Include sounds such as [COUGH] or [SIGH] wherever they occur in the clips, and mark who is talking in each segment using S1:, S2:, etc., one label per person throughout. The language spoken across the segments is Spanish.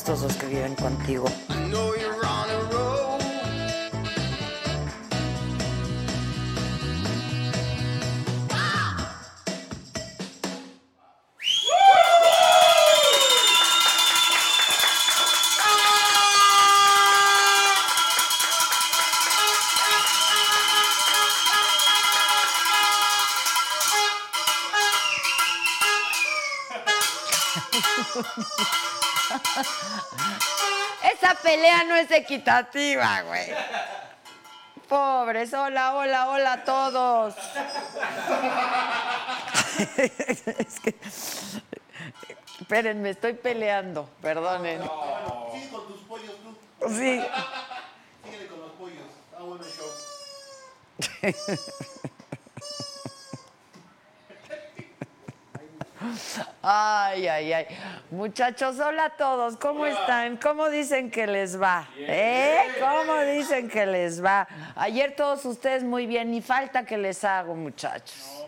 S1: Estos dos que viven contigo. Pelea no es equitativa, güey. Pobres, hola, hola, hola a todos. [LAUGHS] es que. Espérenme, estoy peleando, perdonen.
S2: Sí, con tus pollos tú.
S1: Sí.
S2: Síguele con los pollos. Ah, bueno, show. [LAUGHS]
S1: Ay, ay, ay. Muchachos, hola a todos. ¿Cómo están? ¿Cómo dicen que les va? ¿Eh? ¿Cómo dicen que les va? Ayer todos ustedes muy bien, ni falta que les hago, muchachos.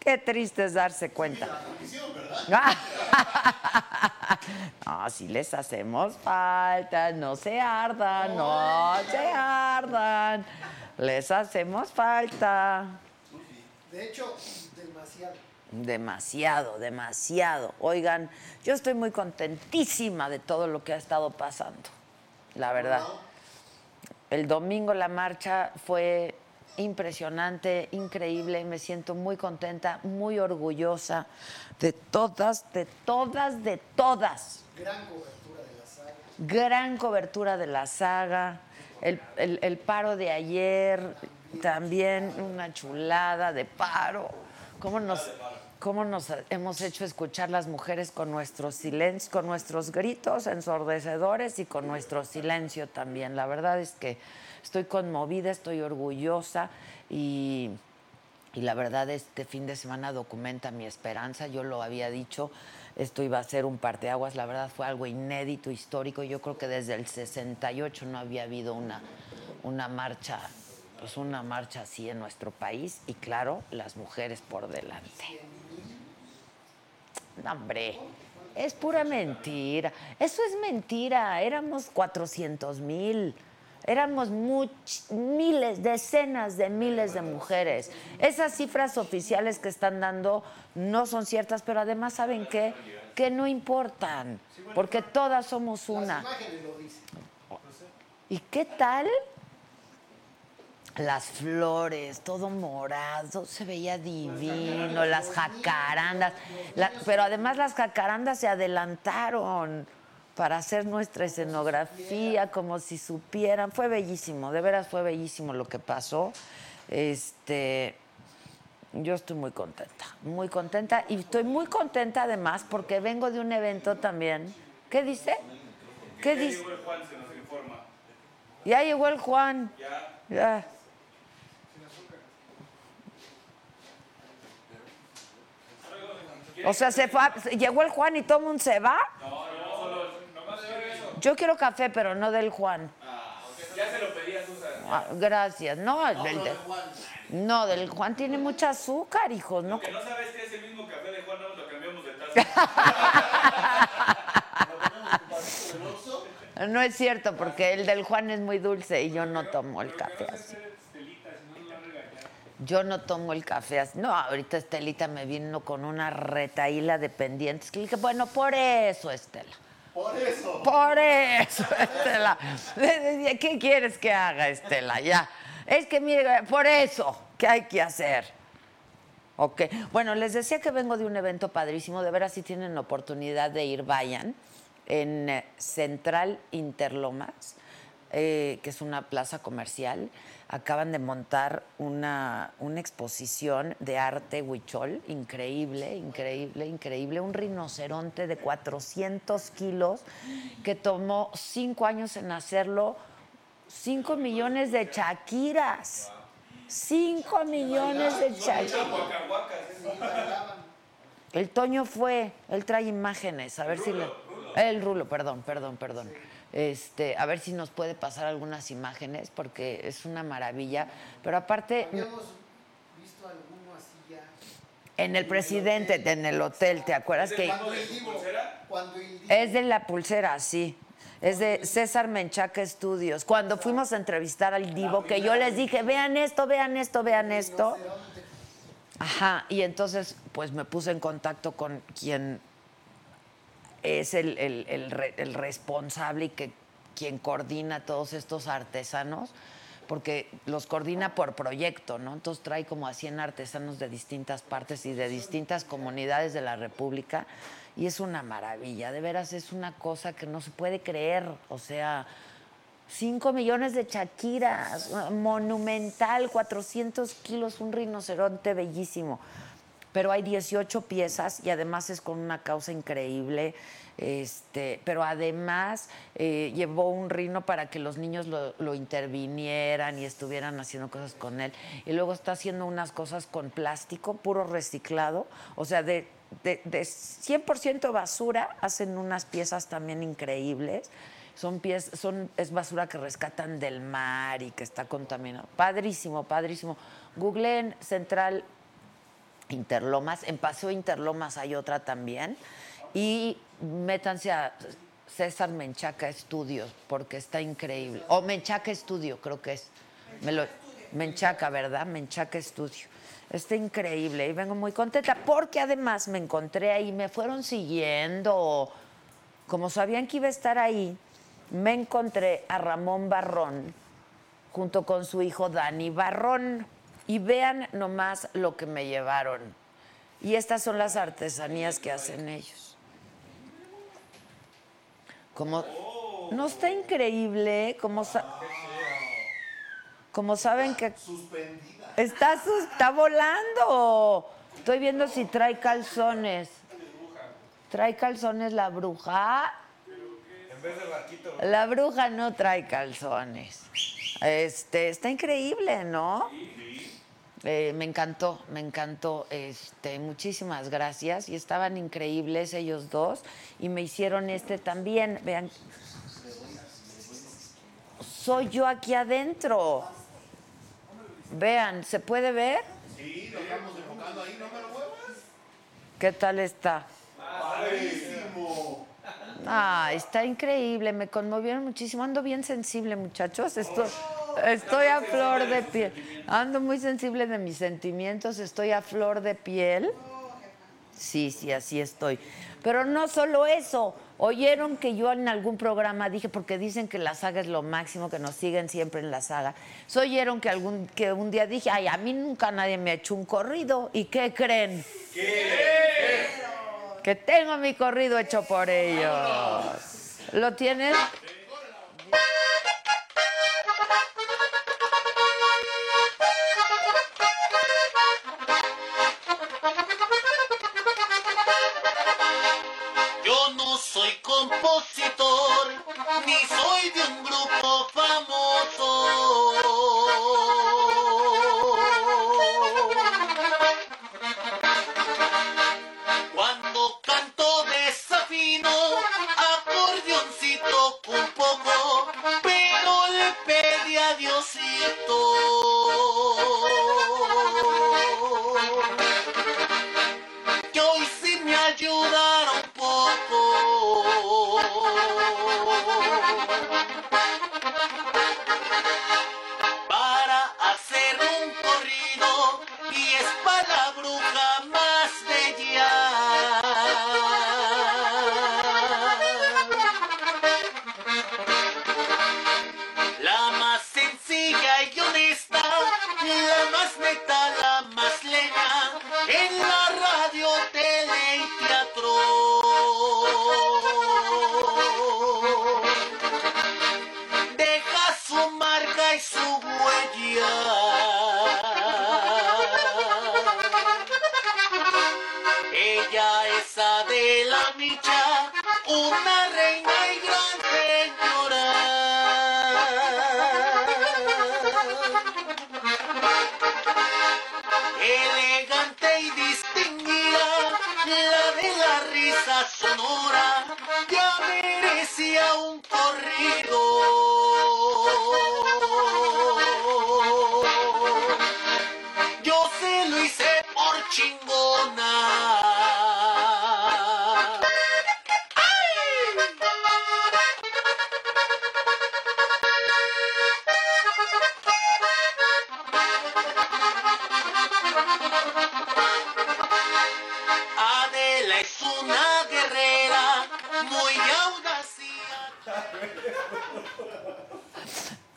S1: Qué triste es darse cuenta. [LAUGHS] No, si les hacemos falta, no se ardan, no se ardan. Les hacemos falta.
S2: De hecho, demasiado.
S1: Demasiado, demasiado. Oigan, yo estoy muy contentísima de todo lo que ha estado pasando, la verdad. El domingo la marcha fue impresionante, increíble, me siento muy contenta, muy orgullosa de todas, de todas, de todas.
S2: Gran cobertura de la saga.
S1: Gran cobertura de la saga. El, el- el paro de ayer, también una chulada de paro. ¿Cómo nos, cómo nos hemos hecho escuchar las mujeres con nuestros silencios, con nuestros gritos ensordecedores y con nuestro silencio también? La verdad es que estoy conmovida, estoy orgullosa y, y la verdad este fin de semana documenta mi esperanza. Yo lo había dicho, esto iba a ser un parteaguas. La verdad fue algo inédito, histórico. Yo creo que desde el 68 no había habido una, una marcha, pues una marcha así en nuestro país. Y claro, las mujeres por delante. No, hombre, es pura mentira. Eso es mentira. Éramos 400 mil. Éramos much- miles, decenas de miles de mujeres. Esas cifras oficiales que están dando no son ciertas, pero además saben qué? que no importan, porque todas somos una. ¿Y qué tal? Las flores, todo morado, se veía divino, las jacarandas. La- pero además las jacarandas se adelantaron para hacer nuestra escenografía, como si supieran. Fue bellísimo, de veras fue bellísimo lo que pasó. Este, yo estoy muy contenta, muy contenta. Y estoy muy contenta además porque vengo de un evento también. ¿Qué dice? ¿Qué dice? Ya llegó el Juan. Ya. O sea, se fue, a- llegó el Juan y todo el mundo se va. Yo quiero café, pero no del Juan.
S3: Ya se lo pedí a Susan.
S1: Ah, gracias. No, del, de- no, del Juan tiene mucha azúcar, hijos. No,
S3: Que no sabes que es el mismo café de Juan, nada más lo cambiamos de taza. [LAUGHS]
S1: no es cierto, porque el del Juan es muy dulce y yo no tomo el café así. Yo no tomo el café así. No, ahorita Estelita me vino con una retaíla de pendientes. Que le dije, bueno, por eso, Estela.
S2: Por eso.
S1: Por eso, [LAUGHS] Estela. Le decía, ¿qué quieres que haga, Estela? Ya. Es que, mire, por eso, ¿qué hay que hacer? Ok. Bueno, les decía que vengo de un evento padrísimo. De veras, si tienen oportunidad de ir, vayan. en eh, Central Interlomas, eh, que es una plaza comercial. Acaban de montar una, una exposición de arte huichol, increíble, increíble, increíble. Un rinoceronte de 400 kilos que tomó cinco años en hacerlo, 5 millones de chaquiras. 5 millones de chaquiras. El Toño fue, él trae imágenes, a ver si le- el rulo, perdón, perdón, perdón. Este, a ver si nos puede pasar algunas imágenes porque es una maravilla, pero aparte
S2: Habíamos visto alguno así ya.
S1: en el presidente en el hotel, ¿te acuerdas que
S2: Cuando el Divo, cuando el
S1: es de la pulsera, sí. Es de César Menchaca Estudios. Cuando fuimos a entrevistar al Divo, que yo les dije, vean esto, vean esto, vean esto. Ajá, y entonces pues me puse en contacto con quien es el, el- el re- el responsable y que quien coordina todos estos artesanos, porque los coordina por proyecto, ¿no? Entonces trae como a 100 artesanos de distintas partes y de distintas comunidades de la República y es una maravilla, de veras es una cosa que no se puede creer, o sea, 5 millones de chaquiras, monumental, 400 kilos, un rinoceronte bellísimo. Pero hay 18 piezas y además es con una causa increíble. Este, pero además eh, llevó un rino para que los niños lo, lo intervinieran y estuvieran haciendo cosas con él. Y luego está haciendo unas cosas con plástico, puro reciclado. O sea, de, de, de 100% basura hacen unas piezas también increíbles. Son pies, son, es basura que rescatan del mar y que está contaminado. Padrísimo, padrísimo. Google en Central Interlomas, en Paseo Interlomas hay otra también. Y métanse a César Menchaca Estudios, porque está increíble. O Menchaca Estudio, creo que es. Menchaca, ¿verdad? Menchaca Estudio. Está increíble y vengo muy contenta porque además me encontré ahí, me fueron siguiendo. Como sabían que iba a estar ahí, me encontré a Ramón Barrón junto con su hijo Dani Barrón. Y vean nomás lo que me llevaron. Y estas son las artesanías que hacen ellos. Como, ¿No está increíble? Como, sa- como saben que... Está, está volando. Estoy viendo si trae calzones. ¿Trae calzones la bruja? La bruja no trae calzones. Este, está increíble, ¿no? Eh, me encantó, me encantó. Este, muchísimas gracias. Y estaban increíbles ellos dos. Y me hicieron este también. Vean. Soy yo aquí adentro. Vean, ¿se puede ver?
S4: Sí, lo estamos enfocando ahí, no me lo muevas.
S1: ¿Qué tal está?
S4: Padrísimo.
S1: Ah, está increíble, me conmovieron muchísimo. Ando bien sensible, muchachos. Estoy, estoy a flor de piel. Ando muy sensible de mis sentimientos, estoy a flor de piel. Sí, sí, así estoy. Pero no solo eso. Oyeron que yo en algún programa dije, porque dicen que la saga es lo máximo, que nos siguen siempre en la saga. So, oyeron que, algún, que un día dije, ay, a mí nunca nadie me ha hecho un corrido. ¿Y qué creen? Que tengo mi corrido hecho por ellos. ¿Lo tienes?
S5: Yo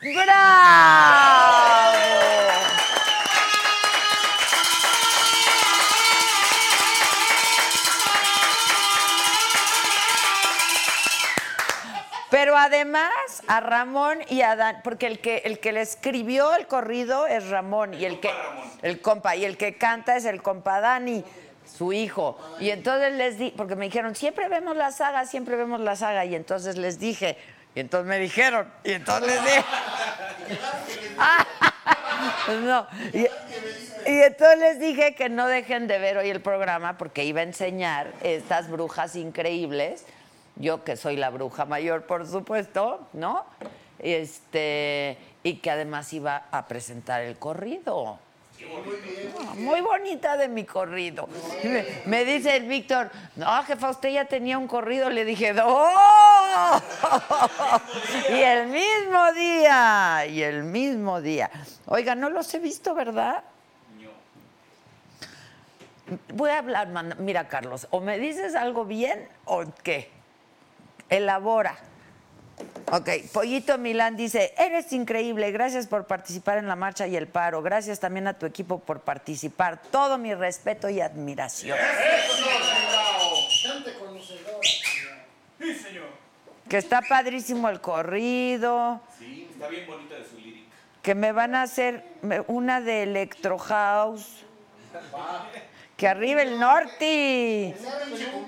S1: ¡Bravo! Pero además a Ramón y a Dan, porque el que el que le escribió el corrido es Ramón y el que el compa y el que canta es el compa Dani, su hijo. Y entonces les di, porque me dijeron, "Siempre vemos la saga, siempre vemos la saga." Y entonces les dije, y entonces me dijeron, y entonces les dije [LAUGHS] no. Y, y entonces les dije que no dejen de ver hoy el programa porque iba a enseñar estas brujas increíbles. Yo que soy la bruja mayor, por supuesto, ¿no? Este, y que además iba a presentar el corrido. Muy bonita de mi corrido. Me, dice el Víctor, no, jefa, usted ya tenía un corrido. Le dije, ¡oh! [LAUGHS] y el mismo día, y el mismo día. Oiga, no los he visto, ¿verdad? Voy a hablar, mira, Carlos, o me dices algo bien o qué. Elabora. Ok, Pollito Milán dice, eres increíble, gracias por participar en la marcha y el paro, gracias también a tu equipo por participar, todo mi respeto y admiración.
S3: Sí, señor.
S1: Que está padrísimo el corrido,
S3: Sí, está bien bonita de su lírica.
S1: que me van a hacer una de Electro House. Que arriba el norte.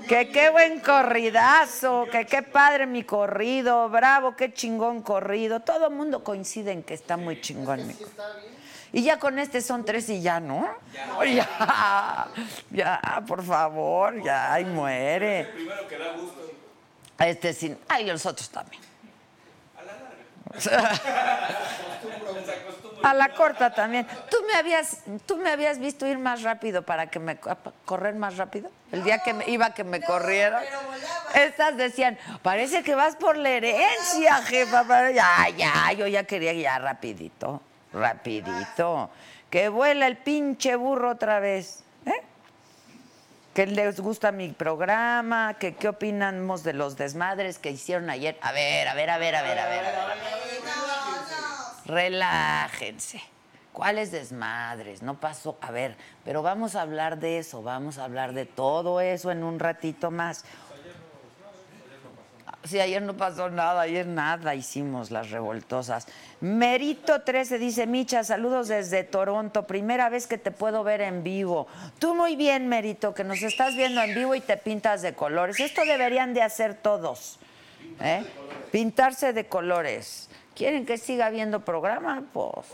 S1: Que qué buen corridazo. Que qué padre mi corrido. Bravo, qué chingón corrido. Todo el mundo coincide en que está muy chingón mi. Y ya con este son tres y ya, ¿no? Ya, ya, por favor, ya, ahí muere.
S3: El primero que da gusto.
S1: Este sí. Ay, los otros también. A la [LAUGHS] corta también. ¿Tú me habías, tú me habías visto ir más rápido para que me a- correr más rápido? El día que me, iba que me corriera. Estas decían, parece que vas por la herencia, jefa. Ya, ya, yo ya quería ya rapidito, rapidito. Que vuela el pinche burro otra vez. ¿eh? que les gusta mi programa, que qué opinamos de los desmadres que hicieron ayer. A ver, a ver, a ver, a ver, a ver. a ver, a ver. Relájense. ¿Cuáles desmadres? No pasó. A ver, pero vamos a hablar de eso, vamos a hablar de todo eso en un ratito más. Sí, ayer no pasó nada, ayer nada hicimos las revoltosas. Merito 13 dice, Micha, saludos desde Toronto, primera vez que te puedo ver en vivo. Tú muy bien, Merito, que nos estás viendo en vivo y te pintas de colores. Esto deberían de hacer todos, ¿eh? Pintarse de colores. ¿Quieren que siga viendo programa? Pues,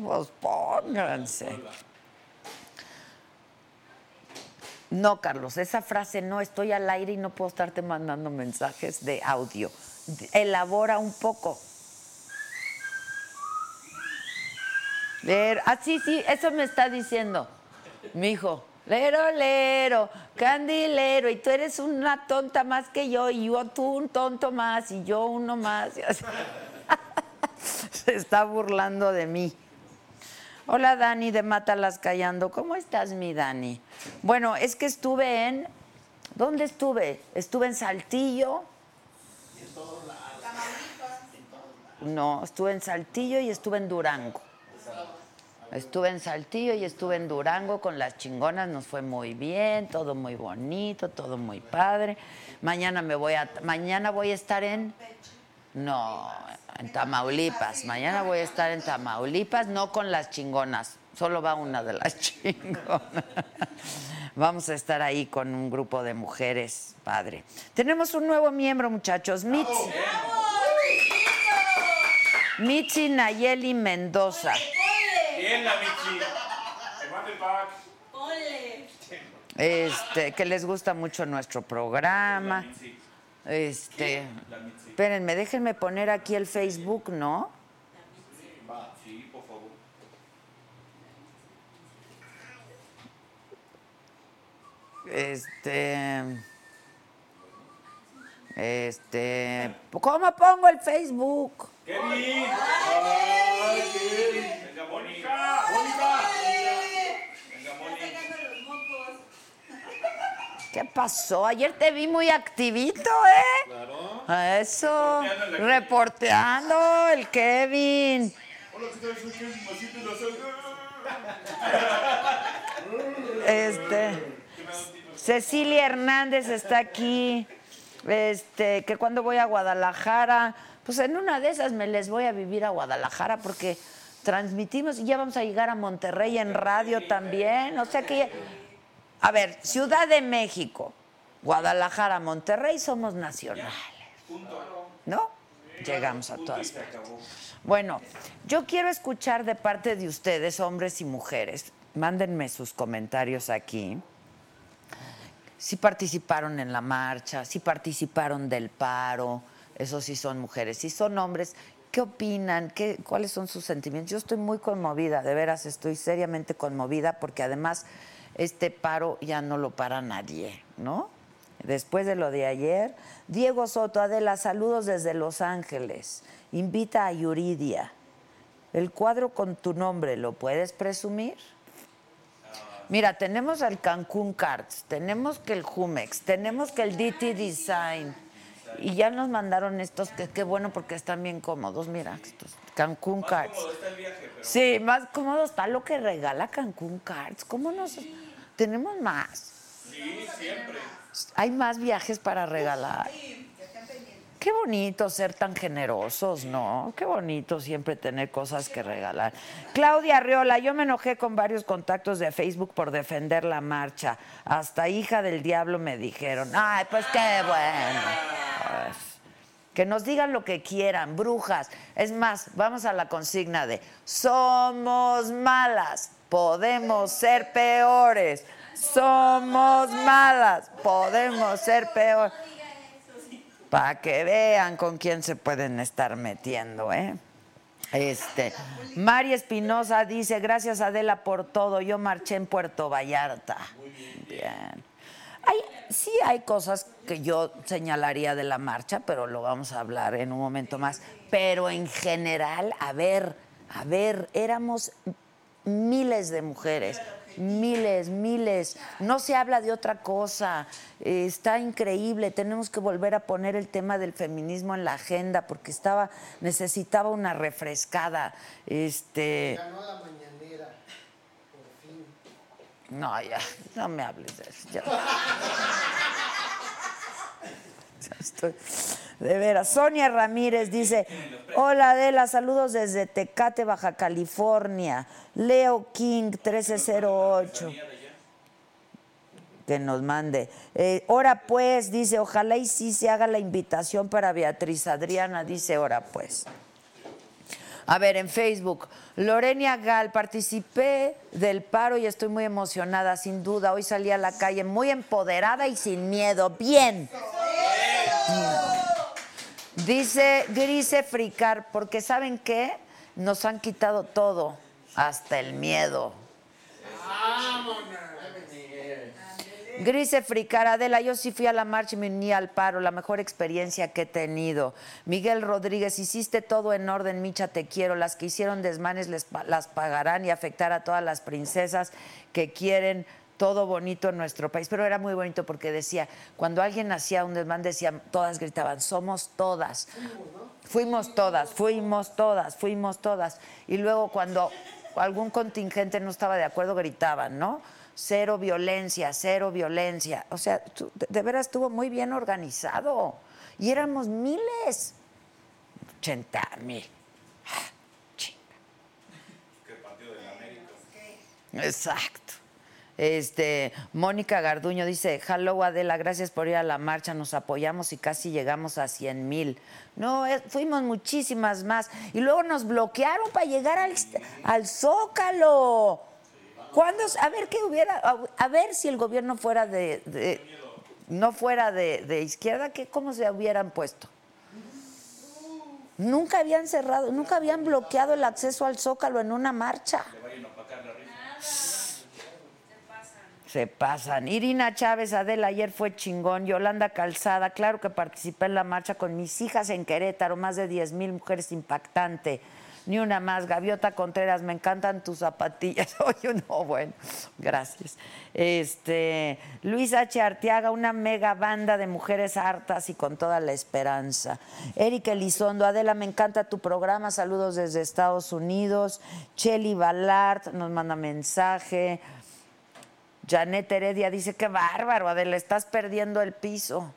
S1: pues pónganse. No, Carlos, esa frase no, estoy al aire y no puedo estarte mandando mensajes de audio. Elabora un poco. Ver, ah, sí, sí, eso me está diciendo mi hijo. Lero, lero, candilero, y tú eres una tonta más que yo, y yo tú un tonto más, y yo uno más. [LAUGHS] Se está burlando de mí. Hola Dani de Mátalas Callando. ¿Cómo estás, mi Dani? Bueno, es que estuve en. ¿Dónde estuve? Estuve en Saltillo. No, estuve en Saltillo y estuve en Durango. Estuve en Saltillo y estuve en Durango con las chingonas, nos fue muy bien, todo muy bonito, todo muy padre. Mañana me voy a mañana voy a estar en No, En Tamaulipas. Mañana voy a estar en Tamaulipas, no con las chingonas. Solo va una de las [LAUGHS] chingonas. Vamos a estar ahí con un grupo de mujeres, padre. Tenemos un nuevo miembro, muchachos. Mitzi. Mitzi Nayeli Mendoza.
S3: Bien, la
S6: pack.
S1: Este, que les gusta mucho nuestro programa. Este, espérenme, déjenme poner aquí el Facebook, ¿no?
S3: Va, sí, por favor.
S1: Este. Este. ¿Cómo pongo el Facebook?
S3: ¡Kevin! ¡Ay, Kevin! Venga, Mónica. ¡Mónica! Venga, Mónica.
S1: ¿Qué pasó? Ayer te vi muy activito, ¿eh?
S4: Claro.
S1: Eso.
S3: Reporteando
S1: el Kevin.
S3: Hola, ¿qué tal? Soy Kevin.
S1: Este. Cecilia Hernández está aquí. Este, que cuando voy a Guadalajara, pues en una de esas me les voy a vivir a Guadalajara porque transmitimos y ya vamos a llegar a Monterrey en radio también. O sea que, ya- a ver, Ciudad de México, Guadalajara, Monterrey somos nacionales. ¿No? Llegamos a todas partes. Bueno, yo quiero escuchar de parte de ustedes, hombres y mujeres. Mándenme sus comentarios aquí. Si participaron en la marcha, si participaron del paro, esos sí son mujeres. Si son hombres, ¿qué opinan? ¿Qué, ¿Cuáles son sus sentimientos? Yo estoy muy conmovida, de veras estoy seriamente conmovida porque además este paro ya no lo para nadie, ¿no? Después de lo de ayer, Diego Soto, Adela, saludos desde Los Ángeles. Invita a Yuridia. El cuadro con tu nombre, ¿lo puedes presumir? Mira, tenemos al Cancún Cards, tenemos que el Jumex, tenemos que el DT Design. Y ya nos mandaron estos, que qué bueno porque están bien cómodos. Mira, estos Cancún Cards.
S3: Cómodo está el viaje, pero
S1: Sí, más cómodo está lo que regala Cancún Cards. ¿Cómo nos.? Tenemos más.
S3: sí, siempre.
S1: Hay más viajes para regalar. Qué bonito ser tan generosos, ¿no? Qué bonito siempre tener cosas que regalar. Claudia Arriola, yo me enojé con varios contactos de Facebook por defender la marcha. Hasta hija del diablo me dijeron. Ay, pues qué bueno. Pues, que nos digan lo que quieran, brujas. Es más, vamos a la consigna de somos malas, podemos ser peores. Somos malas, podemos ser peores. Para que vean con quién se pueden estar metiendo, ¿eh? Este, Mari Espinosa dice, gracias Adela por todo, yo marché en Puerto Vallarta. bien. Hay, sí hay cosas que yo señalaría de la marcha, pero lo vamos a hablar en un momento más. Pero en general, a ver, a ver, éramos miles de mujeres, miles, miles. No se habla de otra cosa. Eh, está increíble. Tenemos que volver a poner el tema del feminismo en la agenda porque estaba necesitaba una refrescada. Este,
S2: Ganó la mañanera, por fin.
S1: no, ya, no me hables de eso. ya. [LAUGHS] Ya estoy- de veras. Sonia Ramírez dice, hola Adela, saludos desde Tecate, Baja California. Leo King 1308. Que nos mande. Eh, ora pues, dice, ojalá y sí se haga la invitación para Beatriz Adriana, dice, ora pues. A ver, en Facebook, Lorenia Gal, participé del paro y estoy muy emocionada, sin duda. Hoy salí a la calle muy empoderada y sin miedo. Bien. Dice Grise Fricar, porque ¿saben qué? Nos han quitado todo, hasta el miedo. Grise Fricar, Adela, yo sí fui a la marcha y me uní al paro, la mejor experiencia que he tenido. Miguel Rodríguez, hiciste todo en orden, Micha, te quiero. Las que hicieron desmanes les las pagarán y afectar a todas las princesas que quieren todo bonito en nuestro país. Pero era muy bonito porque decía, cuando alguien hacía un desmán, decían, todas gritaban, somos todas. Fuimos todas, fuimos todas, fuimos todas. Y luego cuando algún contingente no estaba de acuerdo, gritaban, ¿no? Cero violencia, cero violencia. O sea, de, de veras estuvo muy bien organizado. Y éramos miles. 80 mil. Ah, chinga. Exacto. Este, Mónica Garduño dice, hello Adela, gracias por ir a la marcha, nos apoyamos y casi llegamos a 100 mil. No, eh, fuimos muchísimas más. Y luego nos bloquearon para llegar al, al Zócalo. ¿Cuándo? A ver qué hubiera, a, ver si el gobierno fuera de, no fuera de, izquierda, ¿qué, ¿cómo se hubieran puesto? Nunca habían cerrado, nunca habían bloqueado el acceso al Zócalo en una marcha. Se pasan. Irina Chávez, Adela, ayer fue chingón. Yolanda Calzada, claro que participé en la marcha con mis hijas en Querétaro, más de 10 mil mujeres, impactante. Ni una más. Gaviota Contreras, me encantan tus zapatillas. [LAUGHS] Oye, no, bueno, gracias. Este, Luis H. Arteaga, una mega banda de mujeres hartas y con toda la esperanza. Eric Elizondo, Adela, me encanta tu programa. Saludos desde Estados Unidos. Cheli Ballard nos manda mensaje. Janet Heredia dice, qué bárbaro, Adela, estás perdiendo el piso.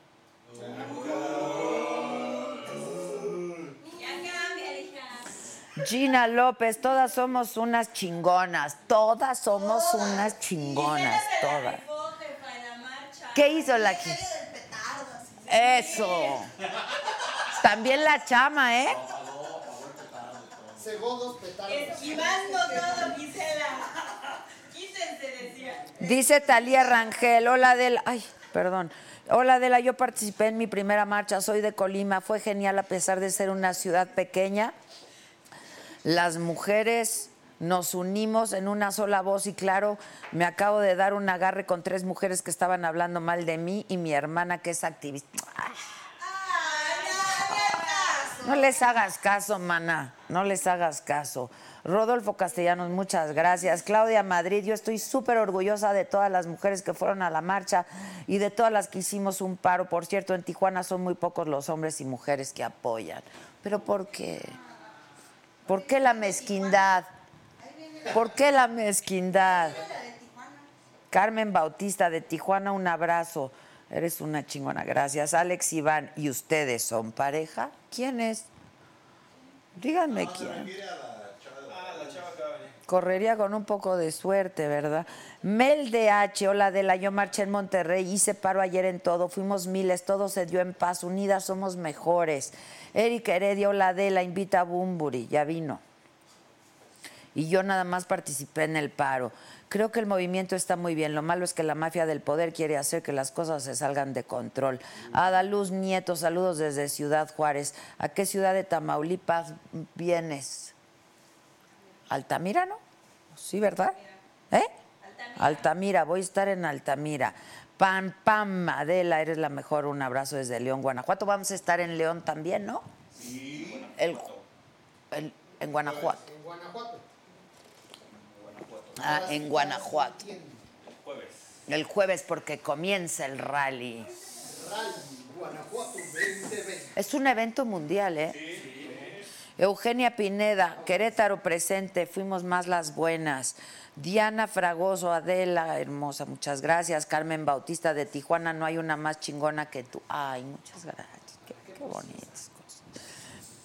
S1: Gina López, todas somos unas chingonas, todas somos unas chingonas, todas. ¿Qué hizo la chi- Eso. También la chama, ¿eh?
S2: Cegó dos petardos.
S7: Esquivando todo, Gisela.
S1: Dice Talía Rangel, hola Adela, ay, perdón. Hola Adela, yo participé en mi primera marcha, soy de Colima, fue genial a pesar de ser una ciudad pequeña. Las mujeres nos unimos en una sola voz y claro, me acabo de dar un agarre con tres mujeres que estaban hablando mal de mí y mi hermana que es activista. No les hagas caso, mana. No les hagas caso. Rodolfo Castellanos, muchas gracias. Claudia Madrid, yo estoy súper orgullosa de todas las mujeres que fueron a la marcha y de todas las que hicimos un paro. Por cierto, en Tijuana son muy pocos los hombres y mujeres que apoyan. ¿Pero por qué? ¿Por qué la mezquindad? ¿Por qué la mezquindad? Carmen Bautista de Tijuana, un abrazo. Eres una chingona, gracias. Alex Iván, ¿y ustedes son pareja? ¿Quién es? Díganme quién. Correría con un poco de suerte, ¿verdad? Mel DH, hola de la yo marché en Monterrey, hice paro ayer en todo, fuimos miles, todo se dio en paz, unidas somos mejores. Eric Heredia, hola de la invita a Bumburi, ya vino. Y yo nada más participé en el paro. Creo que el movimiento está muy bien. Lo malo es que la mafia del poder quiere hacer que las cosas se salgan de control. Adaluz Nieto, saludos desde Ciudad Juárez. ¿A qué ciudad de Tamaulipas vienes? Altamira, ¿no? Sí, ¿verdad? ¿Eh? Altamira. voy a estar en Altamira. Pam, pam, Adela, eres la mejor. Un abrazo desde León, Guanajuato. Vamos a estar en León también, ¿no? Sí. El, el- en Guanajuato.
S2: En Guanajuato.
S1: Ah, en Guanajuato. El jueves porque comienza el rally.
S2: Rally Guanajuato 2020.
S1: Es un evento mundial, ¿eh? Eugenia Pineda, Querétaro presente, fuimos más las buenas. Diana Fragoso, Adela, hermosa, muchas gracias. Carmen Bautista de Tijuana, no hay una más chingona que tú. Ay, muchas gracias. Qué, bonitas cosas.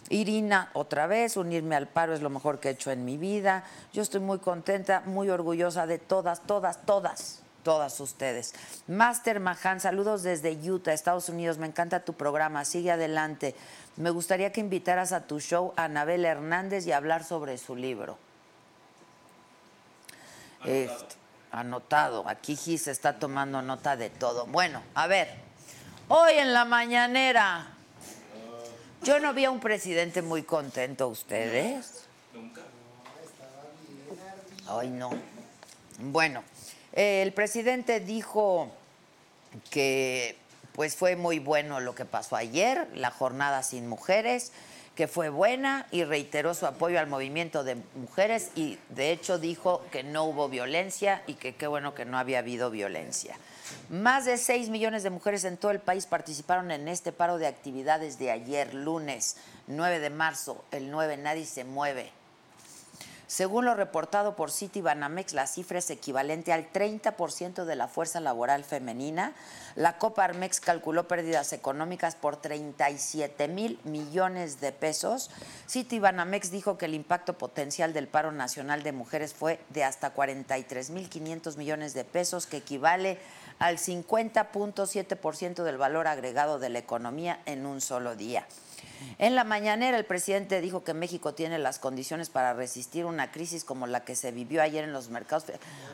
S1: Irina, otra vez, unirme al paro es lo mejor que he hecho en mi vida. Yo estoy muy contenta, muy orgullosa de todas, todas, todas, todas ustedes. Master Mahan, saludos desde Utah, Estados Unidos. Me encanta tu programa, sigue adelante. Me gustaría que invitaras a tu show a Anabel Hernández y hablar sobre su libro. Este, anotado. Aquí Gis está tomando nota de todo. Bueno, a ver. Hoy en la mañanera. Yo no vi a un presidente muy contento, ¿ustedes?
S3: Nunca.
S1: Ay, no. Bueno, el presidente dijo que pues fue muy bueno lo que pasó ayer, la jornada sin mujeres, que fue buena y reiteró su apoyo al movimiento de mujeres y de hecho dijo que no hubo violencia y que qué bueno que no había habido violencia. Más de 6 millones de mujeres en todo el país participaron en este paro de actividades de ayer, lunes 9 de marzo, el 9 nadie se mueve. Según lo reportado por Citibanamex, la cifra es equivalente al 30% de la fuerza laboral femenina. La Coparmex calculó pérdidas económicas por 37 mil millones de pesos. Citibanamex dijo que el impacto potencial del paro nacional de mujeres fue de hasta 43 mil 500 millones de pesos, que equivale al 50.7% del valor agregado de la economía en un solo día. En la mañanera el presidente dijo que México tiene las condiciones para resistir una crisis como la que se vivió ayer en los mercados.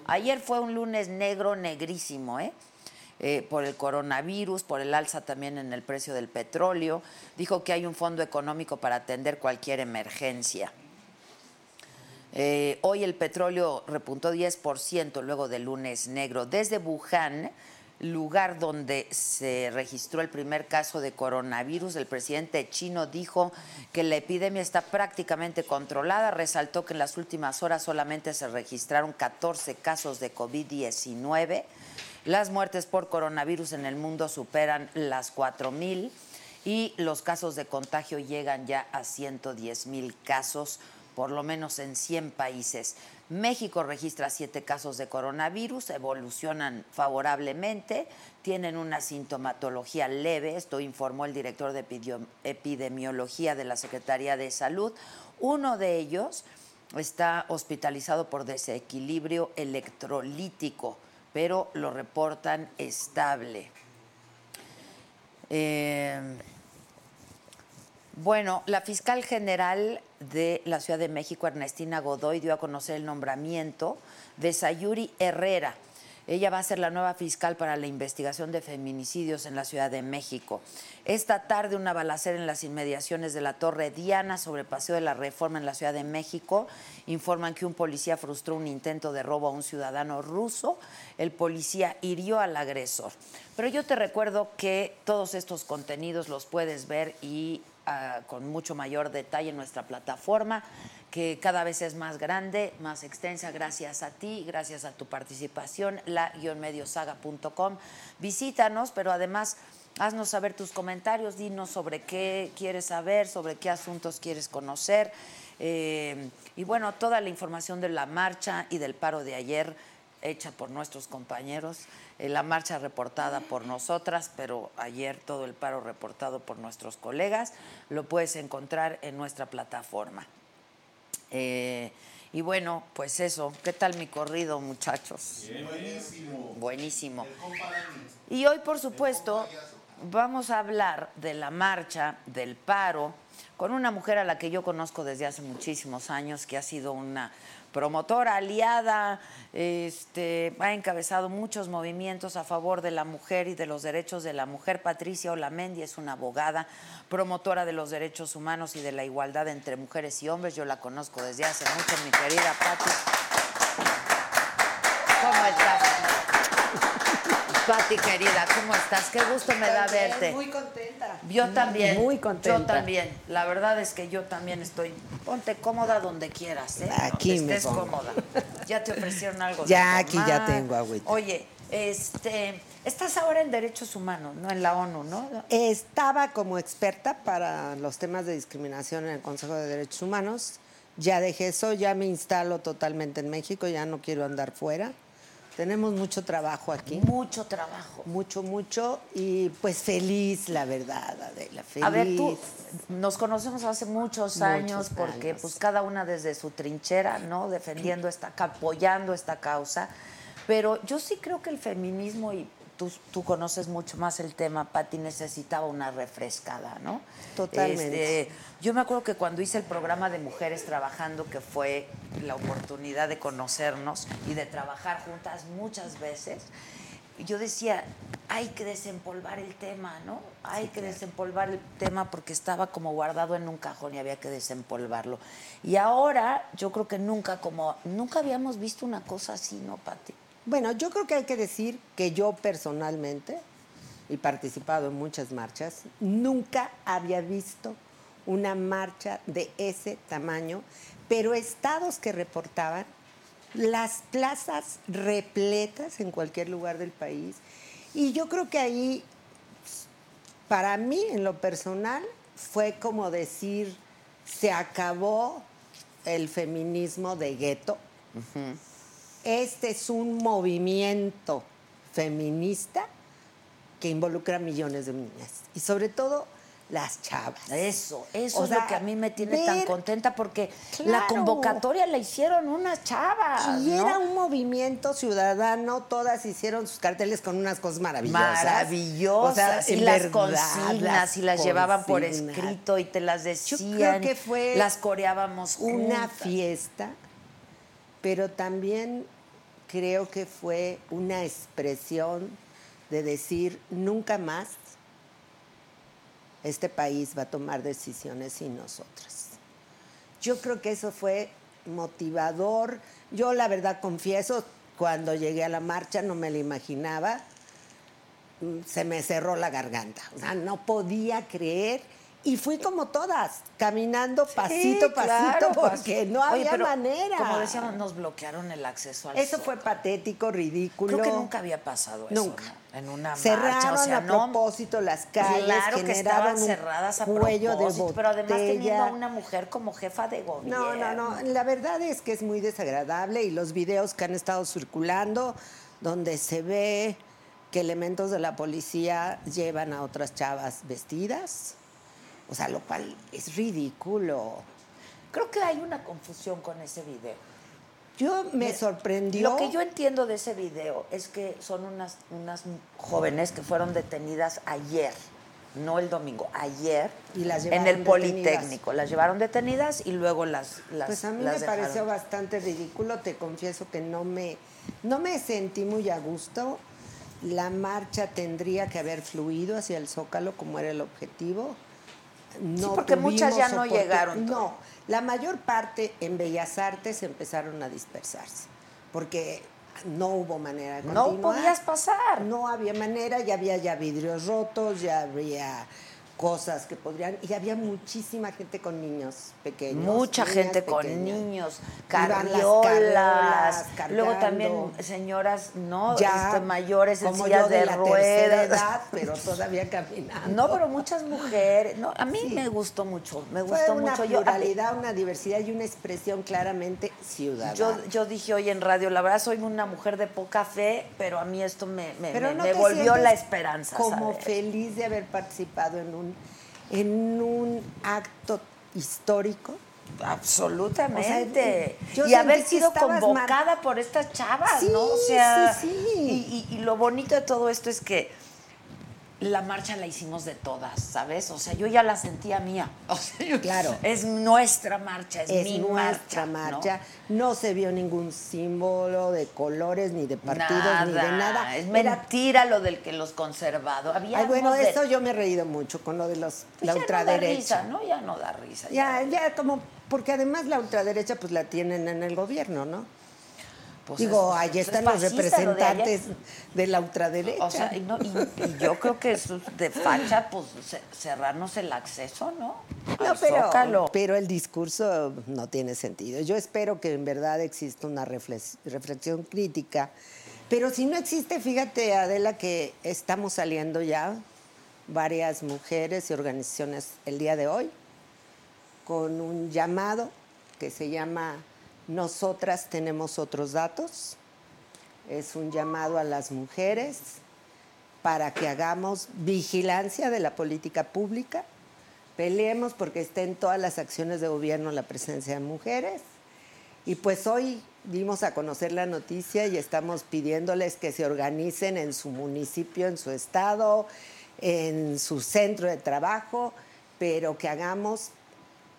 S1: Ayer fue un lunes negro, negrísimo, ¿eh? Eh, por el coronavirus, por el alza también en el precio del petróleo. Dijo que hay un fondo económico para atender cualquier emergencia. Eh, hoy el petróleo repuntó 10% luego del lunes negro. Desde Wuhan, lugar donde se registró el primer caso de coronavirus, el presidente chino dijo que la epidemia está prácticamente controlada. Resaltó que en las últimas horas solamente se registraron 14 casos de COVID-19. Las muertes por coronavirus en el mundo superan las 4.000 y los casos de contagio llegan ya a 110 mil casos por lo menos en 100 países. México registra siete casos de coronavirus, evolucionan favorablemente, tienen una sintomatología leve, esto informó el director de epidemiología de la Secretaría de Salud. Uno de ellos está hospitalizado por desequilibrio electrolítico, pero lo reportan estable. Eh, bueno, la fiscal general de la Ciudad de México, Ernestina Godoy, dio a conocer el nombramiento de Sayuri Herrera. Ella va a ser la nueva fiscal para la investigación de feminicidios en la Ciudad de México. Esta tarde una balacera en las inmediaciones de la Torre Diana sobre Paseo de la Reforma en la Ciudad de México. Informan que un policía frustró un intento de robo a un ciudadano ruso. El policía hirió al agresor. Pero yo te recuerdo que todos estos contenidos los puedes ver y uh, con mucho mayor detalle en nuestra plataforma, que cada vez es más grande, más extensa, gracias a ti, gracias a tu participación, la-mediosaga.com. Visítanos, pero además haznos saber tus comentarios, dinos sobre qué quieres saber, sobre qué asuntos quieres conocer. Eh, y bueno, toda la información de la marcha y del paro de ayer hecha por nuestros compañeros, eh, la marcha reportada por nosotras, pero ayer todo el paro reportado por nuestros colegas, lo puedes encontrar en nuestra plataforma. Eh, y bueno, pues eso, ¿qué tal mi corrido, muchachos?
S4: Buenísimo.
S1: Buenísimo. Y hoy, por supuesto, vamos a hablar de la marcha, del paro, con una mujer a la que yo conozco desde hace muchísimos años, que ha sido una promotora, aliada, este, ha encabezado muchos movimientos a favor de la mujer y de los derechos de la mujer. Patricia Olamendi es una abogada, promotora de los derechos humanos y de la igualdad entre mujeres y hombres. Yo la conozco desde hace mucho, mi querida Pati. ¿Cómo estás? Pati, querida, ¿cómo estás? Qué gusto me da verte.
S8: Muy contenta.
S1: Yo también.
S8: Muy contenta.
S1: Yo también. La verdad es que yo también estoy. Ponte cómoda donde quieras, ¿eh?
S8: Aquí
S1: Donde
S8: me
S1: estés
S8: pongo.
S1: cómoda. Ya te ofrecieron algo. de
S8: Ya, aquí ya tengo agüita.
S1: Oye, este, estás ahora en derechos humanos, ¿no? En la ONU, ¿no?
S8: Estaba como experta para los temas de discriminación en el Consejo de Derechos Humanos. Ya dejé eso, ya me instalo totalmente en México, ya no quiero andar fuera. Tenemos mucho trabajo aquí.
S1: Mucho trabajo.
S8: Mucho, mucho. Y pues feliz, la verdad, Adela. Feliz.
S1: A ver, tú, nos conocemos hace muchos,
S8: Muchos
S1: años porque
S8: años.
S1: pues cada una desde su trinchera, ¿no? Defendiendo esta, apoyando esta causa. Pero yo sí creo que el feminismo, y tú, tú conoces mucho más el tema, Pati, necesitaba una refrescada, ¿no?
S8: Totalmente.
S1: Este, yo me acuerdo que cuando hice el programa de Mujeres Trabajando, que fue la oportunidad de conocernos y de trabajar juntas muchas veces, yo decía, hay que desempolvar el tema, ¿no? Hay que desempolvar el tema porque estaba como guardado en un cajón y había que desempolvarlo. Y ahora yo creo que nunca como, nunca habíamos visto una cosa así, ¿no, Pati?
S8: Bueno, yo creo que hay que decir que yo personalmente, y participado en muchas marchas, nunca había visto una marcha de ese tamaño, pero estados que reportaban las plazas repletas en cualquier lugar del país. Y yo creo que ahí, para mí, en lo personal, fue como decir, se acabó el feminismo de gueto. Este es un movimiento feminista que involucra a millones de niñas y sobre todo las chavas.
S1: Eso, eso
S8: O
S1: es
S8: sea,
S1: lo que a mí me tiene tan contenta porque la convocatoria la hicieron unas chavas.
S8: Y
S1: ¿no?
S8: era un movimiento ciudadano, todas hicieron sus carteles con unas cosas maravillosas.
S1: maravillosas
S8: O sea,
S1: y las
S8: verdad,
S1: consignas y las llevaban por escrito y te las
S8: Yo
S1: decían
S8: creo que fue
S1: las coreábamos
S8: una
S1: juntas.
S8: fiesta, pero también creo que fue una expresión de decir nunca más este país va a tomar decisiones sin nosotras. Yo creo que eso fue motivador. Yo la verdad confieso, cuando llegué a la marcha no me lo imaginaba. Mm, Se me cerró la garganta. O sea, no podía creer. Y fui como todas, caminando pasito a pasito,
S1: claro, [LAUGHS]
S8: porque no
S1: Oye,
S8: había
S1: pero,
S8: manera.
S1: Como decíamos, nos bloquearon el acceso al
S8: Eso fue patético, ridículo.
S1: Creo que nunca había pasado eso.
S8: Nunca.
S1: ¿no? En una
S8: Cerraron
S1: marcha, o sea,
S8: a
S1: no.
S8: propósito las calles,
S1: Claro que estaban cerradas a
S8: cuello de
S1: pero además teniendo a una mujer como jefa de gobierno.
S8: No, no, no. La verdad es que es muy desagradable y los videos que han estado circulando, donde se ve que elementos de la policía llevan a otras chavas vestidas, o sea, lo cual es ridículo.
S1: Creo que hay una confusión con ese video.
S8: Yo me
S1: Mira,
S8: sorprendió.
S1: Lo que yo entiendo de ese video es que son unas, unas jóvenes que fueron detenidas ayer, no el domingo, ayer,
S8: Y las
S1: en el
S8: detenidas.
S1: Politécnico. Las llevaron detenidas y luego las, las
S8: Pues a mí me
S1: dejaron.
S8: pareció bastante ridículo, te confieso que no me, no me sentí muy a gusto. La marcha tendría que haber fluido hacia el Zócalo como era el objetivo. No
S1: porque muchas ya no llegaron
S8: No, la mayor parte en Bellas Artes empezaron a dispersarse, porque no hubo manera de
S1: No
S8: continuar.
S1: podías pasar.
S8: No había manera, ya había ya vidrios rotos, ya había cosas que podrían... Y había muchísima gente con niños pequeños.
S1: Mucha gente con niños, carriolas, luego también señoras, ¿no?
S8: Ya,
S1: Este, mayores en sillas
S8: yo de,
S1: de,
S8: la tercera
S1: ruedas.
S8: edad, pero todavía caminando.
S1: No, pero muchas mujeres. No, a mí
S8: Sí.
S1: me gustó mucho. Me
S8: Fue
S1: gustó
S8: una
S1: mucho. Yo,
S8: pluralidad, una diversidad y una expresión claramente ciudadana.
S1: yo, yo dije hoy en radio, la verdad soy una mujer de poca fe, pero a mí esto me, me, me-
S8: no
S1: me
S8: te
S1: volvió la esperanza.
S8: Como
S1: ¿sabes?
S8: feliz de haber participado en un, en un acto histórico.
S1: Absolutamente.
S8: O sea, yo
S1: y haber sido convocada por estas chavas,
S8: Sí,
S1: ¿no? O sea,
S8: sí, sí.
S1: Y, y- y lo bonito de todo esto es que la marcha la hicimos de todas, ¿sabes? O sea, yo ya la sentía mía. [LAUGHS] O sea, yo-
S8: Claro.
S1: Es nuestra marcha, es,
S8: Es
S1: mi
S8: nuestra
S1: marcha.
S8: marcha.
S1: ¿no?
S8: ¿no? se vio ningún símbolo de colores, ni de partidos, ni de nada.
S1: Es mentira lo del que los conservados. Había
S8: Ay, bueno,
S1: de-
S8: eso yo me he reído mucho con lo de los,
S1: Pues
S8: la
S1: ya
S8: ultraderecha.
S1: No da risa, ¿no? Ya no da risa.
S8: Ya, ya como, porque además la ultraderecha pues la tienen en el gobierno, ¿no?
S1: Pues
S8: Digo, ahí
S1: pues
S8: están
S1: es
S8: los
S1: lo de
S8: representantes de, la ultraderecha.
S1: O sea, y, no- y- y yo creo que es de facha, pues ce- cerrarnos el acceso, ¿no?
S8: No, pero, pero el discurso no tiene sentido. Yo espero que en verdad exista una reflex- reflexión crítica. Pero si no existe, fíjate, Adela, que estamos saliendo ya varias mujeres y organizaciones el día de hoy con un llamado que se llama Nosotras tenemos otros datos. Es un llamado a las mujeres para que hagamos vigilancia de la política pública, peleemos porque esté en todas las acciones de gobierno la presencia de mujeres. Y pues hoy dimos a conocer la noticia y estamos pidiéndoles que se organicen en su municipio, en su estado, en su centro de trabajo, pero que hagamos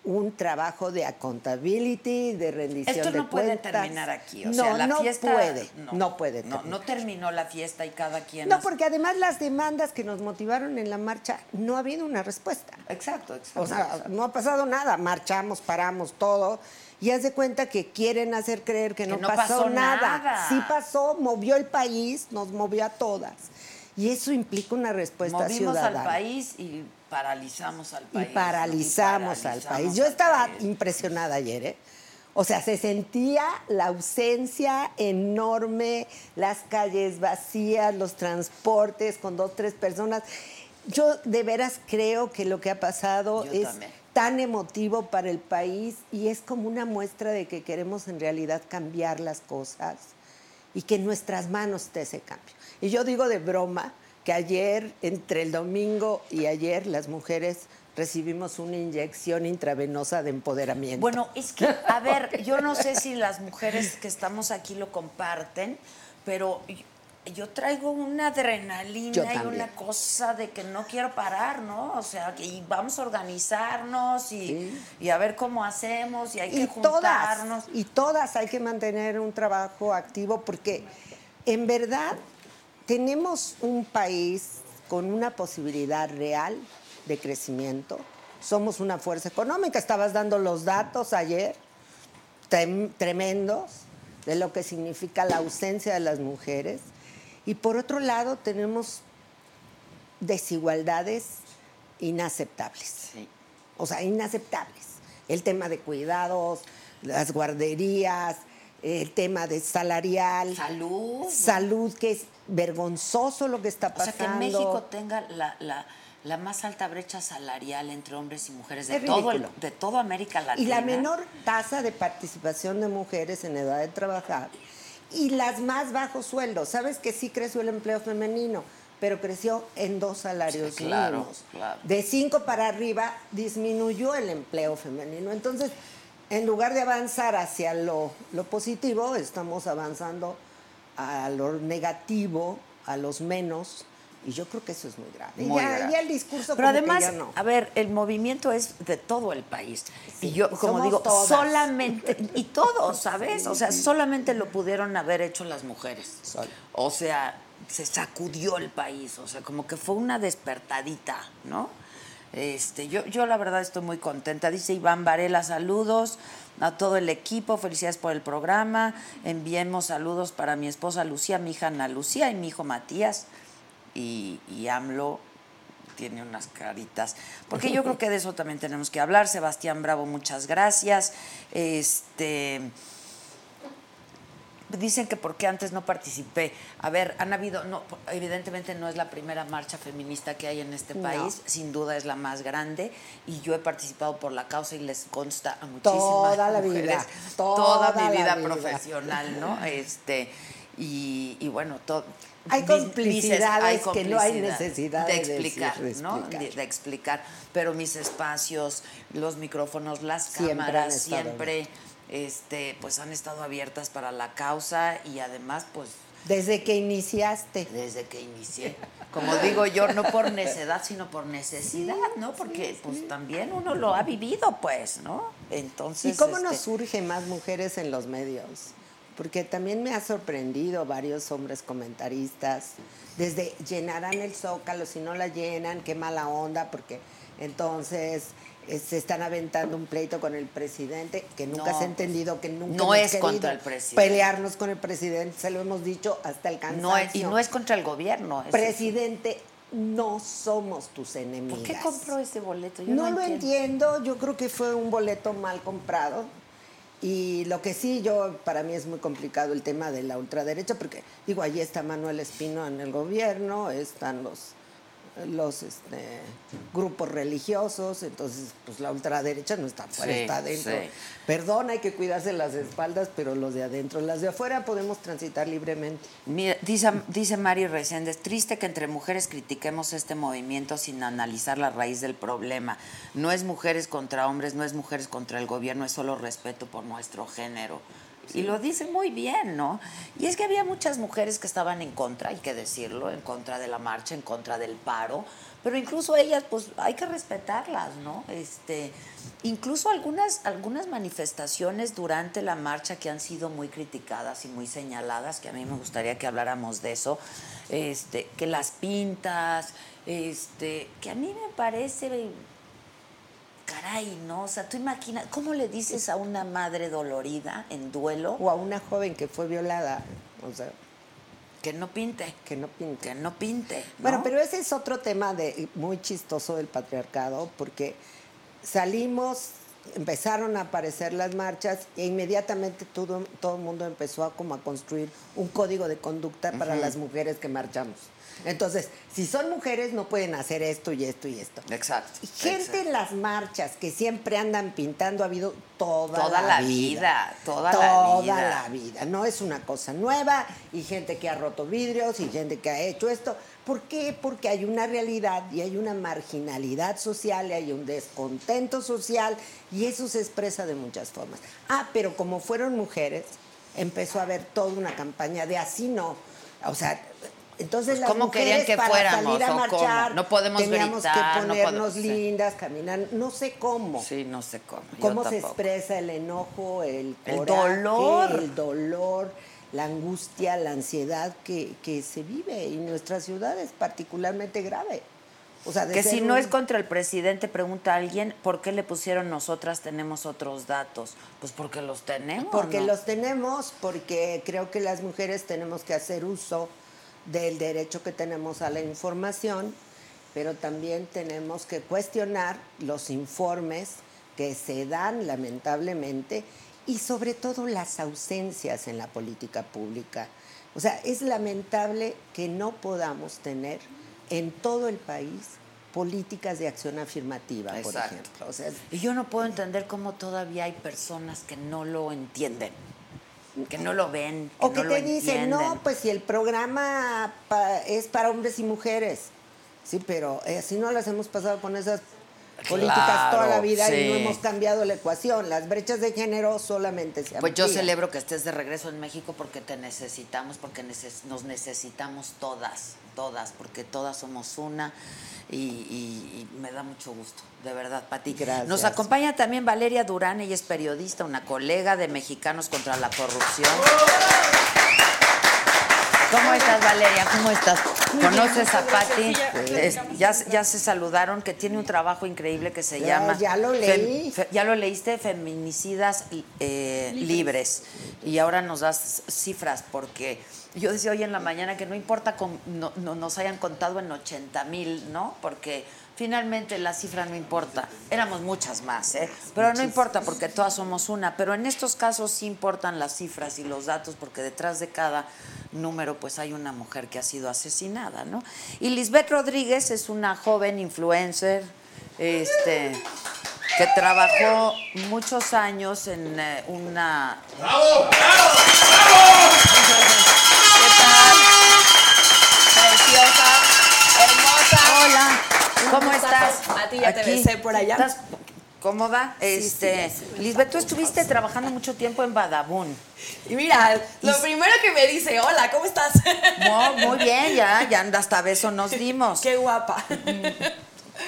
S8: un trabajo de accountability, de rendición
S1: Esto
S8: de
S1: no puede
S8: cuentas.
S1: terminar aquí. O
S8: no,
S1: sea, la
S8: no
S1: fiesta.
S8: puede, no, puede
S1: No,
S8: terminar.
S1: no terminó la fiesta y cada quien.
S8: No,
S1: hace-
S8: porque además las demandas que nos motivaron en la marcha, no ha habido una respuesta.
S1: Exacto, exacto.
S8: O sea, no ha pasado nada. Marchamos, paramos todo. Y haz de cuenta que quieren hacer creer que,
S1: Que
S8: no,
S1: no
S8: pasó,
S1: pasó
S8: nada.
S1: nada.
S8: Sí pasó, movió el país, nos movió a todas. Y eso implica una respuesta
S1: Movimos
S8: ciudadana.
S1: al país y paralizamos al
S8: Y
S1: país.
S8: paralizamos
S1: Y
S8: al país.
S1: paralizamos
S8: Yo estaba
S1: país.
S8: impresionada ayer, ¿eh? O sea, se sentía la ausencia enorme, las calles vacías, los transportes con dos, tres personas. Yo de veras creo que lo que ha pasado
S1: Yo
S8: es
S1: también.
S8: tan emotivo para el país y es como una muestra de que queremos en realidad cambiar las cosas y que en nuestras manos esté ese cambio. Y yo digo de broma que ayer, entre el domingo y ayer, las mujeres recibimos una inyección intravenosa de empoderamiento.
S1: Bueno, es que, a [LAUGHS] ver, yo no sé si las mujeres que estamos aquí lo comparten, pero yo- traigo una adrenalina y una cosa de que no quiero parar, ¿no? O sea, que y vamos a organizarnos y,
S8: Sí.
S1: y a ver cómo hacemos y hay
S8: y
S1: que
S8: todas,
S1: juntarnos.
S8: y todas hay que mantener un trabajo activo porque en verdad tenemos un país con una posibilidad real de crecimiento. Somos una fuerza económica. Estabas dando los datos ayer trem- tremendos de lo que significa la ausencia de las mujeres. Y por otro lado tenemos desigualdades inaceptables.
S1: Sí.
S8: O sea, inaceptables. El tema de cuidados, las guarderías, el tema de salarial.
S1: Salud.
S8: Salud, que es vergonzoso lo que está
S1: O sea,
S8: pasando.
S1: que México tenga la, la- la más alta brecha salarial entre hombres y mujeres de, todo el- de toda América Latina.
S8: Y la menor tasa de participación de mujeres en edad de trabajar. Y las más bajos sueldos. Sabes que sí creció el empleo femenino, pero creció en dos salarios
S1: Sí, claro,
S8: mínimos.
S1: claro.
S8: De cinco para arriba disminuyó el empleo femenino. Entonces, en lugar de avanzar hacia lo, lo positivo, estamos avanzando a lo negativo, a los menos. Y yo creo que eso es muy grave.
S1: Muy
S8: ya,
S1: grave.
S8: ya el discurso
S1: Pero
S8: como que
S1: además,
S8: ya no.
S1: a ver, el movimiento es de todo el país.
S8: Sí,
S1: y yo,
S8: y
S1: como digo,
S8: todas.
S1: solamente, y [LAUGHS] todos, ¿sabes? O sea, solamente lo pudieron haber hecho las mujeres.
S8: Sol.
S1: O sea, se sacudió el país, o sea, como que fue una despertadita, ¿no? Este, yo, yo la verdad estoy muy contenta. Dice Iván Varela, saludos a todo el equipo, felicidades por el programa. Enviemos saludos para mi esposa Lucía, mi hija Ana Lucía y mi hijo Matías. Y, y AMLO tiene unas caritas. Porque yo creo que de eso también tenemos que hablar. Sebastián Bravo, muchas gracias. Este. Dicen que porque antes no participé. A ver, han habido, no, evidentemente no es la primera marcha feminista que hay en este
S8: No.
S1: país, sin duda es la más grande y yo he participado por la causa y les consta a muchísimas
S8: Toda la
S1: mujeres,
S8: vida,
S1: toda,
S8: toda
S1: mi vida,
S8: vida.
S1: profesional, ¿no? [LAUGHS] Este y, y bueno, todo
S8: Hay complicidades que no hay
S1: complicidad
S8: necesidad
S1: de
S8: de decir,
S1: explicar,
S8: de
S1: ¿no? De, de explicar, pero mis espacios, los micrófonos, las cámaras, siempre este, pues han estado abiertas para la causa y además, pues,
S8: Desde que iniciaste.
S1: desde que inicié. Como digo yo, no por necedad, sino por necesidad, ¿no? Porque pues también uno lo ha vivido, pues, ¿no? Entonces.
S8: ¿Y cómo
S1: este,
S8: nos surgen más mujeres en los medios? Porque también me ha sorprendido varios hombres comentaristas, desde llenarán el zócalo, si no la llenan, qué mala onda, porque entonces se están aventando un pleito con el presidente, que nunca
S1: No,
S8: se ha entendido, que nunca
S1: no
S8: hemos
S1: es contra el presidente.
S8: Pelearnos con el presidente, se lo hemos dicho hasta el cansancio.
S1: No es- y no es contra el gobierno. es-
S8: Presidente, no somos tus enemigas.
S1: ¿Por qué compró ese boleto? Yo
S8: No,
S1: no,
S8: lo entiendo, yo creo que fue un boleto mal comprado. Y lo que sí, yo para mí es muy complicado el tema de la ultraderecha, porque digo, allí está Manuel Espino en el gobierno, están los los este, grupos religiosos, entonces pues la ultraderecha no está afuera,
S1: Sí,
S8: está adentro.
S1: sí.
S8: Perdón, hay que cuidarse las espaldas, pero los de adentro, las de afuera podemos transitar libremente.
S1: Mira, dice, dice Mari Reséndez, triste que entre mujeres critiquemos este movimiento sin analizar la raíz del problema. No es mujeres contra hombres, no es mujeres contra el gobierno, es solo respeto por nuestro género. Y lo dice muy bien, ¿no? Y es que había muchas mujeres que estaban en contra, hay que decirlo, en contra de la marcha, en contra del paro, pero incluso ellas, pues hay que respetarlas, ¿no? Este, incluso algunas, algunas manifestaciones durante la marcha que han sido muy criticadas y muy señaladas, que a mí me gustaría que habláramos de eso, este, que las pintas, este, que a mí me parece caray, ¿no? O sea, tú imaginas, ¿cómo le dices a una madre dolorida en duelo
S8: O a una joven que fue violada, o sea,
S1: que no pinte?
S8: que no pinte.
S1: Que no pinte. ¿no?
S8: Bueno, pero ese es otro tema de, muy chistoso del patriarcado, porque salimos, empezaron a aparecer las marchas e inmediatamente todo, todo el mundo empezó a como a construir un código de conducta para las mujeres que marchamos. Entonces, si son mujeres, no pueden hacer esto y esto y esto.
S1: Exacto.
S8: Y gente
S1: exacto.
S8: en las marchas que siempre andan pintando ha habido toda,
S1: Toda la vida, toda la
S8: Toda
S1: vida.
S8: la vida. No es una cosa nueva y gente que ha roto vidrios y gente que ha hecho esto. ¿Por qué? Porque hay una realidad y hay una marginalidad social y hay un descontento social y eso se expresa de muchas formas. Ah, pero como fueron mujeres, empezó a haber toda una campaña de así no. O sea, entonces
S1: Pues,
S8: las
S1: ¿cómo querían
S8: mujeres
S1: que
S8: para
S1: fuéramos
S8: salir a
S1: o cómo?
S8: marchar
S1: No podemos
S8: teníamos
S1: gritar,
S8: que
S1: no
S8: ponernos lindas, caminar, no sé cómo.
S1: Sí, no sé cómo.
S8: ¿Cómo se expresa el enojo, el
S1: dolor.
S8: el dolor, la angustia, la ansiedad que, que se vive en nuestra ciudad es particularmente grave? O sea, de
S1: Que si no es contra el presidente, pregunta alguien, ¿por qué le pusieron nosotras tenemos otros datos? Pues porque los tenemos.
S8: Porque
S1: ¿no?
S8: los tenemos, porque creo que las mujeres tenemos que hacer uso del derecho que tenemos a la información, pero también tenemos que cuestionar los informes que se dan lamentablemente y sobre todo las ausencias en la política pública. O sea, es lamentable que no podamos tener en todo el país políticas de acción afirmativa, por
S1: Exacto.
S8: ejemplo. O sea,
S1: Y yo no puedo entender cómo todavía hay personas que no lo entienden, que no lo ven, que
S8: O
S1: no
S8: que te dicen, no, pues si el programa pa- es para hombres y mujeres. Sí, pero eh, así no las hemos pasado con esas políticas
S1: Claro,
S8: toda la vida y no hemos cambiado la ecuación. Las brechas de género solamente se
S1: Pues yo
S8: amplían.
S1: celebro que estés de regreso en México porque te necesitamos, porque neces- nos necesitamos todas, todas, porque todas somos una y, y- y me da mucho gusto, de verdad, Pati.
S8: Gracias.
S1: Nos acompaña también Valeria Durán, ella es periodista, una colega de Mexicanos contra la Corrupción. ¿Cómo estás, Valeria? ¿Cómo estás? ¿Conoces a Pati? Es- ya, ya se saludaron, que tiene un trabajo increíble que se
S8: Ya-
S1: llama...
S8: ya lo leí.
S1: Fe- ya lo leíste, Feminicidas eh, libres. Y ahora nos das cifras, porque yo decía hoy en la mañana que no importa con- no, no- nos hayan contado en 80 mil, ¿no? Porque finalmente la cifra no importa. Éramos muchas más, ¿eh? Pero no importa porque todas somos una. Pero en estos casos sí importan las cifras y los datos, porque detrás de cada número pues hay una mujer que ha sido asesinada, ¿no? Y Lisbeth Rodríguez es una joven influencer, este que trabajó muchos años en eh, una...
S3: ¡Bravo!
S1: ¿Qué ¿Cómo estás?
S7: A ti ya te besé por allá.
S1: ¿Estás cómoda? Este,
S7: sí,
S1: Lisbeth, tú estuviste trabajando mucho tiempo en Badabun.
S7: Y mira, lo primero que me dice, hola, ¿cómo estás?
S1: No, muy bien, ya, ya hasta beso nos dimos.
S7: Qué guapa.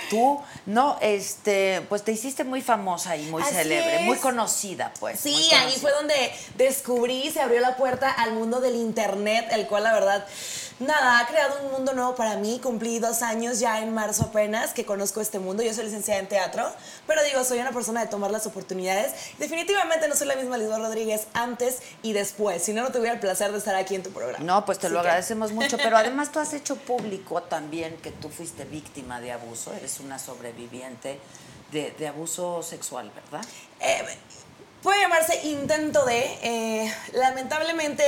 S1: Tú, no, este, pues te hiciste muy famosa y muy
S7: Así
S1: célebre, muy conocida, pues.
S7: Sí, ahí fue donde descubrí, se abrió la puerta al mundo del internet, el cual la verdad, nada, ha creado un mundo nuevo para mí. Cumplí dos años ya en marzo apenas que conozco este mundo. Yo soy licenciada en teatro, pero digo, soy una persona de tomar las oportunidades. Definitivamente no soy la misma Lisbeth Rodríguez antes y después, si no, no tuviera el placer de estar aquí en tu programa.
S1: No, pues te lo
S7: que-
S1: agradecemos mucho, pero [LAUGHS] además tú has hecho público también que tú fuiste víctima de abuso, eres una sobreviviente de, de abuso sexual, ¿verdad?
S7: Eh, puede llamarse intento de. eh, lamentablemente,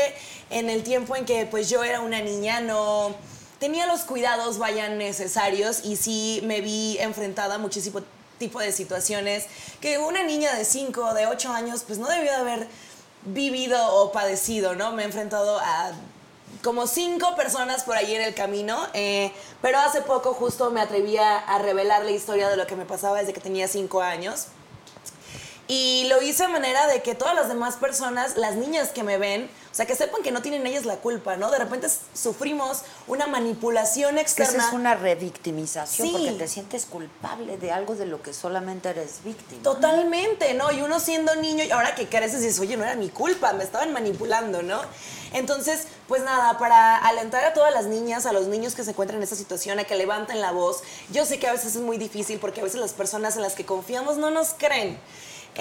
S7: en el tiempo en que pues yo era una niña, no tenía los cuidados vayan necesarios y sí me vi enfrentada a muchísimo tipo de situaciones que una niña de 5 de 8 años pues no debió de haber vivido o padecido, ¿no? Me he enfrentado a como cinco personas por ahí en el camino, eh, pero hace poco justo me atreví a, a revelar la historia de lo que me pasaba desde que tenía cinco años. Y lo hice de manera de que todas las demás personas, las niñas que me ven, o sea, que sepan que no tienen ellas la culpa, ¿no? De repente sufrimos una manipulación
S1: Que esa
S7: externa.
S1: es una revictimización
S7: Sí.
S1: porque te sientes culpable de algo de lo que solamente eres víctima.
S7: Totalmente, ¿no? Y uno siendo niño, y ahora que creces dices, oye, no era mi culpa, me estaban manipulando, ¿no? Entonces, pues nada, para alentar a todas las niñas, a los niños que se encuentran en esta situación, a que levanten la voz. Yo sé que a veces es muy difícil porque a veces las personas en las que confiamos no nos creen.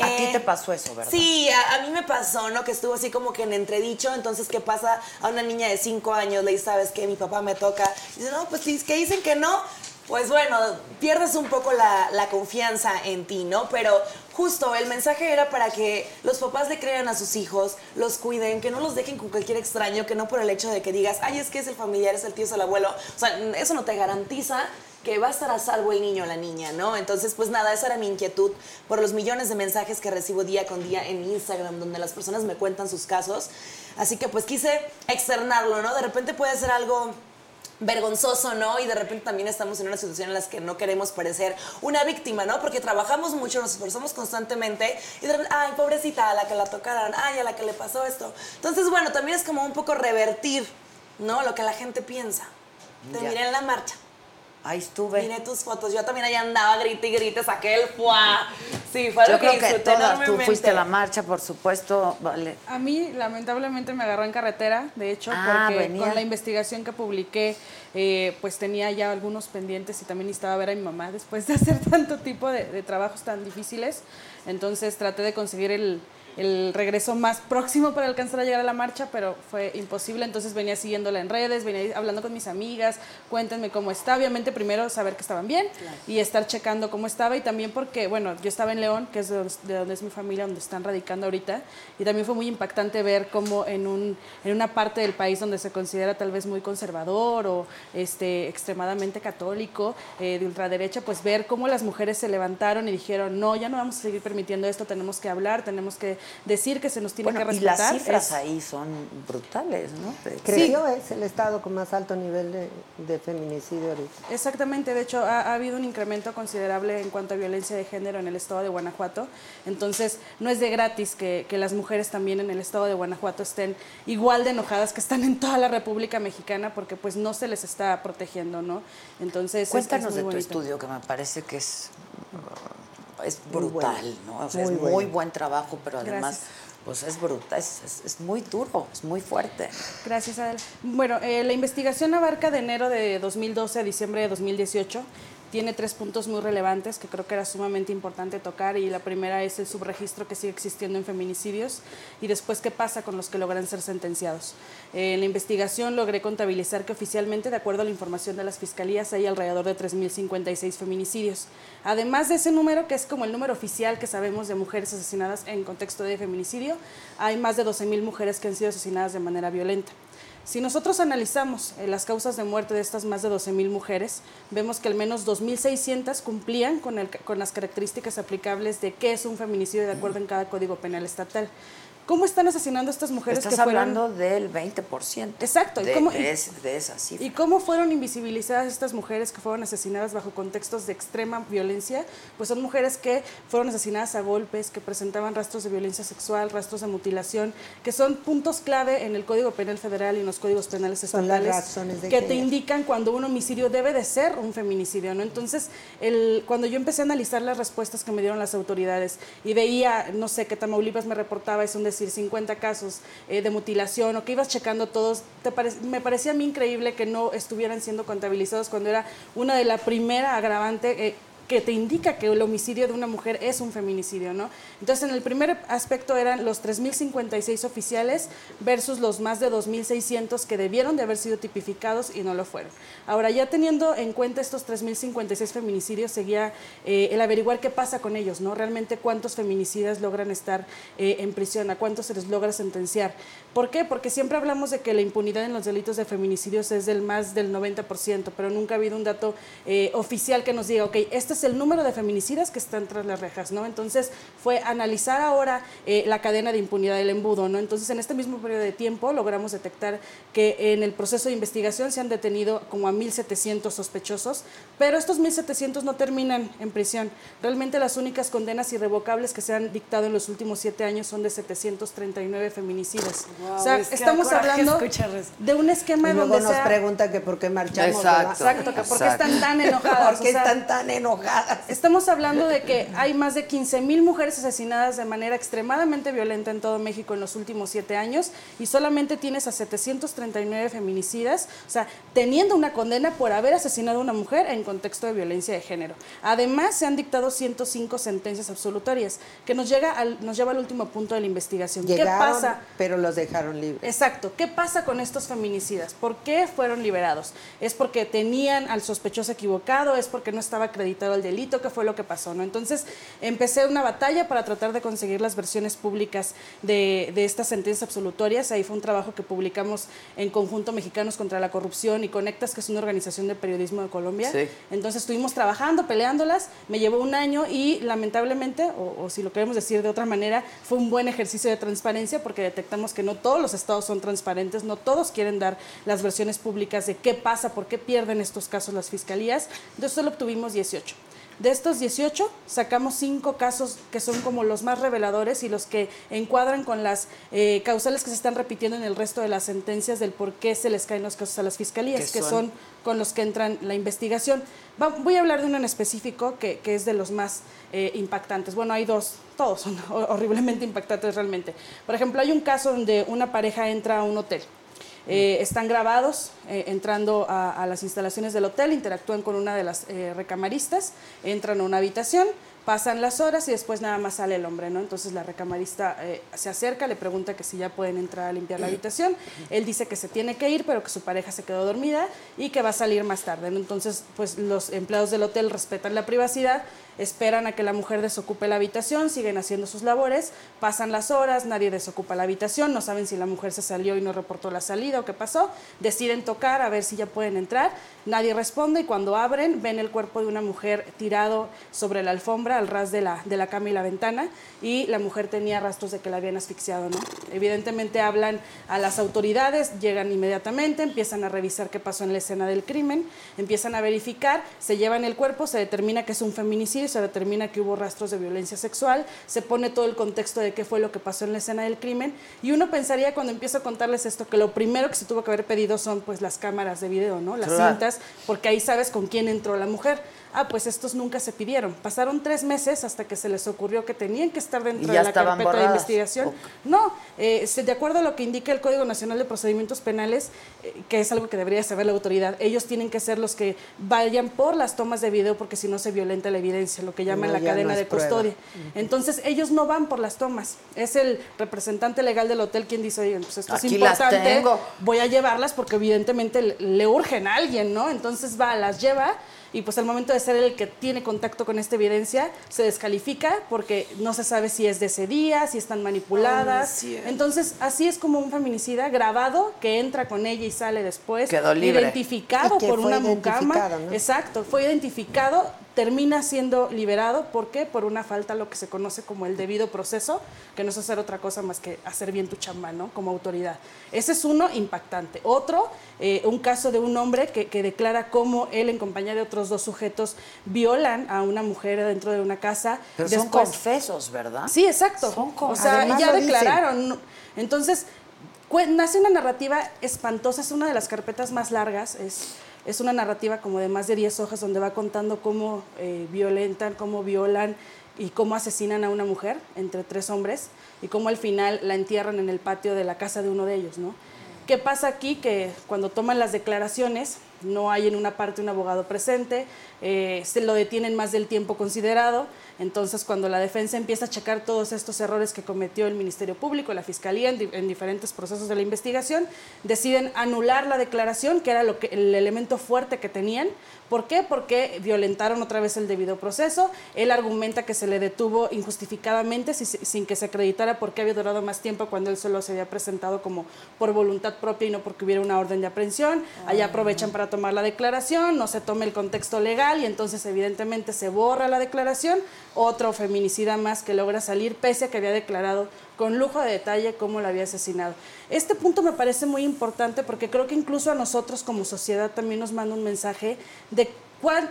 S1: A
S7: Eh,
S1: ti te pasó eso, ¿verdad?
S7: Sí, a, a mí me pasó, ¿no? Que estuvo así como que en entredicho. Entonces, ¿qué pasa a una niña de 5 años? Le dice, ¿sabes qué? Mi papá me toca. Dice, no, pues sí, que dicen que no. pues bueno, pierdes un poco la, la confianza en ti, ¿no? Pero justo el mensaje era para que los papás le crean a sus hijos, los cuiden, que no los dejen con cualquier extraño, que no por el hecho de que digas, ay, es que es el familiar, es el tío, es el abuelo. O sea, eso no te garantiza que va a estar a salvo el niño o la niña, ¿no? Entonces, pues nada, esa era mi inquietud por los millones de mensajes que recibo día con día en Instagram, donde las personas me cuentan sus casos. Así que pues quise externarlo, ¿no? De repente puede ser algo vergonzoso, ¿no? Y de repente también estamos en una situación en la que no queremos parecer una víctima, ¿no? Porque trabajamos mucho, nos esforzamos constantemente y de repente, ay, pobrecita, a la que la tocaron, ay, a la que le pasó esto. Entonces, bueno, también es como un poco revertir, ¿no? Lo que la gente piensa. Te miré en la marcha.
S1: Ahí estuve.
S7: Miré tus fotos. Yo también allá andaba, grite y grite, saqué el fuá. Sí, fue
S1: Yo
S7: que
S1: creo que
S7: disfruté
S1: todas, tú fuiste a la marcha, por supuesto, vale.
S9: A mí, lamentablemente, me agarró en carretera, de hecho,
S1: Ah,
S9: porque
S1: venía.
S9: con la investigación que publiqué, eh, pues tenía ya algunos pendientes y también necesitaba ver a mi mamá después de [LAUGHS] hacer tanto tipo de, de trabajos tan difíciles. Entonces traté de conseguir el, el regreso más próximo para alcanzar a llegar a la marcha, pero fue imposible. Entonces venía siguiéndola en redes, venía hablando con mis amigas, cuéntenme cómo está. Obviamente primero saber que estaban bien y estar checando cómo estaba y también porque, bueno, yo estaba en León, que es de donde, de donde es mi familia, donde están radicando ahorita, y también fue muy impactante ver cómo en, un, en una parte del país donde se considera tal vez muy conservador o este, extremadamente católico, eh, de ultraderecha, pues ver cómo las mujeres se levantaron y dijeron, no, ya no vamos a seguir permitiendo esto, tenemos que hablar, tenemos que decir que se nos tiene
S1: Bueno,
S9: que
S1: y las
S9: respetar.
S1: cifras
S9: Es-
S1: ahí son brutales, ¿no?
S8: Creció, es el estado con más alto nivel de, de feminicidio ahorita.
S9: Exactamente, de hecho ha, ha habido un incremento considerable en cuanto a violencia de género en el estado de Guanajuato, entonces no es de gratis que, que las mujeres también en el estado de Guanajuato estén igual de enojadas que están en toda la República Mexicana porque pues no se les está protegiendo, ¿no? Entonces es- es
S1: Cuéntanos
S9: muy
S1: de tu
S9: bonito.
S1: estudio, que me parece que es, es brutal,
S8: bueno,
S1: ¿no? O sea,
S8: muy
S1: es muy
S8: bueno.
S1: buen trabajo, pero además,
S9: Gracias.
S1: pues es brutal, es, es- es muy duro, es muy fuerte.
S9: Gracias, Adel. Bueno, eh, la investigación abarca de enero de 2012 a diciembre de 2018. Tiene tres puntos muy relevantes que creo que era sumamente importante tocar y la primera es el subregistro que sigue existiendo en feminicidios y después qué pasa con los que logran ser sentenciados. En la investigación logré contabilizar que oficialmente, de acuerdo a la información de las fiscalías, hay alrededor de 3.056 feminicidios. Además de ese número, que es como el número oficial que sabemos de mujeres asesinadas en contexto de feminicidio, hay más de 12.000 mujeres que han sido asesinadas de manera violenta. Si nosotros analizamos eh, las causas de muerte de estas más de 12.000 mujeres, vemos que al menos 2.600 cumplían con, el- con las características aplicables de qué es un feminicidio de acuerdo en cada código penal estatal. ¿Cómo están asesinando a estas mujeres
S1: Estás
S9: que fueron...
S1: hablando del 20%.
S9: Exacto, ¿y
S1: De,
S9: cómo-
S1: de es- de esa cifra.
S9: ¿Y cómo fueron invisibilizadas estas mujeres que fueron asesinadas bajo contextos de extrema violencia? Pues son mujeres que fueron asesinadas a golpes, que presentaban rastros de violencia sexual, rastros de mutilación, que son puntos clave en el Código Penal Federal y en los códigos penales
S8: Son las
S9: estatales
S8: razones de
S9: que te indican cuando un homicidio debe de ser un feminicidio, ¿no? Entonces, el, cuando yo empecé a analizar las respuestas que me dieron las autoridades y veía, no sé, que Tamaulipas me reportaba, es un decir, 50 casos eh, de mutilación o que ibas checando todos, te pare- me parecía a mí increíble que no estuvieran siendo contabilizados cuando era una de la primera agravante. eh, que te indica que el homicidio de una mujer es un feminicidio, ¿no? Entonces, en el primer aspecto eran los 3.056 oficiales versus los más de 2.600 que debieron de haber sido tipificados y no lo fueron. Ahora, ya teniendo en cuenta estos 3.056 feminicidios, seguía eh, el averiguar qué pasa con ellos, ¿no? Realmente cuántos feminicidas logran estar eh, en prisión, a cuántos se les logra sentenciar. ¿Por qué? Porque siempre hablamos de que la impunidad en los delitos de feminicidios es del más del 90%, pero nunca ha habido un dato eh, oficial que nos diga, ok, este es el número de feminicidas que están tras las rejas, ¿no? Entonces fue analizar ahora eh, la cadena de impunidad del embudo, ¿no? Entonces en este mismo periodo de tiempo logramos detectar que en el proceso de investigación se han detenido como a 1.700 sospechosos, pero estos 1.700 no terminan en prisión. Realmente las únicas condenas irrevocables que se han dictado en los últimos siete años son de 739 feminicidas. o sea,
S7: es que da
S9: estamos hablando de un esquema
S8: Y luego
S9: donde
S8: nos
S9: sea...
S8: pregunta que por qué marchamos.
S1: Exacto.
S9: Exacto, que por qué están tan enojadas.
S8: ¿Por qué
S9: o sea,
S8: están tan enojadas? Drogadas.
S9: Estamos hablando de que hay más de 15 mil mujeres asesinadas de manera extremadamente violenta en todo México en los últimos siete años y solamente tienes a 739 feminicidas, o sea, teniendo una condena por haber asesinado a una mujer en contexto de violencia de género. Además, se han dictado 105 sentencias absolutorias, que nos, llega al, nos lleva al último punto de la investigación. ¿Qué pasa?
S8: pero los dejaron libres.
S9: Exacto. ¿Qué pasa con estos feminicidas? ¿Por qué fueron liberados? ¿Es porque tenían al sospechoso equivocado? ¿Es porque no estaba acreditado el delito? ¿Qué fue lo que pasó? ¿no? Entonces, empecé una batalla para tratar de conseguir las versiones públicas de, de estas sentencias absolutorias. Ahí fue un trabajo que publicamos en conjunto Mexicanos contra la Corrupción y Conectas, que es una organización de periodismo de Colombia.
S1: Sí.
S9: Entonces, estuvimos trabajando, peleándolas. Me llevó un año y lamentablemente, o, o si lo queremos decir de otra manera, fue un buen ejercicio de transparencia porque detectamos que no todos los estados son transparentes, no todos quieren dar las versiones públicas de qué pasa, por qué pierden estos casos las fiscalías. Entonces solo obtuvimos 18. De estos 18, sacamos cinco casos que son como los más reveladores y los que encuadran con las eh, causales que se están repitiendo en el resto de las sentencias del por qué se les caen los casos a las fiscalías,
S1: ¿Qué
S9: que
S1: son?
S9: son con los que entran la investigación. Va- voy a hablar de uno en específico que, que es de los más eh, impactantes. Bueno, hay dos, todos son [LAUGHS] horriblemente impactantes realmente. Por ejemplo, hay un caso donde una pareja entra a un hotel. Eh, están grabados eh, entrando a, las instalaciones del hotel, interactúan con una de las eh, recamaristas, entran a una habitación, pasan las horas y después nada más sale el hombre, ¿no? Entonces la recamarista se acerca, le pregunta que si ya pueden entrar a limpiar la habitación. Él dice que se tiene que ir, pero que su pareja se quedó dormida y que va a salir más tarde. Entonces, pues los empleados del hotel respetan la privacidad, esperan a que la mujer desocupe la habitación, siguen haciendo sus labores, pasan las horas, nadie desocupa la habitación, no saben si la mujer se salió y no reportó la salida o qué pasó, deciden tocar a ver si ya pueden entrar, nadie responde y cuando abren ven el cuerpo de una mujer tirado sobre la alfombra al ras de la, de la cama y la ventana y la mujer tenía rastros de que la habían asfixiado, ¿no? Evidentemente hablan a las autoridades, llegan inmediatamente, empiezan a revisar qué pasó en la escena del crimen, empiezan a verificar, se llevan el cuerpo, se determina que es un feminicidio, se determina que hubo rastros de violencia sexual, se pone todo el contexto de qué fue lo que pasó en la escena del crimen y uno pensaría cuando empiezo a contarles esto que lo primero que se tuvo que haber pedido son pues las cámaras de video, ¿no? Las cintas, porque ahí sabes con quién entró la mujer. Ah, pues estos nunca se pidieron. Pasaron tres meses hasta que se les ocurrió que tenían que estar dentro
S1: ¿Y ya
S9: de la carpeta de investigación. No, eh, de acuerdo a lo que indica el Código Nacional de Procedimientos Penales, eh, que es algo que debería saber la autoridad, ellos tienen que ser los que vayan por las tomas de video porque si no se violenta la evidencia, lo que llaman
S8: No,
S9: la cadena
S8: no
S9: de
S8: prueba.
S9: custodia. Entonces ellos no van por las tomas. Es el representante legal del hotel quien dice, oye, pues esto
S1: Aquí
S9: es importante, voy a llevarlas porque evidentemente le, le urgen a alguien, ¿no? Entonces va, las lleva y pues al momento de ser el que tiene contacto con esta evidencia, se descalifica porque no se sabe si es de ese día, si están manipuladas. Entonces, así es como un feminicida grabado que entra con ella y sale después,
S1: Quedó libre.
S9: identificado
S8: Y que
S9: por una mucama.
S8: ¿no?
S9: Exacto, fue identificado, termina siendo liberado, ¿por qué? Por una falta lo que se conoce como el debido proceso, que no es hacer otra cosa más que hacer bien tu chamba, ¿no? Como autoridad. Ese es uno impactante. Otro, eh, un caso de un hombre que, que declara cómo él en compañía de otros dos sujetos violan a una mujer dentro de una casa.
S1: Pero son confesos, ¿verdad?
S9: Sí, exacto.
S1: Son
S9: o sea,
S8: Además
S9: ya declararon. Entonces, nace una narrativa espantosa, es una de las carpetas más largas, es, es una narrativa como de más de 10 hojas donde va contando cómo eh, violentan, cómo violan y cómo asesinan a una mujer entre tres hombres y cómo al final la entierran en el patio de la casa de uno de ellos, ¿no? ¿Qué pasa aquí? Que cuando toman las declaraciones, no hay en una parte un abogado presente, eh, se lo detienen más del tiempo considerado, entonces cuando la defensa empieza a checar todos estos errores que cometió el Ministerio Público, la Fiscalía en, en diferentes procesos de la investigación, deciden anular la declaración, que era lo que, el elemento fuerte que tenían. ¿Por qué? Porque violentaron otra vez el debido proceso. Él argumenta que se le detuvo injustificadamente si- sin que se acreditara por qué había durado más tiempo cuando él solo se había presentado como por voluntad propia y no porque hubiera una orden de aprehensión. Allá aprovechan para tomar la declaración, no se toma el contexto legal y entonces evidentemente se borra la declaración. Otro feminicida más que logra salir pese a que había declarado con lujo de detalle cómo lo había asesinado. Este punto me parece muy importante porque creo que incluso a nosotros como sociedad también nos manda un mensaje de ¿Cuál-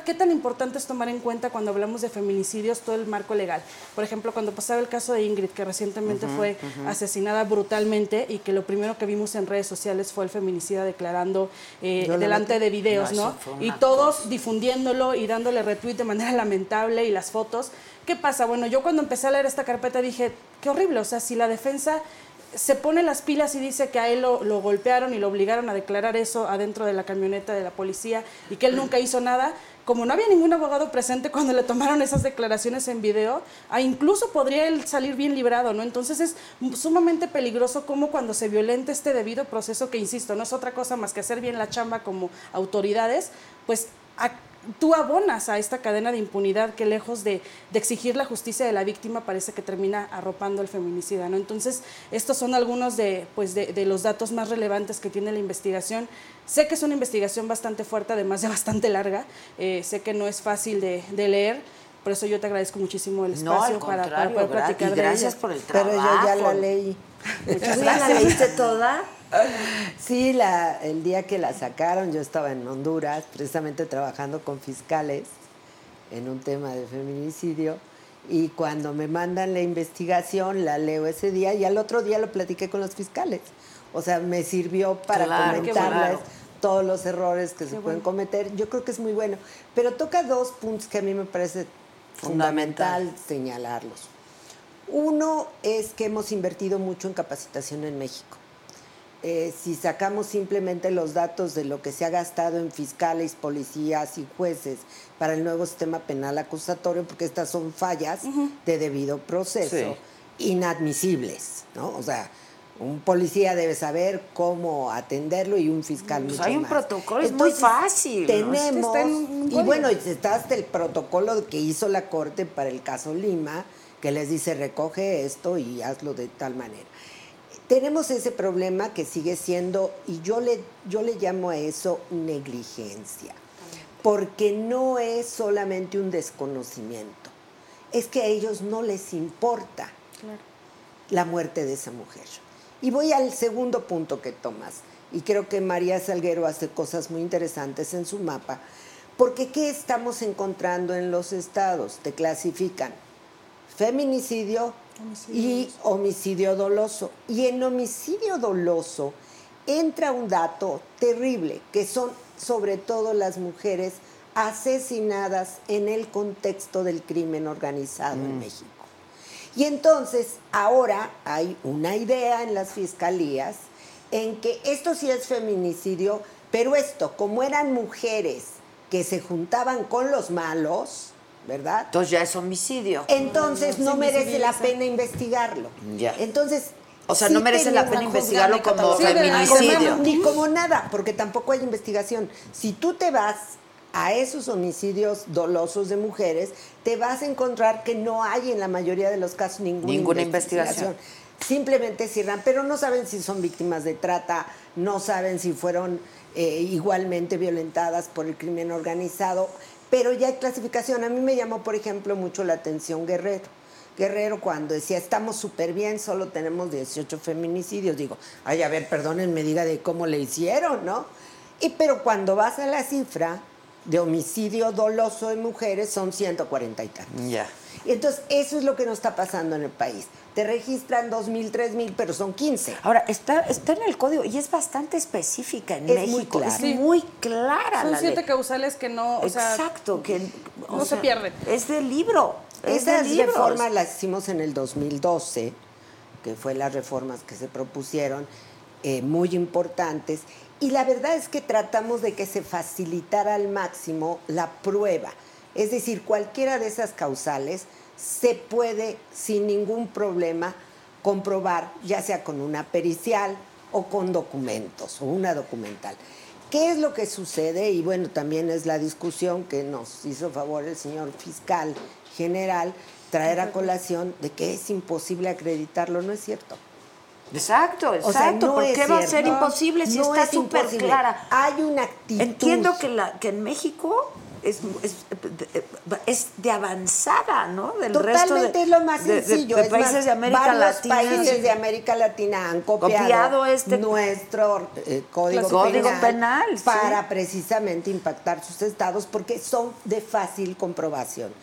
S9: ¿Qué tan importante es tomar en cuenta cuando hablamos de feminicidios todo el marco legal? Por ejemplo, cuando pasaba el caso de Ingrid, que recientemente fue asesinada brutalmente y que lo primero que vimos en redes sociales fue el feminicida declarando eh, delante de videos,
S1: No,
S9: Y todos difundiéndolo y dándole retweet de manera [LAUGHS] lamentable y las fotos. ¿Qué pasa? Bueno, yo cuando empecé a leer esta carpeta dije, qué horrible, o sea, si la defensa se pone las pilas y dice que a él lo, golpearon y lo obligaron a declarar eso adentro de la camioneta de la policía y que él nunca hizo nada, como no había ningún abogado presente cuando le tomaron esas declaraciones en video, ah, incluso podría él salir bien librado, ¿no? Entonces es sumamente peligroso como cuando se violenta este debido proceso, que insisto, no es otra cosa más que hacer bien la chamba como autoridades, pues tú abonas a esta cadena de impunidad que lejos de, de exigir la justicia de la víctima parece que termina arropando al feminicida, ¿no? Entonces, estos son algunos de, pues de, de los datos más relevantes que tiene la investigación. Sé que es una investigación bastante fuerte, además de bastante larga, eh, sé que no es fácil de, de leer, por eso yo te agradezco muchísimo el espacio para, para poder platicar
S1: y
S9: de
S1: gracias por el
S8: Pero yo ya la leí.
S9: Muchas
S1: ¿Tú ya la
S9: gracias.
S1: leíste toda?
S8: Sí, la, el día que la sacaron yo estaba en Honduras, precisamente trabajando con fiscales en un tema de feminicidio. Y cuando me mandan la investigación, la leo ese día y al otro día lo platiqué con los fiscales. O sea, me sirvió para
S1: Claro,
S8: comentarles todos los errores que se pueden
S9: bueno.
S8: cometer. Yo creo que es muy bueno. Pero toca dos puntos que a mí me parece
S1: Fundamental.
S8: fundamental señalarlos. Uno es que hemos invertido mucho en capacitación en México. Eh, si sacamos simplemente los datos de lo que se ha gastado en fiscales, policías y jueces para el nuevo sistema penal acusatorio, porque estas son fallas de debido proceso,
S1: Sí.
S8: inadmisibles, ¿no? O sea, un policía debe saber cómo atenderlo y un fiscal
S1: Pues
S8: mucho
S1: hay un
S8: más.
S1: protocolo, es muy fácil, ¿no?
S8: Tenemos, y bueno, está hasta el protocolo que hizo la Corte para el caso Lima, que les dice recoge esto y hazlo de tal manera. Tenemos ese problema que sigue siendo, y yo le, yo le llamo a eso negligencia, porque no es solamente un desconocimiento, es que a ellos no les importa la muerte de esa mujer. Y voy al segundo punto que tomas, y creo que María Salguero hace cosas muy interesantes en su mapa, porque ¿qué estamos encontrando en los estados? Te clasifican feminicidio y homicidio doloso. Y en homicidio doloso entra un dato terrible, que son sobre todo las mujeres asesinadas en el contexto del crimen organizado en México. Y entonces ahora hay una idea en las fiscalías en que esto sí es feminicidio, pero esto, como eran mujeres que se juntaban con los malos, ¿verdad?
S1: Entonces ya es homicidio.
S8: Entonces no merece la pena investigarlo.
S1: Ya.
S8: Entonces.
S1: O sea,
S8: sí
S1: no merece la pena investigarlo como
S9: Sí,
S1: feminicidio.
S8: ni como nada, porque tampoco hay investigación. Si tú te vas a esos homicidios dolosos de mujeres, te vas a encontrar que no hay en la mayoría de los casos ninguna,
S1: Ninguna investigación.
S8: Simplemente cierran, pero no saben si son víctimas de trata, no saben si fueron eh, igualmente violentadas por el crimen organizado, pero ya hay clasificación. A mí me llamó, por ejemplo, mucho la atención Guerrero. Guerrero cuando decía, estamos súper bien, solo tenemos 18 feminicidios. Digo, ay, a ver, perdónenme, diga de cómo le hicieron, ¿no? Y pero cuando vas a la cifra de homicidio doloso de mujeres, son 140 y tantos.
S1: Ya.
S8: Y entonces, eso es lo que nos está pasando en el país. Te registran 2.000, 3.000, pero son 15.
S1: Ahora, está, está en el código y es bastante específica en
S8: Es
S1: México.
S8: muy clara.
S1: Es
S9: Sí.
S1: muy clara
S9: Son
S1: la
S9: siete
S1: ley.
S9: causales que no, o sea,
S1: Exacto, que o
S9: no se pierden.
S1: Es del libro. Es
S8: Esas
S1: de libros.
S8: reformas las hicimos en el 2012, que fue las reformas que se propusieron, eh, muy importantes. Y la verdad es que tratamos de que se facilitara al máximo la prueba. Es decir, cualquiera de esas causales se puede sin ningún problema comprobar, ya sea con una pericial o con documentos o una documental. ¿Qué es lo que sucede? Y bueno, también es la discusión que nos hizo favor el señor fiscal general traer a colación de que es imposible acreditarlo, ¿no es cierto?
S1: Exacto, exacto.
S8: O sea, no
S1: ¿Por qué va a ser imposible si
S8: No
S1: está
S8: es
S1: súper clara?
S8: Hay una actitud.
S1: Entiendo que, la, que en México es, es, es de avanzada, ¿no? Del resto
S8: Totalmente
S1: de,
S8: es lo más
S1: de- de-
S8: sencillo.
S1: de
S8: es
S1: países
S8: más,
S1: de América Latina.
S8: países de América Latina han copiado,
S1: Copiado este-
S8: nuestro eh, código,
S1: Código
S8: penal,
S1: penal, sí.
S8: para precisamente impactar sus estados porque son de fácil comprobación.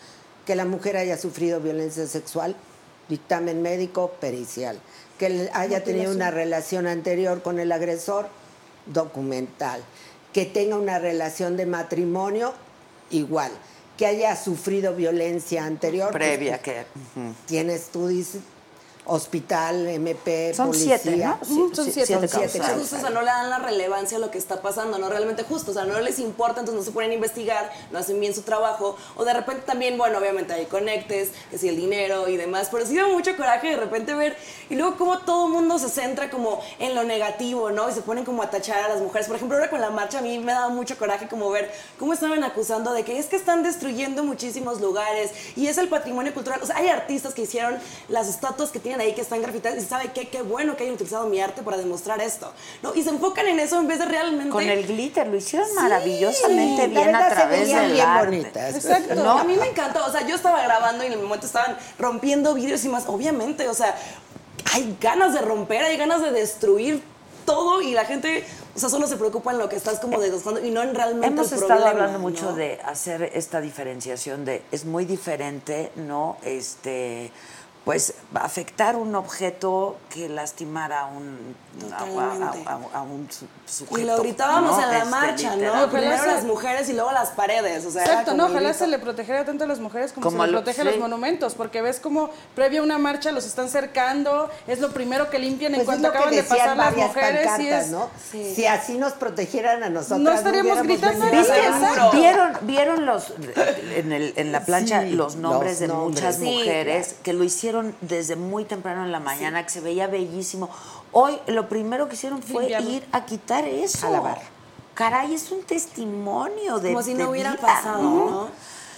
S8: Que la mujer haya sufrido violencia sexual, dictamen médico, pericial. Que haya tenido una relación anterior con el agresor, documental. Que tenga una relación de matrimonio, igual. Que haya sufrido violencia anterior. pues,
S1: previa que ujú.
S8: Tienes, tú dices, hospital, MP,
S1: Son
S8: policía.
S1: siete, ¿no? Sí,
S7: son siete,
S8: Son
S1: causales.
S8: siete
S7: Justo,
S8: causales.
S7: o sea, no le dan la relevancia a lo que está pasando, no realmente justo, o sea, no les importa, entonces no se ponen a investigar, no hacen bien su trabajo, o de repente también, bueno, obviamente hay conectes, que si el dinero y demás, pero sí da mucho coraje de repente ver, y luego como todo mundo se centra como en lo negativo, ¿no? Y se ponen como a tachar a las mujeres. Por ejemplo, ahora con la marcha a mí me daba mucho coraje como ver cómo estaban acusando de que es que están destruyendo muchísimos lugares, y es el patrimonio cultural, o sea, hay artistas que hicieron las estatuas que tienen ahí que están grafitadas, y sabe qué, qué bueno que hayan utilizado mi arte para demostrar esto, ¿no? Y se enfocan en eso en vez de realmente...
S1: Con el glitter lo hicieron maravillosamente
S8: Sí,
S1: bien a
S8: se
S1: través
S8: veían
S1: del
S8: bien
S1: arte.
S8: bonitas.
S7: Exacto.
S1: ¿No?
S7: A mí me encantó. O sea, yo estaba grabando y en el momento estaban rompiendo vidrios y más. Obviamente, o sea, hay ganas de romper, hay ganas de destruir todo y la gente, o sea, solo se preocupa en lo que estás como desgastando y no en realmente
S1: Hemos
S7: el
S1: estado
S7: problema,
S1: hablando mucho de hacer esta diferenciación de es muy diferente, ¿no? Este pues afectar un objeto que lastimar a un
S7: Totalmente.
S1: a- a- a un su- sujeto.
S7: Y lo gritábamos
S1: ¿no?
S7: en la
S1: Este,
S7: marcha, ¿no? Primero las mujeres y luego las paredes. O sea,
S9: Exacto, no, ojalá se le protegiera tanto a las mujeres como,
S1: Como
S9: se le
S1: lo-
S9: protege a los monumentos, porque ves como previo a una marcha los están cercando, es lo primero que limpian en
S8: Pues es
S9: cuanto acaban de pasar las mujeres y es
S8: ¿no?
S7: Sí.
S8: Si así nos protegieran a nosotras,
S9: No estaríamos
S8: hubiéramos
S9: gritando.
S1: ¿Vieron, vieron los en, el- en la plancha
S8: Sí,
S1: los nombres
S8: los
S1: de
S8: nombres.
S1: muchas
S7: Sí,
S1: mujeres que lo hicieron desde muy temprano en la mañana, que se veía bellísimo. Hoy lo primero que hicieron fue
S9: Limpiarlo.
S1: ir a quitar eso.
S8: A lavar.
S1: Caray, es un testimonio de
S7: Como si no hubiera
S1: vida,
S7: pasado, ¿no?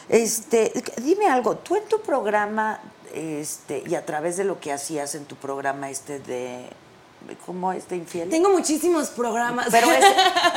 S1: Este, dime algo, tú en tu programa este y a través de lo que hacías en tu programa este de ¿cómo es de infiel?
S7: Tengo muchísimos programas.
S1: Pero ese,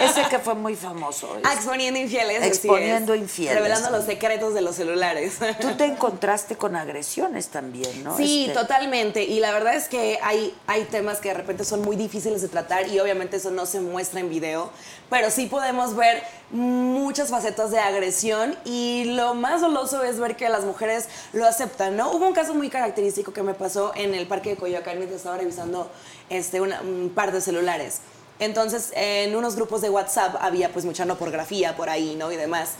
S1: [LAUGHS] ese que fue muy famoso. Es-
S7: exponiendo infieles.
S1: Exponiendo
S7: es.
S1: infieles.
S7: Revelando los secretos de los celulares. [LAUGHS]
S1: Tú te encontraste con agresiones también, ¿no?
S7: Sí,
S1: Este,
S7: totalmente. Y la verdad es que hay, hay temas que de repente son muy difíciles de tratar y obviamente eso no se muestra en video, pero sí podemos ver muchas facetas de agresión y lo más doloso es ver que las mujeres lo aceptan, ¿no? Hubo un caso muy característico que me pasó en el parque de Coyoacán mientras estaba revisando este, una- un par de celulares. Entonces, en unos grupos de WhatsApp había pues mucha no pornografía por ahí, ¿no? Y demás.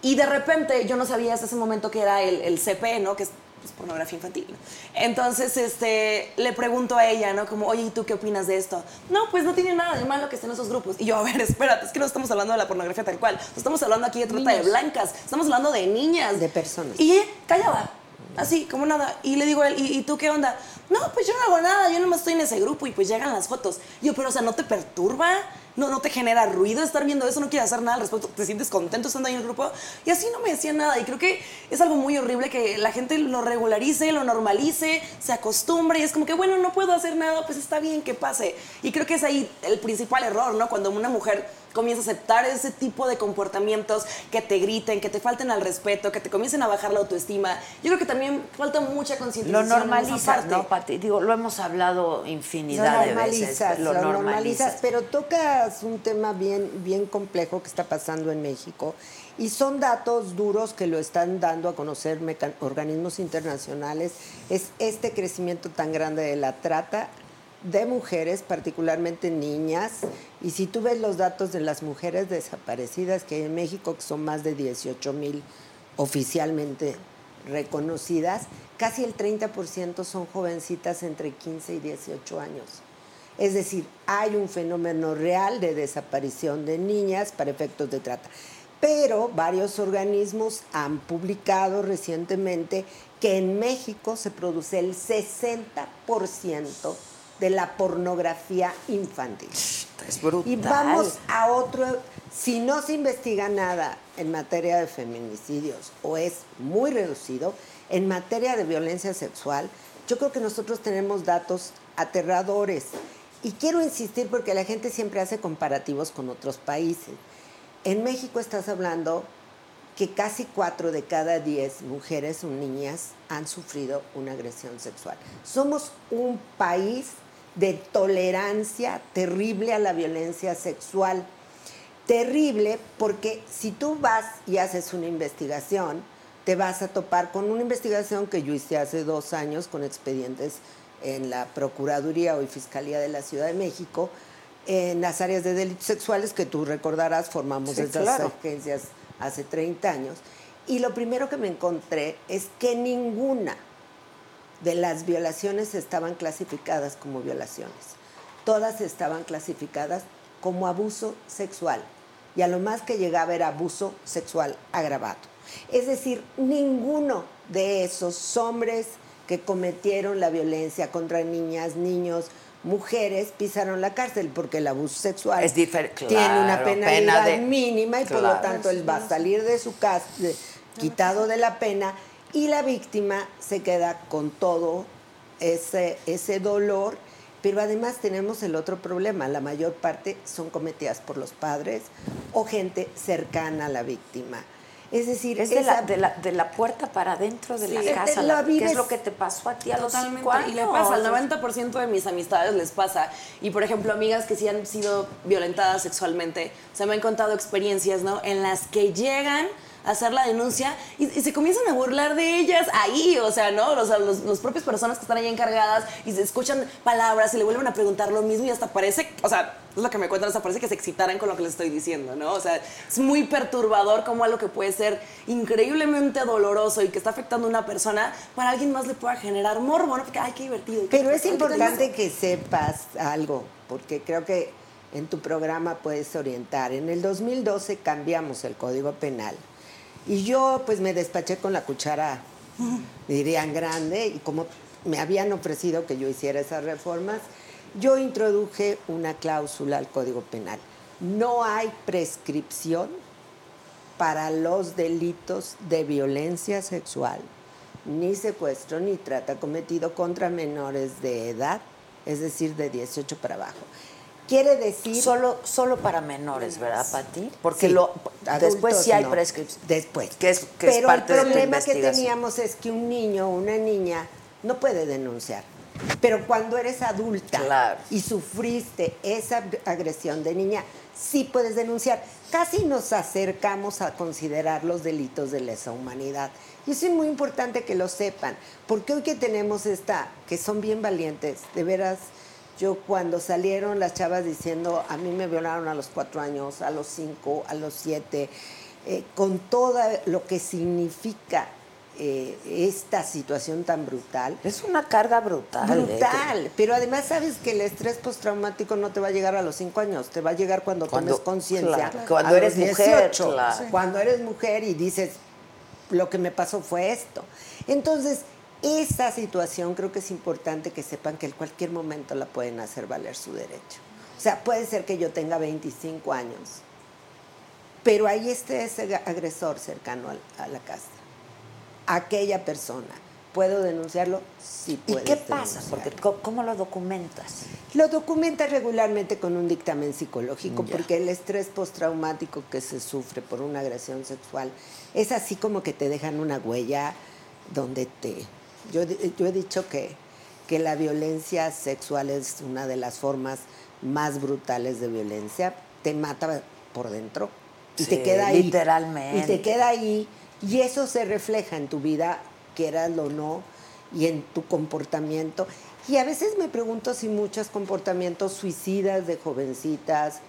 S7: Y de repente yo no sabía hasta ese momento que era el, el CP, ¿no? Que es pues, pornografía infantil. ¿no? Entonces, este, le pregunto a ella, ¿no? Como, oye, ¿y tú qué opinas de esto? No, pues no tiene nada de malo que estén esos grupos. Y yo, a ver, [LAUGHS] espérate, es que no estamos hablando de la pornografía tal cual. No estamos hablando aquí de trata de blancas, estamos hablando de niñas.
S8: De personas.
S7: Y ella, callada, así, como nada. Y le digo a él, ¿y, tú qué onda? No, pues yo no hago nada, yo nomás estoy en ese grupo y pues llegan las fotos. Yo, pero o sea, ¿no te perturba? ¿No, ¿No te genera ruido estar viendo eso? ¿No quieres hacer nada al respecto? ¿Te sientes contento estando ahí en el grupo? Y así no me decía nada. Y creo que es algo muy horrible que la gente lo regularice, lo normalice, se acostumbre y es como que, bueno, no puedo hacer nada, pues está bien que pase. Y creo que es ahí el principal error, ¿no? Cuando una mujer comienza a aceptar ese tipo de comportamientos que te griten, que te falten al respeto, que te comiencen a bajar la autoestima. Yo creo que también falta mucha
S1: lo
S7: concientización. en esa
S1: normalizas. ¿no, Pati? Digo, lo hemos hablado
S8: Lo
S1: infinidad de veces.
S8: normalizas,
S1: Lo,
S8: lo
S1: normalizas.
S8: normalizas, pero tocas un tema bien, bien complejo que está pasando en México y son datos duros que lo están dando a conocer organismos internacionales. Es este crecimiento tan grande de la trata de mujeres, particularmente niñas, y si tú ves los datos de las mujeres desaparecidas que hay en México, que son más de 18 mil oficialmente reconocidas, casi el 30% son jovencitas entre 15 y 18 años. Es decir, hay un fenómeno real de desaparición de niñas para efectos de trata. Pero varios organismos han publicado recientemente que en México se produce el 60% de la pornografía infantil.
S1: Es brutal.
S8: Y vamos a otro, si no se investiga nada en materia de feminicidios o es muy reducido, en materia de violencia sexual, yo creo que nosotros tenemos datos aterradores. Y quiero insistir porque la gente siempre hace comparativos con otros países. En México estás hablando que casi cuatro de cada diez mujeres o niñas han sufrido una agresión sexual. Somos un país de tolerancia terrible a la violencia sexual. Terrible porque si tú vas y haces una investigación, te vas a topar con una investigación que yo hice hace dos años con expedientes en la Procuraduría o Fiscalía de la Ciudad de México, en las áreas de delitos sexuales que tú recordarás, formamos
S1: Sí,
S8: esas
S1: claro.
S8: agencias hace 30 años. Y lo primero que me encontré es que ninguna de las violaciones estaban clasificadas como violaciones. Todas estaban clasificadas como abuso sexual. Y a lo más que llegaba era abuso sexual agravado. Es decir, ninguno de esos hombres que cometieron la violencia contra niñas, niños, mujeres pisaron la cárcel porque el abuso sexual
S1: Es
S8: tiene una penalidad
S1: pena de-
S8: mínima y por lo tanto él va a salir de su casa de- quitado de la pena y la víctima se queda con todo ese, ese dolor. Pero además tenemos el otro problema, la mayor parte son cometidas por los padres o gente cercana a la víctima. Es decir,
S1: Es de la, de, la, de la puerta para adentro de
S7: Sí.
S1: la casa. la- ¿Qué es lo que te pasó a ti a los
S7: Totalmente.
S1: cinco años?
S7: Y le pasa, al 90% de mis amistades les pasa. Y por ejemplo, amigas que sí han sido violentadas sexualmente, se me han contado experiencias, ¿no? En las que llegan hacer la denuncia y, y se comienzan a burlar de ellas ahí, o sea, ¿no? O sea, los, los propios personas que están ahí encargadas y se escuchan palabras y le vuelven a preguntar lo mismo y hasta parece, o sea, es lo que me cuentan, hasta parece que se excitaran con lo que les estoy diciendo, ¿no? O sea, es muy perturbador como algo que puede ser increíblemente doloroso y que está afectando a una persona, para alguien más le pueda generar morbo, ¿no? Porque, ay, qué divertido.
S8: Pero es
S7: ¿Qué tal
S8: importante que sepas algo, porque creo que en tu programa puedes orientar. En el 2012 cambiamos el Código Penal y yo pues me despaché con la cuchara, dirían grande, y como me habían ofrecido que yo hiciera esas reformas, yo introduje una cláusula al Código Penal. No hay prescripción para los delitos de violencia sexual, ni secuestro, ni trata cometido contra menores de edad, es decir, de 18 para abajo. Quiere decir...
S1: Solo, solo para menores, ¿verdad, Pati? Porque
S8: Sí,
S1: lo, después sí hay
S8: no.
S1: prescripción.
S8: Después.
S1: Que es, que es
S8: Pero
S1: parte
S8: el
S1: de tu
S8: problema que teníamos es que un niño o una niña no puede denunciar. Pero cuando eres adulta
S1: Claro.
S8: y sufriste esa agresión de niña, sí puedes denunciar. Casi nos acercamos a considerar los delitos de lesa humanidad. Y eso es muy importante que lo sepan, porque hoy que tenemos esta, que son bien valientes, de veras, yo cuando salieron las chavas diciendo, a mí me violaron a los cuatro años, a los cinco, a los siete, eh, con todo lo que significa eh, esta situación tan brutal.
S1: Es una carga brutal. ¿eh?
S8: Brutal, pero además sabes que el estrés postraumático no te va a llegar a los cinco años, te va a llegar cuando,
S1: Cuando-
S8: tomes conciencia.
S1: claro, cuando
S8: a
S1: eres
S8: los
S1: mujer, claro.
S8: Cuando eres mujer y dices, lo que me pasó fue esto. Entonces, esa situación creo que es importante que sepan que en cualquier momento la pueden hacer valer su derecho. O sea, puede ser que yo tenga 25 años, pero ahí esté ese agresor cercano a la casa. Aquella persona. ¿Puedo denunciarlo? Sí,
S1: ¿Y
S8: puedes
S1: qué pasa?
S8: denunciarlo.
S1: Porque, ¿cómo, lo documentas?
S8: Lo documenta regularmente con un dictamen psicológico,
S1: Ya.
S8: porque el estrés postraumático que se sufre por una agresión sexual es así como que te dejan una huella donde te... Yo, yo he dicho que, que la violencia sexual es una de las formas más brutales de violencia. Te mata por dentro y
S1: Sí,
S8: te queda ahí.
S1: literalmente.
S8: Y te queda ahí. Y eso se refleja en tu vida, quieras o no, y en tu comportamiento. Y a veces me pregunto si muchos comportamientos suicidas de jovencitas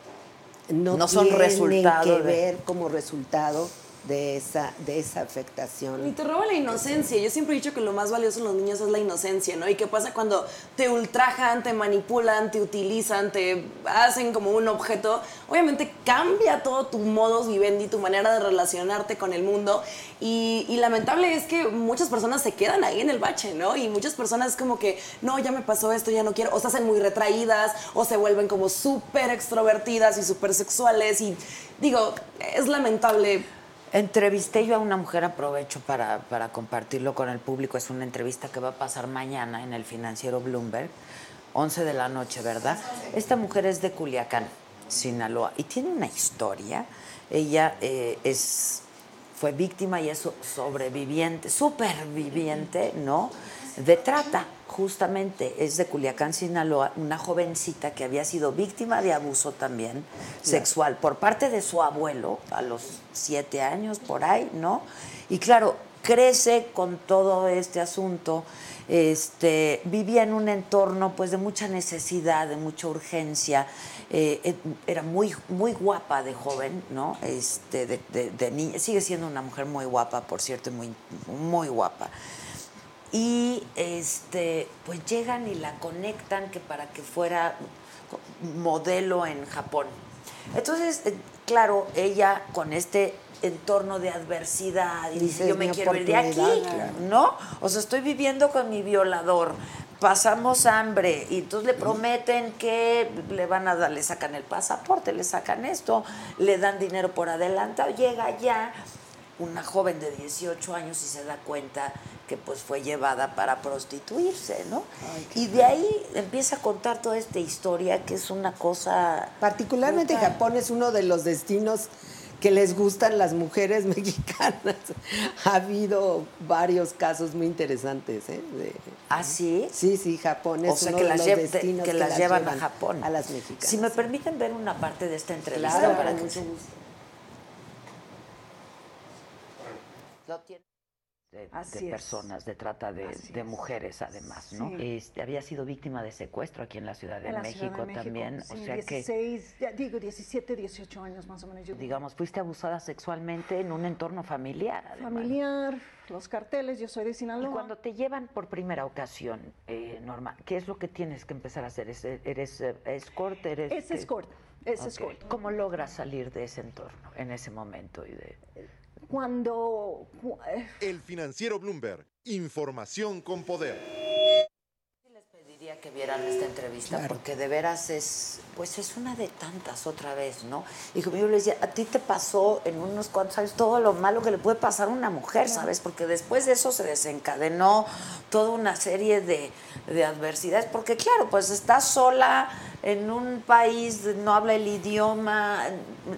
S8: no,
S1: No son
S8: tienen
S1: resultado
S8: que
S1: de-
S8: ver como resultado de esa, de esa
S7: Y
S8: afectación.
S7: te roba la inocencia. Yo siempre he dicho que lo más valioso en los niños es la inocencia, ¿no? ¿Y qué pasa cuando te ultrajan, te manipulan, te utilizan, te hacen como un objeto? Obviamente cambia todo tu modus vivendi, tu manera de relacionarte con el mundo. Y, y lamentable es que muchas personas se quedan ahí en el bache, ¿no? Y muchas personas como que, no, ya me pasó esto, ya no quiero. O se hacen muy retraídas, o se vuelven como súper extrovertidas y súper sexuales. Y digo, es lamentable
S1: Entrevisté yo a una mujer, aprovecho para, para compartirlo con el público. Es una entrevista que va a pasar mañana en el financiero Bloomberg, 11 de la noche, ¿verdad? Esta mujer es de Culiacán, Sinaloa, y tiene una historia. Ella eh, es fue víctima y es sobreviviente, superviviente, ¿no? De trata, justamente. Es de Culiacán, Sinaloa, una jovencita que había sido víctima de abuso también sexual por parte de su abuelo a los siete años, por ahí, ¿no? Y claro, crece con todo este asunto. Este, vivía en un entorno pues de mucha necesidad, de mucha urgencia. Eh, era muy, muy guapa de joven, ¿no? Este, de, de- de niña. Sigue siendo una mujer muy guapa, por cierto, muy, muy guapa. Y este, pues llegan y la conectan que para que fuera modelo en Japón. Entonces, eh, claro, ella con este entorno de adversidad y dice, yo me
S8: "Mi
S1: quiero ir de aquí,
S8: oportunidad", claro.
S1: ¿no? O sea, estoy viviendo con mi violador, pasamos hambre y entonces le prometen que le van a dar, le sacan el pasaporte, le sacan esto, le dan dinero por adelantado, llega ya una joven de 18 años y se da cuenta que pues fue llevada para prostituirse, ¿no? y de ahí empieza a contar toda esta historia que es una cosa...
S8: Particularmente
S1: brutal.
S8: Japón es uno de los destinos que les gustan las mujeres [LAUGHS] mexicanas. Ha habido varios casos muy interesantes. ¿eh? De-
S1: ¿Ah, sí?
S8: sí, sí, Japón es
S1: O sea,
S8: uno
S1: que
S8: de
S1: las,
S8: los destinos
S1: que las llevan a Japón.
S8: A las mexicanas.
S1: Si me permiten ver una parte de esta entrevista
S8: Claro,
S1: para que
S8: mucho
S1: se-
S8: gusto.
S1: Lo tiene de, de personas, de trata de, de
S10: es.
S1: mujeres además, ¿no?
S10: Sí.
S1: Este, había sido víctima de secuestro aquí en la Ciudad de,
S10: la
S1: México,
S10: Ciudad de México,
S1: también,
S10: sí,
S1: o sea que
S10: 16, ya digo 17, 18 años más o menos. Yo,
S1: digamos fuiste abusada sexualmente en un entorno familiar. además.
S10: familiar, los carteles, yo soy de
S1: Y
S10: Sinaloa.
S1: cuando te llevan por primera ocasión, eh, Norma, ¿qué es lo que tienes que empezar a hacer? ¿Es- ¿Eres eh, escort? Eres,
S10: Es escort, es
S1: Ok.
S10: escort.
S1: ¿Cómo logras salir de ese entorno en ese momento? Y de...
S10: Cuando cu- eh,
S11: El financiero Bloomberg. Información con poder.
S1: Pediría que vieran esta entrevista porque de veras es pues es una de tantas otra vez no y como yo les decía a ti te pasó en unos cuantos años todo lo malo que le puede pasar a una mujer sabes porque después de eso se desencadenó toda una serie de, de adversidades porque claro pues estás sola en un país no habla el idioma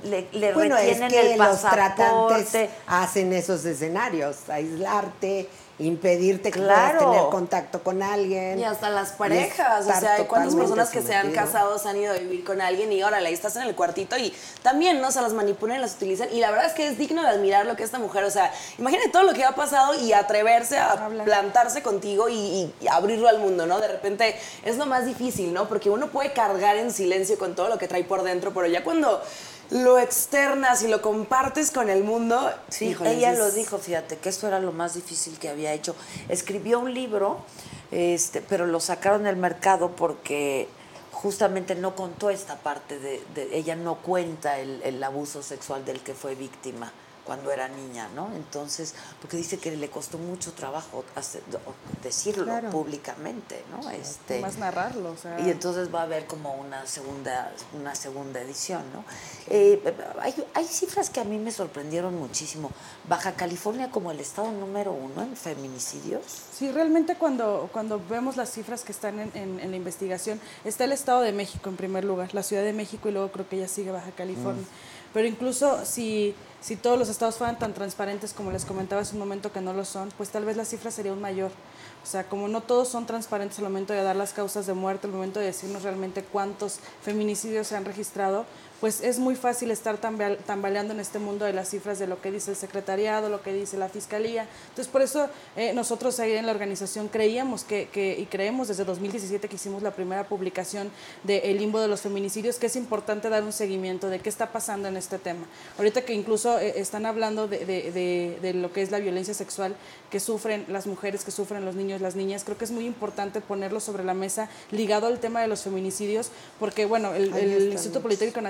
S1: le, le
S8: Bueno, es
S1: retienen
S8: que
S1: el
S8: los
S1: pasaporte.
S8: tratantes hacen esos escenarios, aislarte, impedirte que
S1: Claro.
S8: puedas tener contacto con alguien.
S7: Y hasta las parejas, o sea, hay cuántas personas que se han casado se han ido a vivir con alguien y órale, ahí estás en el cuartito y también, ¿no? Se las manipulan y las utilizan. Y la verdad es que es digno de admirar lo que esta mujer, o sea, imagínate todo lo que ha pasado y atreverse a plantarse contigo y, y- y abrirlo al mundo, ¿no? De repente es lo más difícil, ¿no? Porque uno puede cargar en silencio con todo lo que trae por dentro, pero ya cuando lo externas y lo compartes con el mundo,
S1: Sí,
S7: híjole,
S1: ella
S7: es-
S1: lo dijo, fíjate, que esto era lo más difícil que había hecho. Escribió un libro, este, pero lo sacaron del mercado porque justamente no contó esta parte de, de- ella no cuenta el, el abuso sexual del que fue víctima cuando era niña, ¿no? Entonces, porque dice que le costó mucho trabajo hacer- decirlo
S9: Claro.
S1: públicamente, ¿no? Este,
S9: Más narrarlo, o sea.
S1: y entonces va a haber como una segunda, una segunda edición, ¿no? Eh, hay, hay cifras que a mí me sorprendieron muchísimo. Baja California como el estado número uno en feminicidios.
S9: Sí, realmente cuando, cuando vemos las cifras que están en, en- en la investigación, está el Estado de México en primer lugar, la Ciudad de México y luego creo que ya sigue Baja California. Pero incluso si, si todos los estados fueran tan transparentes como les comentaba hace un momento que no lo son, pues tal vez la cifra sería aún mayor. O sea, como no todos son transparentes al momento de dar las causas de muerte, al momento de decirnos realmente cuántos feminicidios se han registrado, pues es muy fácil estar tambal- tambaleando en este mundo de las cifras de lo que dice el secretariado, lo que dice la fiscalía. Entonces, por eso eh, nosotros ahí en la organización creíamos que, que- y creemos desde 2017 que hicimos la primera publicación de El limbo de los feminicidios, que es importante dar un seguimiento de qué está pasando en este tema. Ahorita que incluso eh, están hablando de, de- de- de lo que es la violencia sexual que sufren las mujeres, que sufren los niños, las niñas, creo que es muy importante ponerlo sobre la mesa ligado al tema de los feminicidios, porque bueno, el, el Instituto
S8: muchos.
S9: Politécnico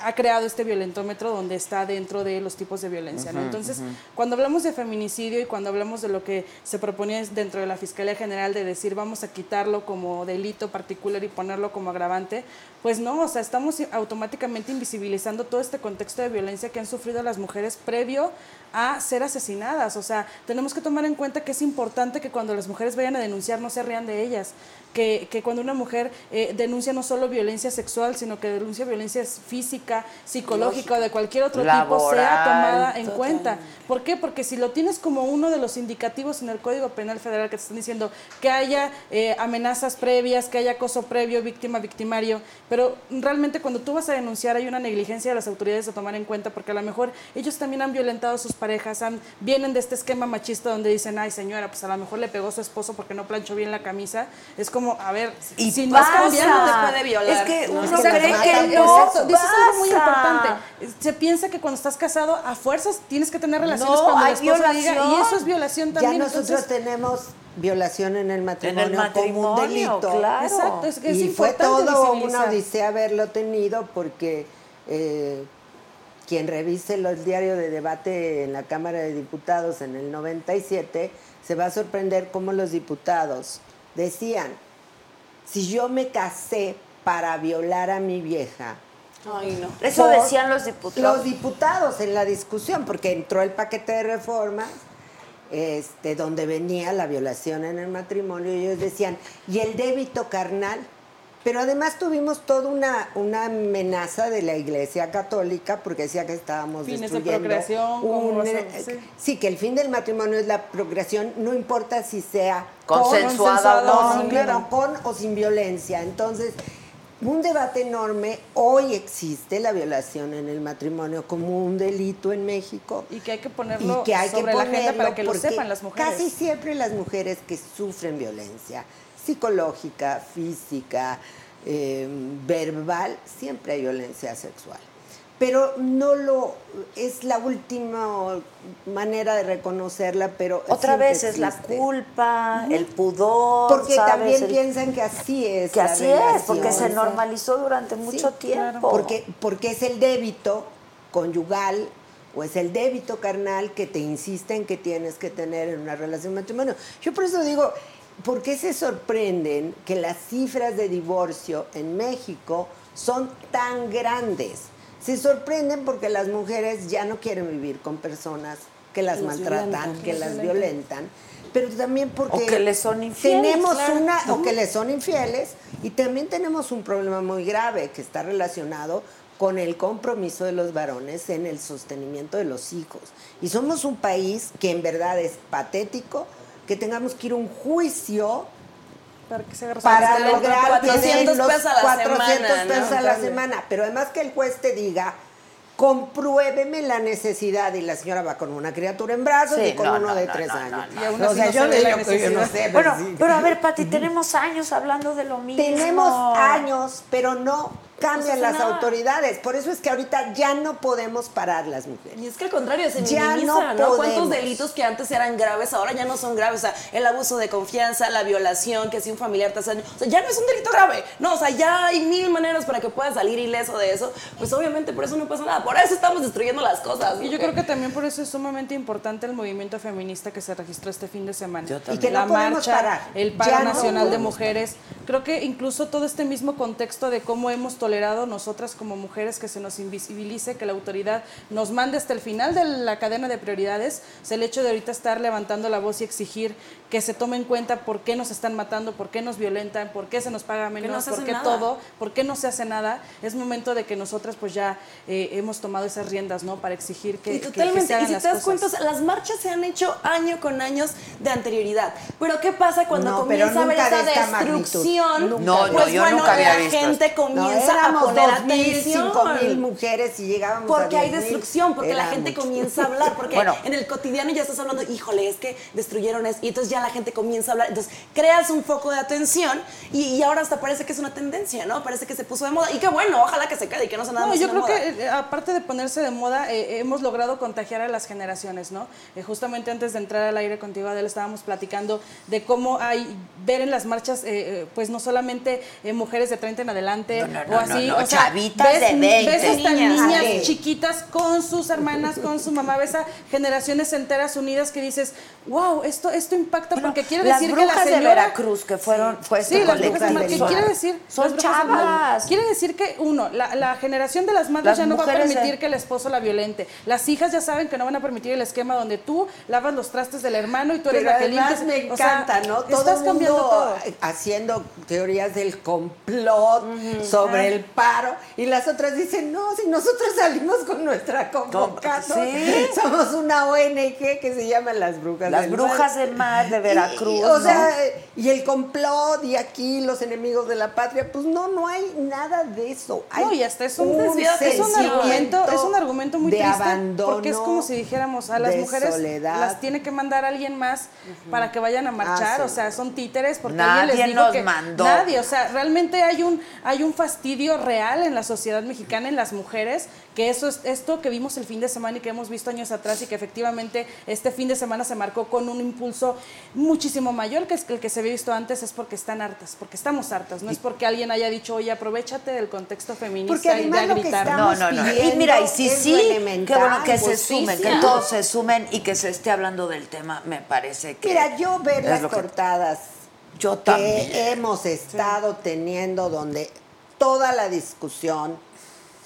S9: Ha creado este violentómetro donde está dentro de los tipos de violencia. ¿no? Entonces,
S1: ujú.
S9: cuando hablamos de feminicidio y cuando hablamos de lo que se proponía dentro de la Fiscalía General de decir vamos a quitarlo como delito particular y ponerlo como agravante, pues no, o sea, estamos automáticamente invisibilizando todo este contexto de violencia que han sufrido las mujeres previo a ser asesinadas. O sea, tenemos que tomar en cuenta que es importante que cuando cuando las mujeres vayan a denunciar no se rían de ellas. Que, que cuando una mujer eh, denuncia no solo violencia sexual, sino que denuncia violencia física, psicológica o de cualquier otro tipo, sea tomada en
S1: totalmente.
S9: cuenta. ¿Por qué? Porque si lo tienes como uno de los indicativos en el Código Penal Federal que te están diciendo que haya eh, amenazas previas, que haya acoso previo, víctima, victimario, pero realmente cuando tú vas a denunciar hay una negligencia de las autoridades de tomar en cuenta porque a lo mejor ellos también han violentado a sus parejas, han, vienen de este esquema machista donde dicen, ay señora, pues a lo mejor le pegó a su esposo porque no planchó bien la camisa. Es como, a ver,
S1: Y
S9: si no has
S1: pasa.
S9: cambiado,
S7: te puede violar.
S1: Es que
S7: No,
S1: uno
S7: que
S1: cree que no
S9: Exacto, dices algo muy importante. Se piensa que cuando estás casado, a fuerzas tienes que tener relaciones
S1: No,
S9: cuando
S1: hay
S9: diga, y
S1: violación.
S9: eso es violación
S8: Ya
S9: también.
S8: nosotros
S9: entonces-
S8: tenemos violación en el matrimonio, como
S1: matrimonio,
S8: un delito.
S1: claro.
S9: Exacto, es, es
S8: y fue todo una odisea haberlo tenido porque eh, quien revise los diarios de debate en la Cámara de Diputados en el 97 se va a sorprender cómo los diputados decían, si yo me casé para violar a mi vieja,
S7: Ay, no.
S1: Eso decían los diputados.
S8: Los diputados en la discusión, porque entró el paquete de reformas, este, donde venía la violación en el matrimonio, y ellos decían, y el débito carnal. Pero además tuvimos toda una, una amenaza de la Iglesia Católica, porque decía que estábamos
S9: Fines de
S8: destruyendo
S9: procreación, ¿cómo
S8: un-
S9: vas a-
S8: eh,
S9: sí.
S8: sí, que el fin del matrimonio es la procreación, no importa si sea
S1: Consensuada
S8: con,
S1: o
S8: o
S1: no,
S8: sin,
S9: claro.
S8: con o sin violencia. Entonces, un debate enorme. Hoy existe la violación en el matrimonio como un delito en México.
S9: Y que hay que ponerlo
S8: y que hay que
S9: sobre la agenda para que lo sepan las mujeres.
S8: Casi siempre las mujeres que sufren violencia psicológica, física, eh, verbal, siempre hay violencia sexual. Pero no lo es la última manera de reconocerla, pero
S1: Otra vez es la culpa, el pudor.
S8: Porque
S1: ¿sabes?
S8: también
S1: El-
S8: piensan que así es.
S1: que
S8: la
S1: así es, porque
S8: relación.
S1: se normalizó durante mucho
S8: Sí,
S1: tiempo.
S8: Porque, porque es el débito conyugal o es el débito carnal que te insiste en que tienes que tener en una relación matrimonio. Yo por eso digo, ¿por qué se sorprenden que las cifras de divorcio en México son tan grandes? Se sorprenden porque las mujeres ya no quieren vivir con personas que las
S7: Las
S8: maltratan,
S7: violentan,
S8: que
S7: las violentan.
S8: violentan, pero también porque
S1: O que les son infieles,
S8: tenemos
S1: claro.
S8: una o que les son infieles y también tenemos un problema muy grave que está relacionado con el compromiso de los varones en el sostenimiento de los hijos. Y somos un país que en verdad es patético que tengamos que ir a un juicio
S9: Para que se
S8: para lograr que den
S7: 400
S8: los
S7: pesos a la
S8: 400
S7: semana, ¿no?
S8: pesos a la semana. Pero además que el juez te diga, compruébeme la necesidad y la señora va con una criatura en brazos
S1: Sí,
S8: y con
S1: no,
S8: uno
S1: no,
S8: de
S1: no,
S8: tres
S1: no,
S8: años.
S1: no,
S9: Y aún
S8: O
S9: así
S8: sea,
S9: no
S8: yo yo no sé, pero
S1: Bueno,
S8: sí.
S1: pero a ver, Pati, tenemos años hablando de lo mismo.
S8: Tenemos años, pero no cambian las autoridades. Por eso es que ahorita ya no podemos parar las mujeres.
S7: Y es que al contrario, se
S8: Ya
S7: minimiza,
S8: no
S7: ¿no? ¿Cuántos delitos que antes eran graves ahora ya no son graves? O sea, el abuso de confianza, la violación, que si un familiar te hace daño. O sea, ya no es un delito grave. No, o sea, ya hay mil maneras para que puedas salir ileso de eso. Pues obviamente por eso no pasa nada. Por eso estamos destruyendo las cosas.
S9: Y yo creo que también por eso es sumamente importante el movimiento feminista que se registró este fin de semana.
S1: Yo también.
S8: Y que no
S9: la
S8: podemos
S9: marcha,
S8: parar.
S9: el paro
S8: Ya no
S9: nacional de mujeres. Creo que incluso todo este mismo contexto de cómo hemos tolerado nosotras como mujeres que se nos invisibilice, que la autoridad nos mande hasta el final de la cadena de prioridades, sea, el hecho de ahorita estar levantando la voz y exigir que se tome en cuenta por qué nos están matando, por qué nos violentan, por qué se nos paga
S7: no
S9: menos, por qué
S7: nada.
S9: todo, por qué no se hace nada. Es momento de que nosotras pues ya eh, hemos tomado esas riendas, ¿no? Para exigir que,
S7: Y
S9: que- que
S7: totalmente.
S9: se hagan
S7: y si
S9: las
S7: te das
S9: cosas.
S7: cuenta, las marchas se han hecho año con años de anterioridad. Pero ¿qué pasa cuando
S8: No,
S7: comienza a haber esa destrucción?
S8: Nunca.
S1: No, no,
S7: pues
S1: yo
S7: bueno,
S1: nunca había
S7: la
S1: visto
S7: gente
S1: esto.
S8: No,
S7: a
S8: éramos
S7: poner
S8: 2.000,
S7: atención.
S8: 5.000 mujeres y llegábamos a
S7: Porque hay
S8: 10.000.
S7: destrucción, porque la gente
S8: mucho.
S7: comienza a hablar, porque
S1: Bueno.
S7: en el cotidiano ya estás hablando, híjole, es que destruyeron eso, y entonces ya la gente comienza a hablar, entonces creas un foco de atención y, y ahora hasta parece que es una tendencia, ¿no? Parece que se puso de moda, y qué bueno, ojalá que se quede y que no sea nada
S9: No,
S7: más
S9: yo creo
S7: moda.
S9: que eh, aparte de ponerse de moda, eh, hemos logrado contagiar a las generaciones, ¿no? Eh, justamente antes de entrar al aire contigo, Adela, estábamos platicando de cómo hay ver en las marchas, eh, eh, pues no solamente eh, mujeres de 30 en adelante
S1: No, no,
S9: o así,
S1: no,
S9: o sea,
S1: chavitas
S9: ves,
S1: de 20.
S9: ves hasta
S1: Niñas.
S9: niñas,
S1: Sí.
S9: chiquitas con sus hermanas, con su mamá, ves a generaciones enteras unidas que dices, wow, esto, esto impacta porque quiere decir que la
S1: brujas de
S9: señora...
S1: Veracruz que fueron, fue este
S9: Sí, las brujas mar. ¿Qué quiere decir?
S1: Son chavas.
S9: Quiere decir que, uno, la, la generación de las madres
S1: Las
S9: ya no va a
S1: de-
S9: permitir que el esposo la violente. Las hijas ya saben que no van a permitir el esquema donde tú lavas los trastes del hermano y tú eres
S8: Pero
S9: la que limpias.
S8: me
S9: O sea,
S8: encanta, ¿no? Todo
S9: estás
S8: el
S9: cambiando todo.
S8: haciendo teorías del complot sobre
S9: Ah.
S8: El paro y las otras dicen, no, si nosotros salimos con nuestra convocatoria,
S1: Sí.
S8: somos una ONG que se llama Las Brujas
S1: Las
S8: del
S1: Brujas
S8: Mar.
S1: del Mar de Veracruz.
S8: y, o
S1: ¿no?
S8: sea, y el complot y aquí los enemigos de la patria, pues no, no hay nada de eso. Hay
S9: No, y hasta es un, desvío- es un argumento, es un argumento muy
S8: de
S9: triste
S8: abandono,
S9: porque es como si dijéramos a las mujeres
S8: soledad.
S9: las tiene que mandar alguien más para que vayan a marchar,
S8: Ah, sí.
S9: o sea, son títeres porque
S1: Nadie
S9: alguien les dijo
S1: nos
S9: que
S1: mandó.
S9: nadie, o sea, realmente hay un hay un fastidio real en la sociedad mexicana en las mujeres que eso es esto que vimos el fin de semana y que hemos visto años atrás y que efectivamente este fin de semana se marcó con un impulso muchísimo mayor que el que se había visto antes es porque están hartas, porque estamos hartas, no es porque alguien haya dicho, "Oye, aprovechate del contexto feminista
S8: Porque
S9: y de
S8: lo que
S9: gritar".
S8: estamos
S1: No, no, no. Y mira, y sí,
S8: es
S1: sí, qué bueno que se
S8: justicia.
S1: sumen, que todos se sumen y que se esté hablando del tema, me parece que.
S8: Mira, yo ver las
S1: que-
S8: cortadas
S1: Yo
S8: que
S1: también.
S8: hemos estado teniendo donde toda la discusión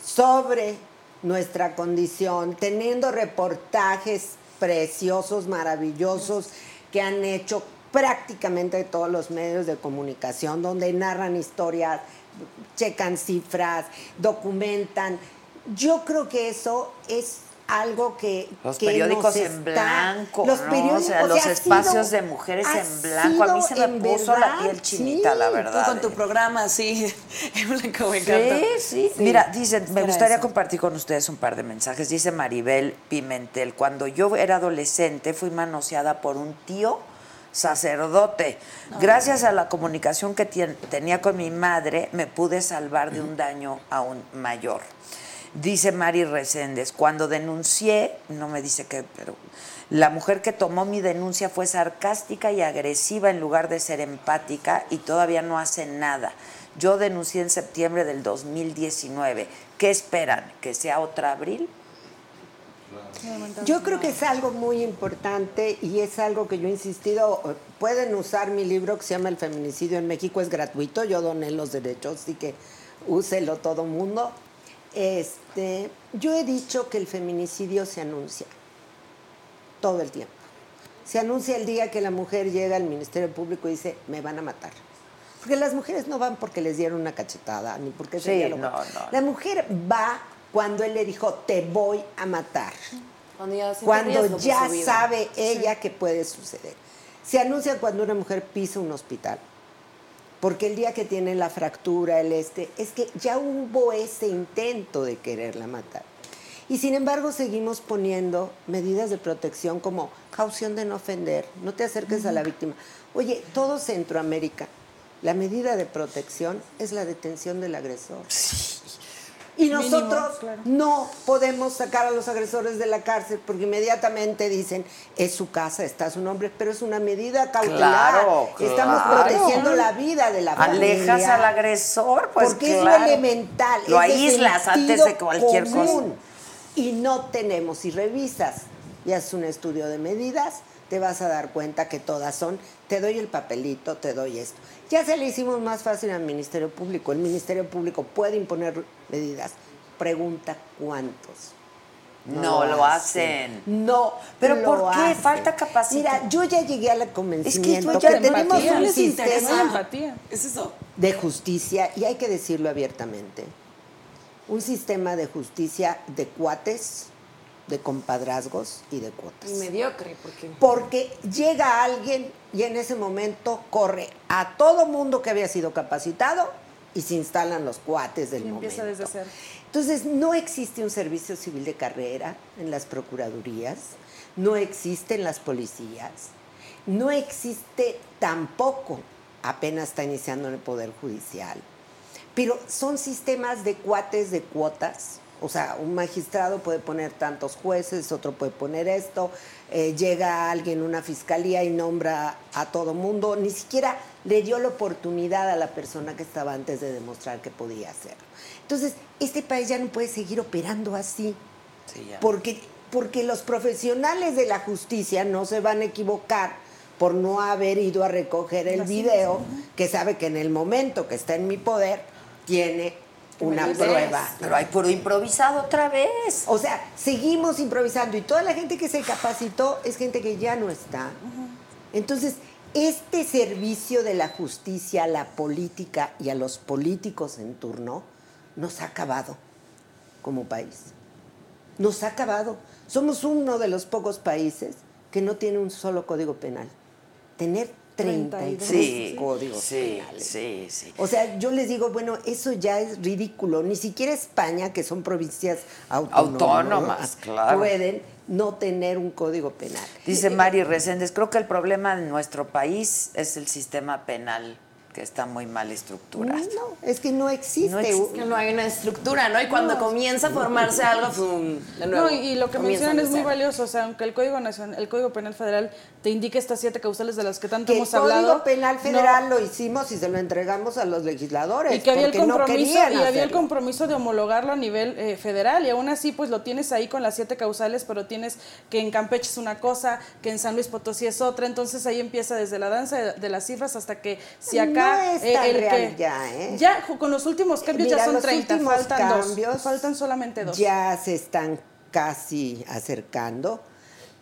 S8: sobre nuestra condición, teniendo reportajes preciosos, maravillosos que han hecho prácticamente todos los medios de comunicación, donde narran historias, checan cifras, documentan. Yo creo que eso es algo que
S1: Los
S8: que
S1: periódicos
S8: nos
S1: en
S8: está-
S1: blanco,
S8: los
S1: ¿no? O
S8: periódicos,
S1: sea, los
S8: ha
S1: espacios
S8: sido-
S1: de mujeres en blanco. A mí se me puso la piel chinita,
S8: sí.
S1: la verdad.
S7: Tú con tu
S1: ¿eh?
S7: programa así, [LAUGHS] en blanco, me encanta.
S1: Sí, sí, Mira, dicen, me gustaría
S7: eso.
S1: compartir con ustedes un par de mensajes. Dice Maribel Pimentel, cuando yo era adolescente fui manoseada por un tío sacerdote. Gracias a la comunicación que tenía con mi madre, me pude salvar de un daño aún mayor. Dice Mari Reséndez, cuando denuncié, no me dice qué, pero la mujer que tomó mi denuncia fue sarcástica y agresiva en lugar de ser empática y todavía no hace nada. Yo denuncié en septiembre del 2019. ¿Qué esperan? ¿Que sea otra abril?
S8: Yo creo que es algo muy importante y es algo que yo he insistido. Pueden usar mi libro que se llama El feminicidio en México, es gratuito. Yo doné los derechos, así que úselo todo mundo. Este, yo he dicho que el feminicidio se anuncia todo el tiempo. Se anuncia el día que la mujer llega al Ministerio Público y dice, me van a matar. Porque las mujeres no van porque les dieron una cachetada, ni porque ese
S1: Sí,
S8: lo-
S1: no, no.
S8: La mujer va cuando él le dijo, te voy a matar
S7: Cuando ya,
S8: cuando sabe ella que puede suceder. Se anuncia cuando una mujer pisa un hospital. Porque el día que tiene la fractura, el este, es que ya hubo ese intento de quererla matar. Y sin embargo seguimos poniendo medidas de protección como caución de no ofender, no te acerques a la víctima. Oye, todo Centroamérica, la medida de protección es la detención del agresor. Y
S9: Mínimo,
S8: nosotros
S9: claro.
S8: no podemos sacar a los agresores de la cárcel porque inmediatamente dicen, es su casa, está su nombre, pero es una medida cautelar.
S1: Claro,
S8: Estamos
S1: claro.
S8: protegiendo la vida de la
S1: Alejas
S8: familia.
S1: al agresor, pues
S8: porque
S1: claro.
S8: es lo elemental.
S1: Lo
S8: es de
S1: aíslas antes de cualquier cosa.
S8: común. Y no tenemos, si revisas y haces un estudio de medidas, te vas a dar cuenta que todas son, te doy el papelito, te doy esto. Ya se le hicimos más fácil al Ministerio Público. El Ministerio Público puede imponer medidas. Pregunta cuántos.
S1: No lo hacen.
S8: No.
S1: ¿Pero
S8: lo
S1: por qué?
S8: hacen.
S1: Falta capacidad.
S8: Mira, yo ya llegué al convencimiento
S1: yo
S8: que,
S1: ya
S8: tenemos
S9: empatía,
S8: un sistema
S9: empatía.
S7: ¿Es eso?
S8: de justicia, y hay que decirlo abiertamente, un sistema de justicia de cuates, de compadrazgos y de cuotas.
S7: Y mediocre, porque...
S8: Porque llega alguien y en ese momento corre a todo mundo que había sido capacitado y se instalan los cuates del
S9: Y empieza
S8: momento.
S9: desde cero.
S8: Entonces, no existe un servicio civil de carrera en las procuradurías, no existe en las policías, no existe tampoco, apenas está iniciando en el Poder Judicial, pero son sistemas de cuates de cuotas O sea, un magistrado puede poner tantos jueces, otro puede poner esto, eh, llega alguien, una fiscalía y nombra a todo mundo, ni siquiera le dio la oportunidad a la persona que estaba antes de demostrar que podía hacerlo. Entonces, este país ya no puede seguir operando así, porque, porque los profesionales de la justicia no se van a equivocar por no haber ido a recoger el
S1: Así es,
S8: video, que sabe que en el momento que está en mi poder, tiene una prueba.
S1: Pero hay puro improvisado otra vez.
S8: O sea, seguimos improvisando y toda la gente que se capacitó es gente que ya no está. Entonces, este servicio de la justicia a la política y a los políticos en turno nos ha acabado como país. Nos ha acabado. Somos uno de los pocos países que no tiene un solo código penal. Tener 33
S1: Sí,
S8: códigos
S1: sí,
S8: penales.
S1: sí, sí.
S8: O sea, yo les digo, bueno, eso ya es ridículo. Ni siquiera España, que son provincias autónomas,
S1: Autónomas, claro.
S8: pueden no tener un código penal.
S1: Dice Mari Reséndez, creo que el problema de nuestro país es el sistema penal, que está muy mal estructurado.
S8: No, es que no existe.
S1: No existe.
S7: Que no hay una estructura, ¿no? Y cuando comienza a formarse algo, [LAUGHS] ¡fum! de nuevo.
S9: No, y, lo que mencionan es muy valioso, o sea, aunque el Código Nacional, el Código Penal Federal te indique estas siete causales de las que tanto
S8: Que el
S9: hemos hablado.
S8: Código Penal
S9: no-
S8: Federal lo hicimos y se lo entregamos a los legisladores.
S9: y que había el compromiso y había el compromiso de homologarlo a nivel eh, federal y aún así pues lo tienes ahí con las siete causales pero tienes que en Campeche es una cosa que en San Luis Potosí es otra entonces ahí empieza desde la danza de, de las cifras hasta que si acá
S8: No es tan
S9: el
S8: real
S9: que
S8: ya, ¿eh?
S9: ya con los últimos cambios
S8: Mira,
S9: ya son
S8: los
S9: 30
S8: últimos
S9: faltan dos faltan solamente dos
S8: Ya se están casi acercando,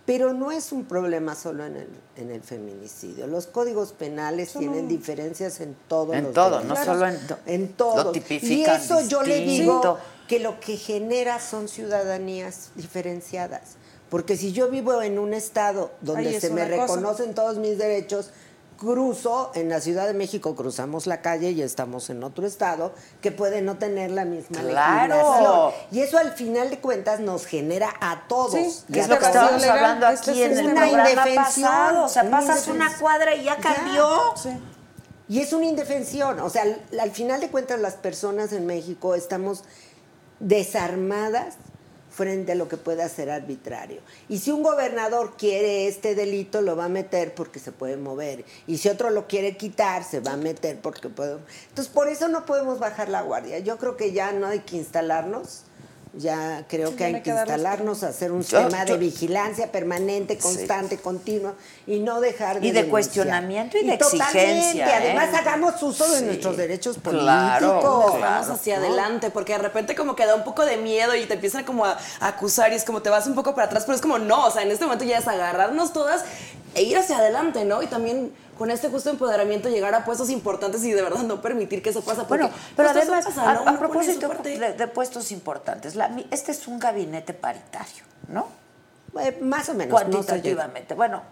S8: pero no es un problema solo en el, en el feminicidio. Los códigos penales
S1: Son
S8: tienen
S1: un-
S8: diferencias en todos
S1: En
S8: los
S1: todo,
S8: delitos.
S1: no solo en-
S8: en todo.
S1: lo
S8: Y
S1: tipifican
S8: eso yo le digo que lo que genera son ciudadanías diferenciadas. Porque si yo vivo en un estado donde
S9: Ay,
S8: se me
S9: cosa.
S8: reconocen todos mis derechos, cruzo en la Ciudad de México, cruzamos la calle y estamos en otro estado que puede no tener la misma
S1: ¡Claro!
S8: legislación. Y eso al final de cuentas nos genera a todos.
S9: Sí,
S1: Que es lo que estábamos
S9: legal,
S1: hablando
S9: este
S1: aquí en
S9: es
S1: el
S8: una
S1: programa
S8: indefensión,
S1: pasado. O sea,
S8: una
S1: pasas una cuadra y ya
S8: Ya.
S1: cambió.
S9: Sí.
S8: Y es una indefensión. O sea, al, al final de cuentas las personas en México estamos desarmadas frente a lo que pueda ser arbitrario. Y si un gobernador quiere este delito, lo va a meter porque se puede mover. Y si otro lo quiere quitar, se va a meter porque puede... Entonces, por eso no podemos bajar la guardia. Yo creo que ya no hay que instalarnos. Ya creo
S9: Sí,
S8: que hay que instalarnos, hacer un
S1: Yo-
S8: sistema
S1: yo-
S8: de vigilancia permanente, constante, continua, y no dejar de
S1: Y de
S8: denunciar.
S1: cuestionamiento y de
S8: totalmente,
S1: exigencia,
S8: Además,
S1: ¿eh?
S8: hagamos uso de
S1: Sí.
S8: nuestros derechos políticos.
S1: Claro, claro.
S7: Vamos hacia adelante, porque de repente como que da un poco de miedo y te empiezan como a acusar y es como te vas un poco para atrás, pero es como no, o sea, en este momento ya es agarrarnos todas e ir hacia adelante, ¿no? Y también con este justo empoderamiento llegar a puestos importantes y de verdad no permitir que eso pase.
S1: Bueno, pero además,
S7: pasa,
S1: a,
S7: ¿no?
S1: a
S7: pone
S1: propósito de, de puestos importantes, la- mi- este es un gabinete paritario, ¿no?
S8: Eh, más o menos. no.
S1: Cuantitativamente. Bueno,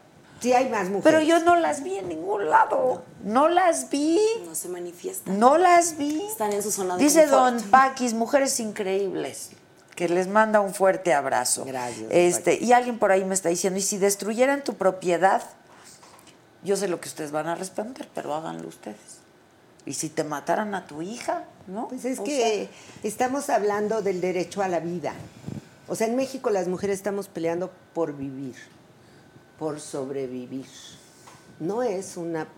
S8: Sí hay más mujeres.
S1: pero yo no las vi en ningún lado. No las vi.
S7: No se manifiesta.
S1: No las vi.
S7: Están en su zona de
S1: Dice
S7: confort.
S1: Don Paquis, mujeres increíbles, que les manda un fuerte abrazo.
S8: Gracias,
S1: Este, y alguien por ahí me está diciendo, y si destruyeran tu propiedad, yo sé lo que ustedes van a responder, pero háganlo ustedes. Y si te mataran a tu hija, ¿no?
S8: Pues es
S1: O
S8: que estamos hablando del derecho a la vida. O sea, en México las mujeres estamos peleando por vivir, por sobrevivir. No es una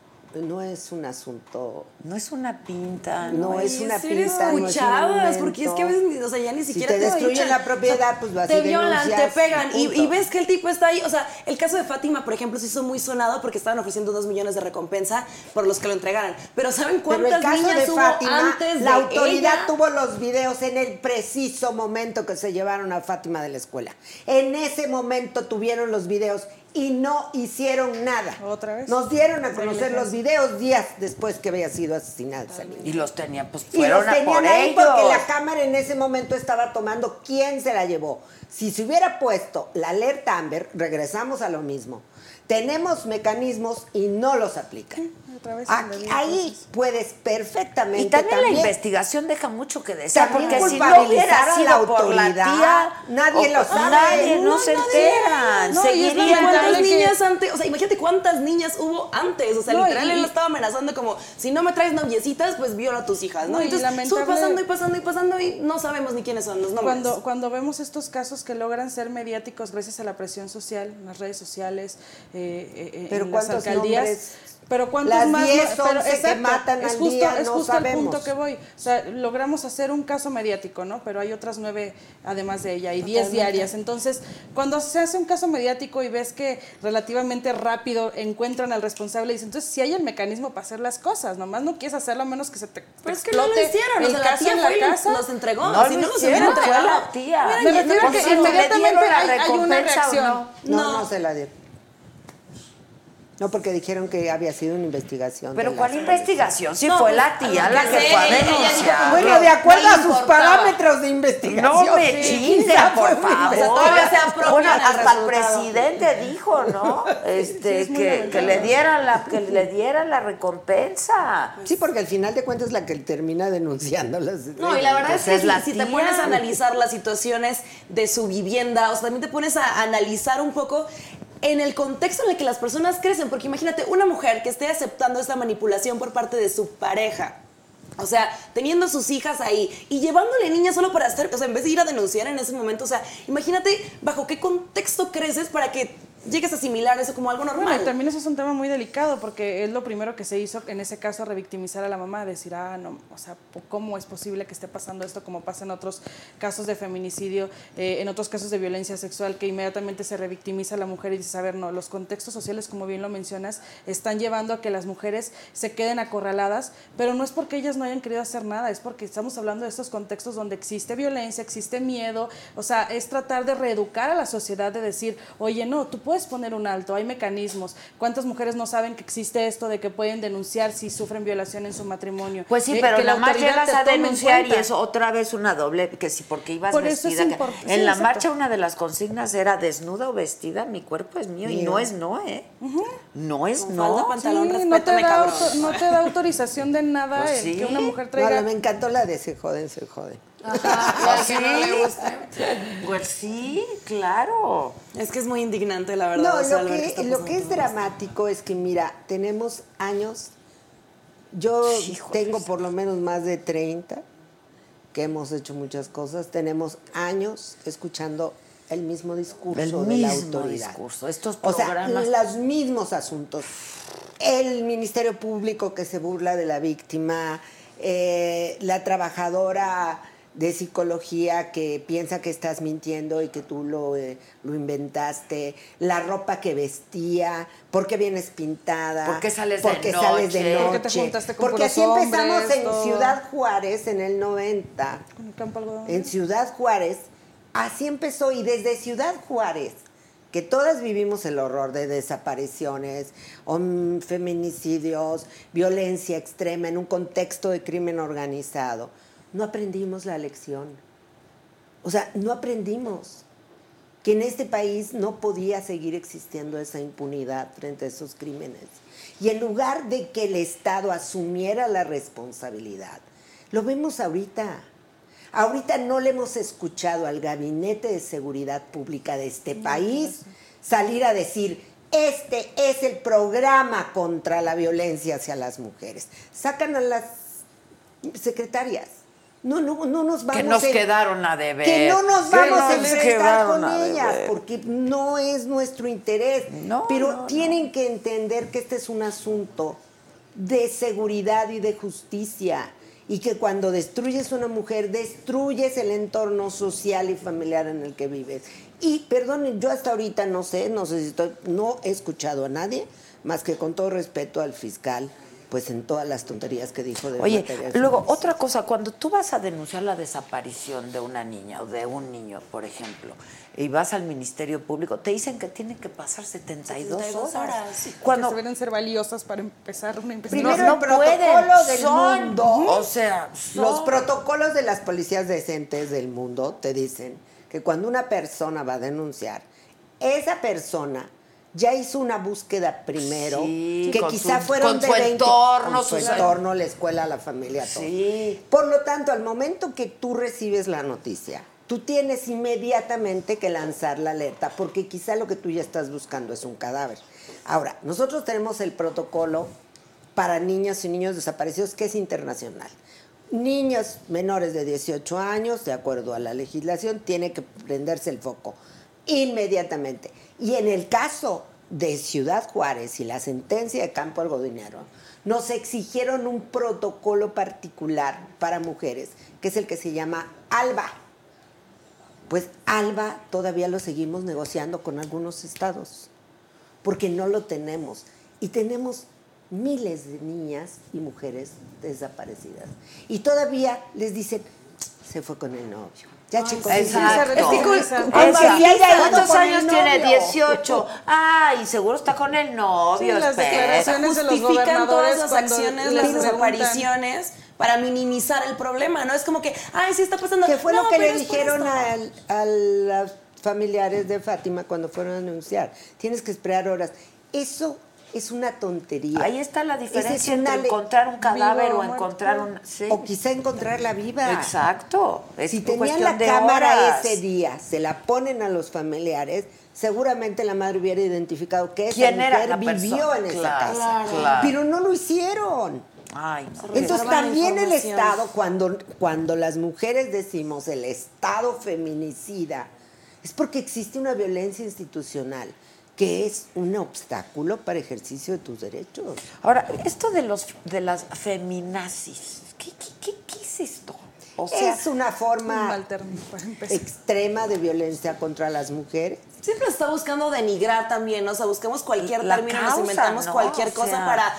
S8: no es un asunto
S1: no es una pinta,
S8: No
S1: no,
S8: es una pinta, no es
S7: porque es que a veces, o sea, ya ni
S8: Si
S7: siquiera
S8: te
S7: lo
S8: destruyen la propiedad, pues vas
S7: Te violan, te pegan, y, ves que el tipo está ahí, o sea, el caso de Fátima, por ejemplo, se hizo muy sonado porque estaban ofreciendo dos millones de recompensa por los que lo entregaran. Pero ¿saben
S8: Pero
S7: cuántas
S8: el caso
S7: niñas
S8: de
S7: hubo
S8: Fátima,
S7: antes
S8: la
S7: de
S8: autoridad
S7: ella?
S8: tuvo los videos en el preciso momento que se llevaron a Fátima de la escuela. En ese momento tuvieron los videos y no hicieron nada.
S9: ¿Otra vez?
S8: Nos dieron a conocer los videos días después que había sido asesinada esa niña.
S1: Y los tenían, pues
S8: Y
S1: fueron
S8: los
S1: a
S8: tenían
S1: por
S8: ahí
S1: ellos.
S8: porque la cámara en ese momento estaba tomando quién se la llevó. Si se hubiera puesto la alerta Amber, regresamos a lo mismo. Tenemos mecanismos y no los aplican. Aquí- ahí puedes perfectamente
S1: Y también, la investigación deja mucho que
S8: También
S1: porque si no hubiera
S8: a la
S1: sido por la
S8: autoridad,
S1: tía,
S8: nadie
S1: o-
S8: lo sabe.
S1: Nadie, no,
S7: No,
S1: se enteran.
S7: No,
S1: Seguirían
S7: cuántas
S9: que-
S7: niñas antes, o sea, imagínate cuántas niñas hubo antes, o sea,
S9: No,
S7: literal
S9: y-
S7: él lo estaba amenazando como, si no me traes noviecitas, pues viola a tus hijas, ¿no?
S9: No, y
S7: Entonces,
S9: lamentable-
S7: pasando y pasando y pasando y no sabemos ni quiénes son los nombres.
S9: Cuando, cuando vemos estos casos que logran ser mediáticos gracias a la presión social, las redes sociales, eh, eh,
S8: Pero
S9: en las
S8: ¿cuántos
S9: alcaldías.
S8: nombres?
S9: Pero cuántos
S8: Las
S9: más
S8: 10,
S9: no- pero
S8: 11 que matan
S9: es
S8: al
S9: justo,
S8: día,
S9: es
S8: no
S9: justo el
S8: sabemos.
S9: punto que voy. O sea, logramos hacer un caso mediático, ¿no? Pero hay otras nueve además de ella y diez diarias. Entonces, cuando se hace un caso mediático y ves que relativamente rápido encuentran al responsable, dices, entonces si hay el mecanismo para hacer las cosas, nomás no quieres hacerlo a menos que se te, te
S7: Pero es que no lo hicieron, o
S9: el
S7: sea, la
S9: caso
S7: tía
S9: en
S7: fue y
S9: la casa.
S7: los entregó.
S1: No
S7: si no los
S1: hicieron,
S7: hubiera
S1: fue
S7: entregado.
S1: la tía.
S7: hubieran
S9: Me refiero a que
S1: Por cierto, ¿le
S9: inmediatamente hay, hay una
S1: o
S9: reacción.
S1: no?
S8: No,
S7: No.
S8: no se la dieron. No, porque dijeron que había sido una investigación.
S1: Pero ¿cuál
S8: las-
S1: investigación? Si
S7: No,
S1: fue
S7: pues,
S1: la tía la
S7: que
S1: fue a denunciar.
S8: Bueno, de acuerdo
S7: No
S8: a sus
S7: importaba.
S8: parámetros de investigación.
S1: No me
S8: Sí, esa
S1: por favor. Bueno, hasta el presidente dijo, ¿no? Este,
S9: es muy
S1: que, que le dieran la, que le dieran la recompensa.
S8: Sí, porque al final de cuentas es la que termina denunciando las.
S7: No, y la verdad es que
S1: es
S7: si,
S1: la
S7: si te
S1: tía.
S7: pones a analizar las situaciones de su vivienda, o sea, también te pones a analizar un poco en el contexto en el que las personas crecen, porque imagínate una mujer que esté aceptando esta manipulación por parte de su pareja. O sea, teniendo sus hijas ahí y llevándole niñas solo para estar, o sea, en vez de ir a denunciar en ese momento, o sea, imagínate bajo qué contexto creces para que llegues a asimilar eso como algo
S9: Bueno,
S7: normal.
S9: y también eso es un tema muy delicado porque es lo primero que se hizo en ese caso revictimizar a la mamá, decir, ah, no, o sea, ¿cómo es posible que esté pasando esto como pasa en otros casos de feminicidio, eh, en otros casos de violencia sexual, que inmediatamente se revictimiza a la mujer y dices, a ver, no, los contextos sociales, como bien lo mencionas, están llevando a que las mujeres se queden acorraladas, pero no es porque ellas no hayan querido hacer nada, es porque estamos hablando de estos contextos donde existe violencia, existe miedo, o sea, es tratar de reeducar a la sociedad, de decir, oye, no, tú puedes poner un alto, hay mecanismos. ¿Cuántas mujeres no saben que existe esto de que pueden denunciar si sufren violación en su matrimonio?
S1: Pues sí,
S9: Eh,
S1: pero
S9: la
S1: más llegas
S9: te
S1: a denunciar y es otra vez una doble, que sí, porque ibas
S9: Por eso es
S1: vestida. que- en
S9: sí,
S1: la
S9: exacto.
S1: marcha una de las consignas era desnuda o vestida, mi cuerpo es mío, y no es no, ¿eh? No es
S7: Con
S1: no.
S7: falda, pantalón,
S9: Sí, no, te da auto- no te da autorización de nada
S1: Pues sí.
S9: que una mujer
S8: No,
S9: traiga.
S8: la- me encantó la de se joden, se joden.
S1: ¿Ah, [LAUGHS] sí? Pues sí, claro.
S7: Es que es muy indignante, la verdad.
S8: No,
S7: o sea,
S8: lo que, lo es dramático es que, mira, tenemos años, yo
S1: Híjoles.
S8: tengo por lo menos más de 30, que hemos hecho muchas cosas, tenemos años escuchando el mismo discurso
S1: El
S8: de la
S1: mismo
S8: autoridad.
S1: discurso, estos
S8: O sea,
S1: programas.
S8: los mismos asuntos. El Ministerio Público que se burla de la víctima, eh, la trabajadora de psicología que piensa que estás mintiendo y que tú lo, eh, lo inventaste, la ropa que vestía, por qué vienes pintada,
S1: ¿Por qué sales de
S8: por qué sales de
S1: noche?
S9: ¿Por qué te juntaste con
S8: porque así empezamos
S9: hombres,
S8: en
S9: todo?
S8: Ciudad Juárez en el 90
S9: Con el campo algodón.
S8: en Ciudad Juárez, así empezó y desde Ciudad Juárez, que todas vivimos el horror de desapariciones, feminicidios, violencia extrema en un contexto de crimen organizado, no aprendimos la lección. O sea, no aprendimos que en este país no podía seguir existiendo esa impunidad frente a esos crímenes. Y en lugar de que el Estado asumiera la responsabilidad, lo vemos ahorita. Ahorita no le hemos escuchado al Gabinete de Seguridad Pública de este país salir a decir, este es el programa contra la violencia hacia las mujeres. Sacan a las secretarias. No, no, no nos vamos
S1: Que nos
S8: en-
S1: quedaron a deber.
S8: que no nos vamos a enfrentar con
S1: a
S8: ellas, porque no es nuestro interés.
S1: No,
S8: Pero
S1: no,
S8: tienen que entender que este es un asunto de seguridad y de justicia. Y que cuando destruyes una mujer, destruyes el entorno social y familiar en el que vives. Y perdonen, yo hasta ahorita no sé, no sé si estoy, no he escuchado a nadie, más que con todo respeto al fiscal, pues en todas las tonterías que dijo de
S1: Oye, luego, otra cosa, cuando tú vas a denunciar la desaparición de una niña o de un niño, por ejemplo, y vas al Ministerio Público, te dicen que tienen que pasar 72,
S7: 72
S1: horas.
S7: horas, sí.
S1: Cuando
S9: que deben ser valiosas para empezar una
S1: no,
S9: investigación.
S8: Primero,
S1: no
S8: protocolo
S1: pueden,
S8: del
S1: son,
S8: mundo.
S1: o sea, son-
S8: Los protocolos de las policías decentes del mundo te dicen que cuando una persona va a denunciar, esa persona ya hizo una búsqueda primero,
S1: Sí,
S8: que quizá
S1: su-
S8: fueron
S1: con
S8: de
S1: su
S8: 20,
S1: entorno,
S8: con su entorno, la escuela, la familia, todo.
S1: Sí.
S8: Por lo tanto, al momento que tú recibes la noticia, tú tienes inmediatamente que lanzar la alerta, porque quizá lo que tú ya estás buscando es un cadáver. Ahora, nosotros tenemos el protocolo para niñas y niños desaparecidos, que es internacional. Niños menores de 18 años, de acuerdo a la legislación, tiene que prenderse el foco inmediatamente. Y en el caso de Ciudad Juárez y la sentencia de Campo Algodinero, nos exigieron un protocolo particular para mujeres, que es el que se llama ALBA. Pues ALBA todavía lo seguimos negociando con algunos estados, porque no lo tenemos. Y tenemos miles de niñas y mujeres desaparecidas. Y todavía les dicen, se fue con el novio. Ya chicos,
S1: Exacto.
S8: es que con-
S1: Exacto. ¿Cuántos años tiene?
S8: novio.
S1: 18. Ay, seguro está con el novio.
S9: Sí, las declaraciones de los
S7: justifican todas las acciones, las desapariciones para minimizar el problema, ¿no? Es como que, ay, sí está pasando.
S8: que fue
S7: No,
S8: lo que le dijeron al- a los familiares de Fátima cuando fueron a anunciar. Tienes que esperar horas. Eso es una tontería.
S1: Ahí está la
S8: es
S1: diferencia entre encontrar un cadáver o encontrar un... sí.
S8: O quizá encontrarla viva.
S1: Exacto. Es
S8: si tenían la
S1: de
S8: cámara
S1: horas.
S8: ese día, se la ponen a los familiares, seguramente la madre hubiera identificado que esa
S1: ¿Quién era
S8: mujer
S1: la
S8: vivió
S1: persona?
S8: en esa
S1: Claro,
S8: casa.
S1: claro.
S8: Pero no lo hicieron.
S1: Ay, no.
S8: Entonces también el. Estado, cuando, cuando las mujeres decimos el Estado feminicida, es porque existe una violencia institucional que es un obstáculo para ejercicio de tus derechos.
S1: Ahora, esto de los de las feminazis, ¿qué, qué, qué, qué es esto? O sea,
S8: es una
S9: Un
S8: forma extrema de violencia contra las mujeres.
S7: Siempre está buscando denigrar también, ¿no? o sea, buscamos cualquier
S1: La
S7: término,
S1: causa,
S7: nos inventamos
S1: ¿no?
S7: cualquier
S1: O
S7: cosa
S1: sea-
S7: para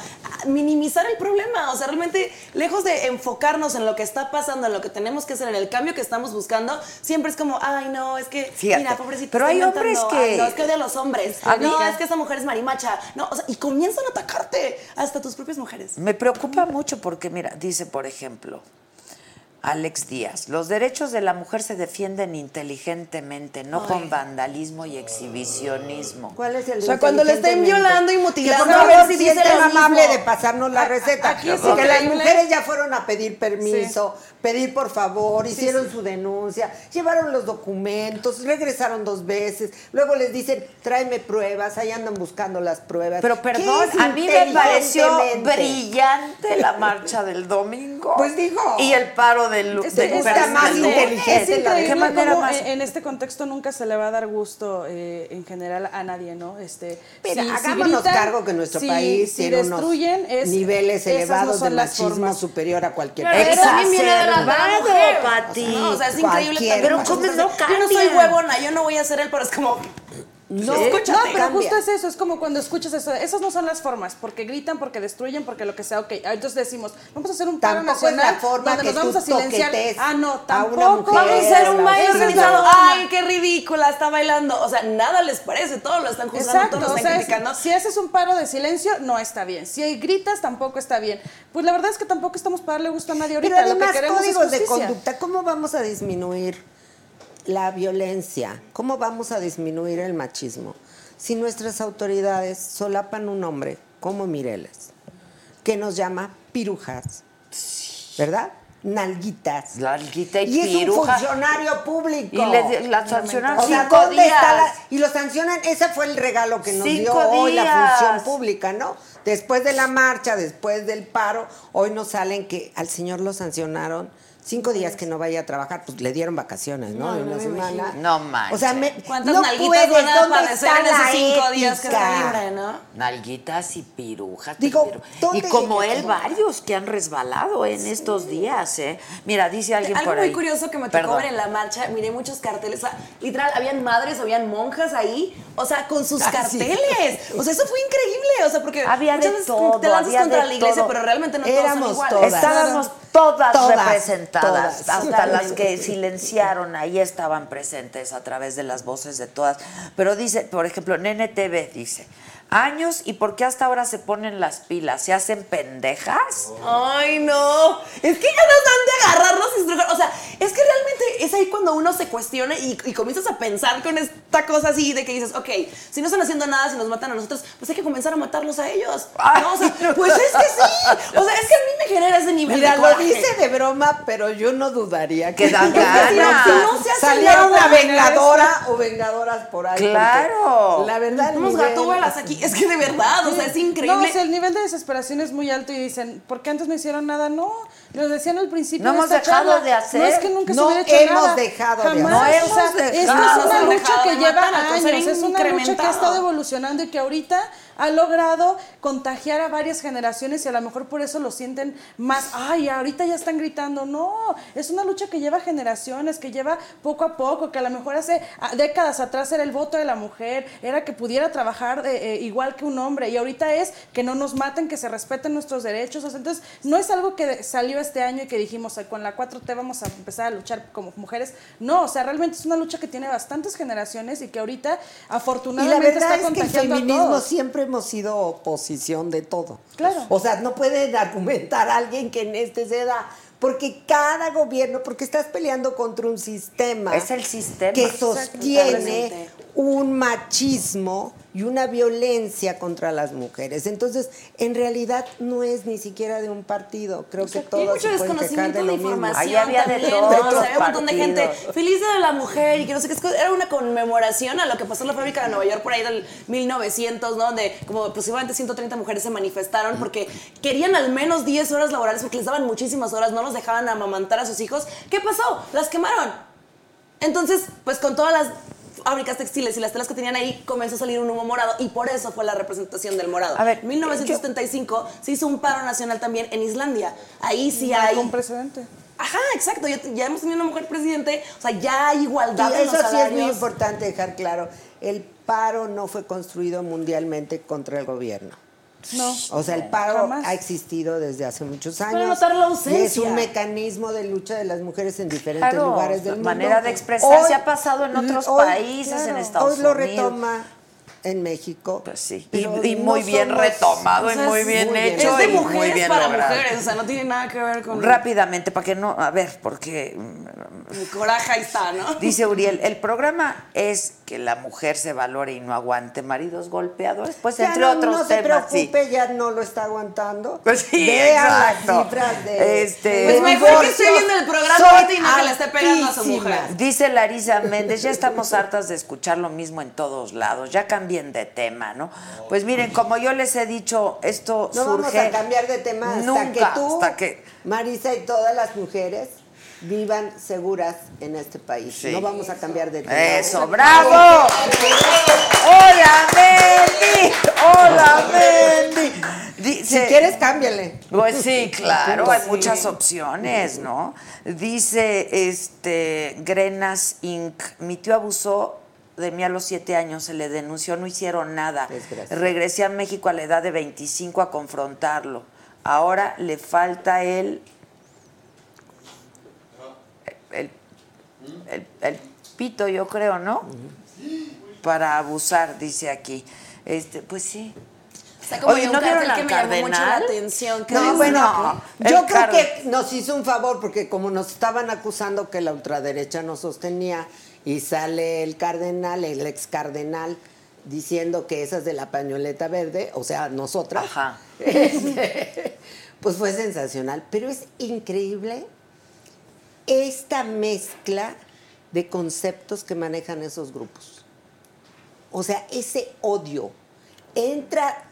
S7: minimizar el problema. O sea, realmente, lejos de enfocarnos en lo que está pasando, en lo que tenemos que hacer, en el cambio que estamos buscando, siempre es como, ay, no, es que,
S1: Fíjate,
S7: mira, pobrecito,
S1: pero hay hombres que-
S7: ay, no, es que odia a los hombres.
S1: A
S7: no, es que esa mujer es marimacha. No, o sea, y comienzan a atacarte hasta tus propias mujeres.
S1: me preocupa mucho porque, mira, dice, por ejemplo, Alex Díaz, los derechos de la mujer se defienden inteligentemente, no con vandalismo y exhibicionismo.
S8: ¿Cuál es el
S7: O sea, cuando le estén violando y
S8: Que
S7: mutilando,
S8: por
S7: a ver
S8: favor
S7: si lo
S8: amable de pasarnos la
S7: A-
S8: receta.
S7: aquí es
S8: porque las mujeres ya fueron a pedir permiso, pedir por favor, hicieron su denuncia, llevaron los documentos, regresaron dos veces, luego les dicen, tráeme pruebas, ahí andan buscando las pruebas.
S1: Pero
S8: ¿Qué
S1: perdón,
S8: es
S1: a mí me pareció brillante la marcha del domingo.
S8: Pues digo.
S1: Y el paro del
S9: Este,
S1: del
S9: está
S8: más inteligente
S9: Es
S8: la de-
S9: increíble
S1: ¿Qué manera
S9: cómo
S1: más?
S9: en, este contexto nunca se le va a dar gusto eh, en general a nadie, ¿no? Este,
S8: Mira,
S9: si- si
S8: hagámonos
S9: gritan,
S8: cargo que nuestro
S9: si-
S8: país
S9: si
S8: tiene unos
S9: destruyen, es-
S8: niveles
S9: no
S8: elevados
S9: son
S8: de machismo
S9: formas.
S8: superior a cualquier
S7: Pero
S8: persona.
S7: Mujer.
S1: Pati.
S7: No, o sea, es increíble.
S1: Pero ¿cómo no
S7: Yo no soy huevona, yo no voy a hacer él, pero es como.
S8: No,
S9: No,
S8: escúchate,
S9: pero
S8: cambia.
S9: justo es eso, es como cuando escuchas eso, esas no son las formas, porque gritan, porque destruyen, porque lo que sea, ok, entonces decimos, vamos a hacer un paro nacional
S8: la forma
S9: donde
S8: que
S9: nos vamos a silenciar. Ah, no,
S8: a una
S9: tampoco.
S8: mujer.
S7: Vamos a hacer un baile organizado. Ay, qué ridícula, está bailando. O sea, nada les parece, todos lo están juzgando,
S9: Exacto,
S7: todos lo
S9: o
S7: están
S9: sea, es-
S7: criticando.
S9: si haces un paro de silencio, no está bien. Si gritas, tampoco está bien. Pues la verdad es que tampoco estamos para darle gusto a nadie ahorita.
S8: Pero
S9: lo que queremos
S8: códigos
S9: es
S8: de conducta, ¿cómo vamos a disminuir la violencia? ¿Cómo vamos a disminuir el machismo? Si nuestras autoridades solapan un hombre como Mireles, que nos llama pirujas, ¿verdad? Nalguitas.
S1: Nalguita y
S8: y es un
S1: piruja.
S8: funcionario público.
S1: Y le- la sancionaron
S8: O sea,
S1: cinco
S8: ¿dónde
S1: días.
S8: está la- y lo sancionan, ese fue el regalo que nos dio hoy la función pública, ¿no? Después de la marcha, después del paro, hoy nos salen que al señor lo sancionaron cinco días que no vaya a trabajar, pues le dieron vacaciones, ¿no? de una semana.
S1: No manches.
S8: O sea, me,
S7: ¿Cuántas
S8: no
S7: nalguitas
S8: puedes,
S7: van a
S8: ¿dónde
S7: padecer
S8: está
S7: en esos
S8: la
S7: cinco días que está
S8: ética?
S7: libre, no?
S1: Nalguitas y pirujas.
S8: Digo. ¿dónde
S1: y como él, varios que han resbalado en estos días, ¿eh? Mira, dice alguien
S7: Algo
S1: por ahí.
S7: muy curioso que me tocó
S1: Perdón.
S7: ver en la marcha, miré muchos carteles, o sea, literal, habían madres, habían monjas ahí, o sea, con sus [LAUGHS]
S8: Ah, sí.
S7: carteles. O sea, eso fue increíble, o sea, porque
S1: Había
S7: muchas
S1: de
S7: veces como
S1: todo,
S7: te lanzas
S1: había
S7: contra
S1: de
S7: la iglesia,
S1: todo.
S7: pero realmente no todos
S8: Éramos
S7: son iguales.
S8: todas.
S1: Estábamos todas,
S8: Todas,
S1: representadas,
S8: todas,
S1: hasta las que silenciaron, ahí estaban presentes a través de las voces de todas. Pero dice, por ejemplo, Nene TV dice, años y por qué hasta ahora se ponen las pilas, se hacen pendejas.
S7: Ay, no. Es que ya nos dan de agarrarnos y estrujar. O sea, es que realmente es ahí cuando uno se cuestiona y, y comienzas a pensar con esta cosa así de que dices, ok, si no están haciendo nada, si nos matan a nosotros, pues hay que comenzar a matarlos a ellos. No, o sea, pues es que sí. O sea, es que a mí me genera ese nivel
S8: Mira,
S7: de
S8: lo dice de broma, pero yo no dudaría que,
S1: Que dan [LAUGHS]
S8: que
S1: ganas.
S8: si
S7: No se hace
S8: saliera
S7: nada,
S8: una vengadora o vengadoras por ahí.
S1: Claro.
S8: La verdad, el
S7: Unos
S8: nivel-
S7: Es que de verdad, o sea, es increíble.
S9: No, o sea, el nivel de desesperación es muy alto y dicen, ¿por qué antes no hicieron nada? No, lo decían al principio
S1: No
S9: de
S1: hemos
S9: esta
S1: dejado
S9: charla.
S1: de hacer.
S9: No es que nunca
S8: No
S9: se hubiera hecho
S8: hemos
S9: nada.
S8: dejado de
S9: Jamás.
S1: hacer.
S9: O sea,
S1: No hemos
S9: esta
S1: dejado.
S9: es una lucha que
S7: de
S9: lleva años, es una lucha que ha estado evolucionando y que ahorita ha logrado contagiar a varias generaciones y a lo mejor por eso lo sienten más, ay, ahorita ya están gritando. No, es una lucha que lleva generaciones, que lleva poco a poco, que a lo mejor hace ah, décadas atrás era el voto de la mujer, era que pudiera trabajar eh, eh, igual que un hombre y ahorita es que no nos maten, que se respeten nuestros derechos. O sea, entonces, no es algo que salió este año y que dijimos, "Ay, con la 4T vamos a empezar a luchar como mujeres. No, o sea, realmente es una lucha que tiene bastantes generaciones y que ahorita
S8: Y la
S9: afortunadamente
S8: verdad
S9: está
S8: es que el
S9: contagiando a
S8: feminismo
S9: todos.
S8: siempre hemos sido oposición de todo.
S9: Claro.
S8: O sea, no pueden argumentar a alguien que en este se da. Porque cada gobierno, porque estás peleando contra un sistema.
S1: Es el sistema.
S8: Que sostiene. Un machismo y una violencia contra las mujeres. Entonces, en realidad no es ni siquiera de un partido. Creo que
S7: Y hay
S8: todos
S7: mucho
S8: se pueden quejar
S7: desconocimiento
S8: de
S7: de,
S8: lo mismo.
S7: información
S1: Ahí había de
S7: había un montón de gente feliz de la mujer y que no sé qué es cosa. era una conmemoración a lo que pasó en la fábrica de Nueva York por ahí del 1900 ¿no? donde como aproximadamente 130 mujeres se manifestaron porque querían al menos 10 horas laborales porque les daban muchísimas horas no los dejaban amamantar a sus hijos ¿qué pasó? las quemaron entonces pues con todas las fábricas textiles y las telas que tenían ahí comenzó a salir un humo morado y por eso fue la representación del morado
S1: A ver,
S7: 1975 se hizo un paro nacional también en Islandia ahí sí hay
S9: con precedente.
S7: Ajá, exacto. Ya, ya hemos tenido una mujer presidente. O sea, ya hay igualdad
S8: Y
S7: en
S8: eso
S7: los
S8: sí es muy importante dejar claro. El paro no fue construido mundialmente contra el gobierno.
S9: No.
S8: O sea, el paro
S9: jamás.
S8: ha existido desde hace muchos años.
S7: Para notar la
S8: Y es
S7: ausencia.
S8: un mecanismo de lucha de las mujeres en diferentes
S1: Claro,
S8: lugares del mundo.
S1: manera de expresarse
S8: Hoy-
S1: ha pasado en otros
S8: hoy,
S1: países, en Estados
S8: Hoy lo
S1: Unidos.
S8: retoma en México.
S1: Pues sí. Y,
S8: no
S1: muy bien
S8: somos-
S1: retomado
S7: O sea,
S1: y muy bien
S8: muy bien.
S1: hecho.
S7: Es de
S1: y muy
S7: mujeres
S1: bien
S7: para
S1: logrado.
S7: mujeres. O sea, no tiene nada que ver con.
S1: Rápidamente, para que no. A ver, porque.
S7: Mi coraje ahí está, ¿no?
S1: Dice Uriel, el programa es que la mujer se valore y no aguante maridos golpeadores. Pues
S8: Ya
S1: entre
S8: no,
S1: otros
S8: no se
S1: temas, sí.
S8: preocupe, ya no lo está aguantando.
S1: Pues sí,
S8: Vean
S1: exacto.
S8: las cifras de.
S1: Este-
S8: de
S7: Pues mejor que viendo el programa ahorita y no que le esté pegando a su mujer.
S1: Dice Larisa Méndez, ya estamos hartas de escuchar lo mismo en todos lados, ya cambien de tema, ¿no? Pues miren, como yo les he dicho, esto
S8: No vamos
S1: surge
S8: a cambiar de tema hasta
S1: nunca,
S8: que tú,
S1: hasta que
S8: Marisa y todas las mujeres vivan seguras en este país.
S1: Sí.
S8: No vamos a cambiar de tema.
S1: Eso, bravo. Hola, Mendy. Hola, Mendy.
S8: Si quieres, cámbiale.
S1: Pues sí, [LAUGHS] claro, hay muchas opciones, ¿no? Dice este Grenas Inc. Mi tío abusó de mí a los siete años, se le denunció, no hicieron nada. Regresé a México a la edad de 25 a confrontarlo. Ahora le falta el, el, el pito, yo creo, ¿no? Para abusar, dice aquí. Este, pues sí.
S7: Está como
S1: Oye, ¿no vieron
S7: que me llamó mucho la
S1: cardenal?
S7: atención. que
S8: No, bueno, yo creo que nos hizo un favor porque como nos estaban acusando que la ultraderecha nos sostenía y sale el cardenal, el ex cardenal, diciendo que esa es de la pañoleta verde, o sea, nosotras,
S1: Ajá. [LAUGHS]
S8: este, pues fue sensacional. Pero es increíble esta mezcla de conceptos que manejan esos grupos. O sea, ese odio entra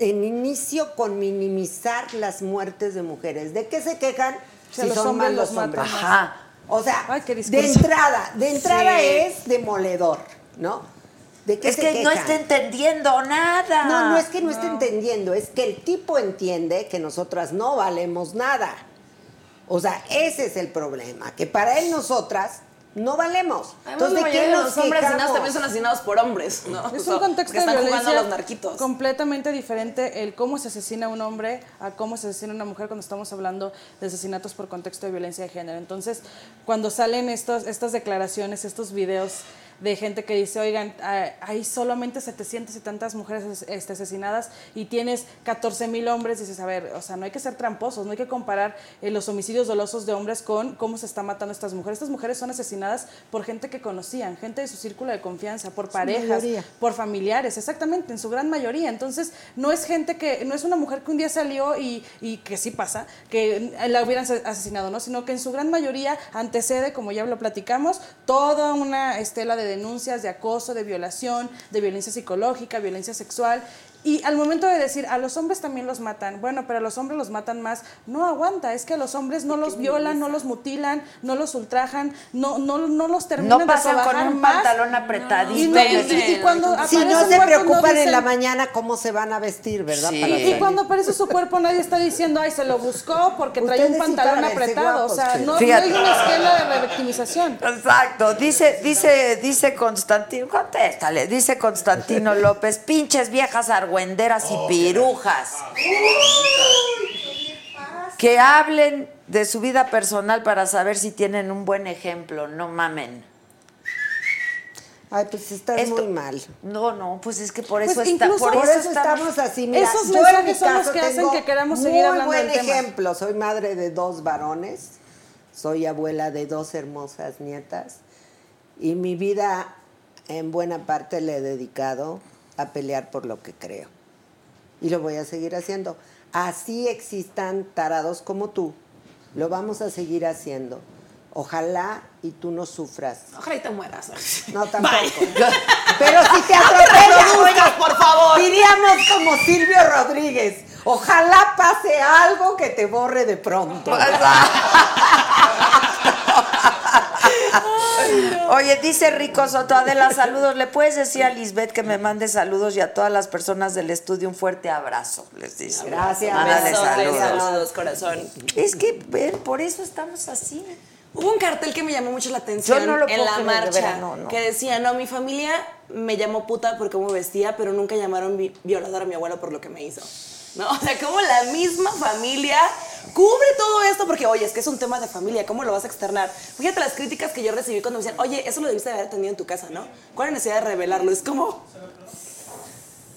S8: en inicio con minimizar las muertes de mujeres. ¿De qué se quejan
S9: Si a
S8: si
S9: los
S8: son
S9: hombres
S8: malos
S9: los
S8: hombres?
S1: Ajá.
S8: O sea,
S9: Ay,
S8: de entrada, de entrada
S1: Sí.
S8: es demoledor, ¿no? ¿De qué
S1: Es
S8: se
S1: que no está entendiendo nada.
S8: No, no es que no, esté entendiendo, es que el tipo entiende que nosotras no valemos nada. O sea, ese es el problema, que para él nosotras no valemos.
S7: Además,
S8: Entonces, ¿de nos
S7: los hombres asesinados también son asesinados por hombres, ¿no?
S9: Es
S7: O sea,
S9: un contexto de
S7: están jugando a
S9: violencia
S7: los narquitos.
S9: completamente diferente el cómo se asesina un hombre a cómo se asesina una mujer cuando estamos hablando de asesinatos por contexto de violencia de género. Entonces, cuando salen estos, estas declaraciones, estos videos de gente que dice, oigan, ah, hay solamente 700 y tantas mujeres este, asesinadas y tienes 14 mil hombres, dices, a ver, o sea, no hay que ser tramposos, no hay que comparar eh, los homicidios dolosos de hombres con cómo se está matando estas mujeres. Estas mujeres son asesinadas por gente que conocían, gente de su círculo de confianza, por parejas, por familiares, exactamente, en su gran mayoría. Entonces, no es gente que, no es una mujer que un día salió y, y que sí pasa, que la hubieran ase- asesinado, ¿no? Sino que en su gran mayoría antecede, como ya lo platicamos, toda una estela de denuncias de acoso, de violación, de violencia psicológica, violencia sexual. Y al momento de decir, a los hombres también los matan, bueno, pero a los hombres los matan más, no aguanta, es que a los hombres no los violan, no los mutilan, no los ultrajan, no, no, no los terminan
S1: No pasan
S9: de
S1: con un
S9: más.
S1: pantalón apretadito.
S9: Y, no- y- y- y cuando
S8: Si
S9: aparece
S8: no se
S9: cuerpo, no
S8: preocupan en la mañana cómo se van a vestir, ¿verdad?
S1: Sí.
S8: Para
S9: y cuando aparece su cuerpo nadie está diciendo, ay, se lo buscó porque traía un pantalón apretado.
S8: guapos,
S9: o sea, no, hay una esquela de revictimización.
S1: Exacto, dice, dice, dice Constantino, contéstale, dice Constantino [LAUGHS] López, pinches viejas argüenderas y pirujas. Que hablen de su vida personal para saber si tienen un buen ejemplo, no mamen.
S8: Ay, pues estás
S1: Esto-
S8: muy mal.
S1: No, no, pues es que por
S9: Pues
S1: eso está,
S9: incluso-
S1: por,
S8: Por
S1: eso,
S8: eso
S1: estamos-
S8: estamos así. Mira,
S9: Esos mensajes son los que hacen que queramos seguir hablando
S8: buen
S9: del tema.
S8: ejemplo. Soy madre de dos varones, soy abuela de dos hermosas nietas y mi vida en buena parte le he dedicado a pelear por lo que creo. Y lo voy a seguir haciendo. Así existan tarados como tú, lo vamos a seguir haciendo. Ojalá y tú no sufras.
S7: Ojalá y te mueras.
S8: No, [LAUGHS] tampoco. [LAUGHS] Pero si te
S7: reproduzcas, por favor.
S8: Diríamos como Silvio Rodríguez. Ojalá pase algo que te borre de pronto. [LAUGHS] [LAUGHS]
S1: Oye, dice Rico Soto, Adela, saludos. ¿Le puedes decir a Lisbeth que me mande saludos y a todas las personas del estudio un fuerte abrazo? Les dice.
S8: Gracias.
S1: Mándale saludos.
S7: saludos, corazón.
S1: Es que, por eso estamos así.
S7: Hubo un cartel que me llamó mucho la atención
S1: Yo no lo
S7: en la
S1: de
S7: marcha
S1: no, no.
S7: que decía, no, mi familia me llamó puta por cómo vestía, pero nunca llamaron vi- violador a mi abuelo por lo que me hizo. ¿No? [LAUGHS] O sea, como la misma familia cubre todo esto porque, oye, es que es un tema de familia, ¿cómo lo vas a externar? Fíjate las críticas que yo recibí cuando me decían, oye, eso lo debiste haber atendido en tu casa, ¿no? ¿Cuál es la necesidad de revelarlo? Es como...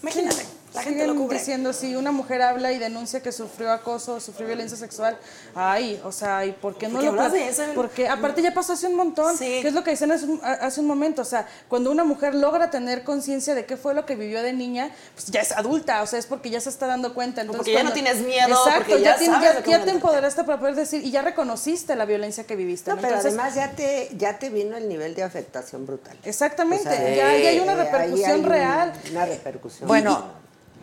S7: Imagínate, la gente lo
S9: Siguen
S7: cubre.
S9: diciendo, si una mujer habla y denuncia que sufrió acoso, sufrió violencia sexual, ay, o sea, ¿y por qué no
S7: ¿Por qué
S9: lo
S7: de eso?
S9: Porque aparte ya pasó hace un montón,
S7: Sí.
S9: que es lo que dicen hace un, hace un momento, o sea, cuando una mujer logra tener conciencia de qué fue lo que vivió de niña, pues ya es adulta, o sea, es porque ya se está dando cuenta. Entonces,
S7: porque ya no tienes miedo,
S9: Exacto,
S7: ya sabes
S9: ya
S7: van a
S9: te empoderaste para poder decir, y ya reconociste la violencia que viviste.
S8: No,
S9: ¿no?
S8: pero
S9: Entonces,
S8: además ya te, ya te vino el nivel de afectación brutal.
S9: Exactamente,
S8: O sea,
S9: ya, ya hay una
S8: eh,
S9: repercusión
S8: hay
S9: real.
S8: Una repercusión.
S1: Bueno,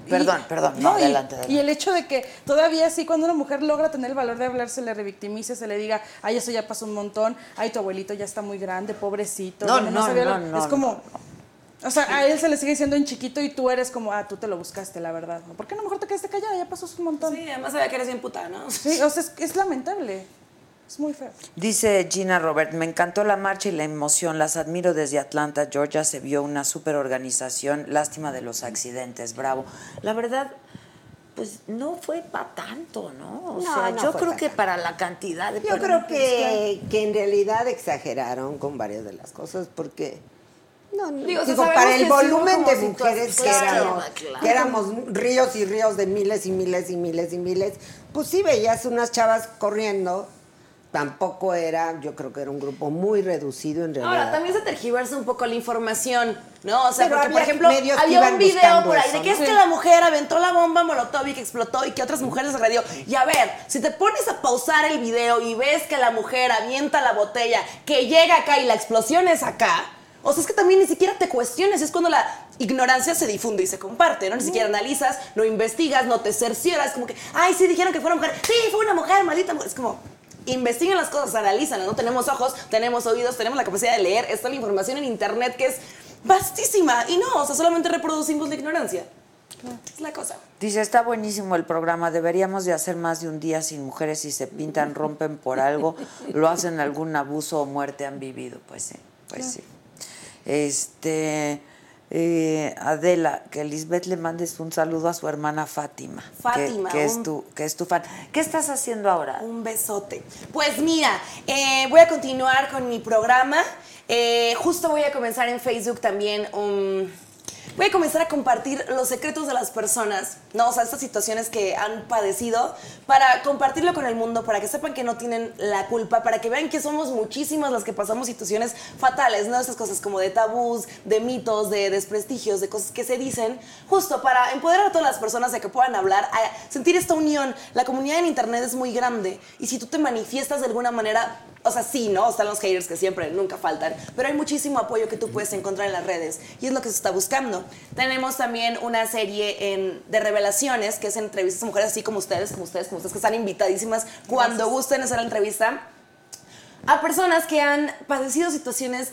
S1: perdón, perdón. No,
S9: No, y-
S1: adelante,
S9: y,
S1: adelante.
S9: el hecho de que todavía sí, cuando una mujer logra tener el valor de hablar, se le revictimice, se le diga, ay, eso ya pasó un montón, ay, tu abuelito ya está muy grande, pobrecito.
S1: No, no,
S9: sabía
S1: no,
S9: lo-".
S1: no,
S9: Es como,
S1: no,
S9: o sea, a él se le sigue diciendo en chiquito y tú eres como, ah, tú te lo buscaste, la verdad. ¿Por qué no mejor te quedaste callada? Ya pasó un montón.
S7: Sí, además sabía que eres bien puta, ¿no?
S9: Sí, o sea, es, es lamentable. Es muy feo.
S1: Dice Gina Robert, me encantó la marcha y la emoción, las admiro desde Atlanta, Georgia, se vio una super organización, lástima de los accidentes, bravo. La verdad, pues no fue para tanto, ¿no? O
S8: No,
S1: sea,
S8: no
S1: yo creo que
S8: tanto.
S1: para la cantidad de
S8: Yo creo que, que en realidad exageraron con varias de las cosas porque no, no,
S7: Digo,
S8: digo, para el volumen de mujeres que éramos,
S1: claro.
S8: que éramos ríos y ríos de miles y miles y miles y miles, pues sí veías unas chavas corriendo, tampoco era, yo creo que era un grupo muy reducido en realidad.
S7: Ahora, también se tergiversa un poco la información, ¿no? O sea,
S8: Pero
S7: porque, por ejemplo, había un video por ahí
S8: eso,
S7: de que
S8: ¿no?
S7: es que la mujer aventó la bomba molotov y que explotó y que otras mujeres agredió. Y a ver, si te pones a pausar el video y ves que la mujer avienta la botella, que llega acá y la explosión es acá, o sea, es que también ni siquiera te cuestiones, es cuando la ignorancia se difunde y se comparte, ¿no? Ni siquiera analizas, no investigas, no te cercioras, como que, ay, sí dijeron que fue una mujer, sí, fue una mujer, maldita mujer. Es como, investiguen las cosas, analízanlas, no tenemos ojos, tenemos oídos, tenemos la capacidad de leer, está la información en internet que es vastísima y no, o sea, solamente reproducimos la ignorancia. Es la cosa.
S1: Dice, está buenísimo el programa, deberíamos de hacer más de un día sin mujeres si se pintan, rompen por algo, lo hacen algún abuso o muerte han vivido. Pues sí, pues sí. Este, Eh, Adela, que Lisbeth le mandes un saludo a su hermana Fátima. que-
S7: Fátima,
S1: Que, es,
S7: un-
S1: tu, que es tu fan. ¿Qué estás haciendo ahora?
S7: Un besote. Pues mira, eh, voy a continuar con mi programa. Eh, justo voy a comenzar en Facebook también un... Voy a comenzar a compartir los secretos de las personas, ¿no? O sea, estas situaciones que han padecido, para compartirlo con el mundo, para que sepan que no tienen la culpa, para que vean que somos muchísimas las que pasamos situaciones fatales, ¿no? Esas cosas como de tabús, de mitos, de desprestigios, de cosas que se dicen, justo para empoderar a todas las personas de que puedan hablar, a sentir esta unión. La comunidad en Internet es muy grande y si tú te manifiestas de alguna manera, o sea, sí, ¿no? Están los haters que siempre, nunca faltan, pero hay muchísimo apoyo que tú puedes encontrar en las redes y es lo que se está buscando. Tenemos también una serie en- de revelaciones, que es entrevistas a mujeres así como ustedes, como ustedes, como ustedes, que están invitadísimas cuando gusten hacer la entrevista a personas que han padecido situaciones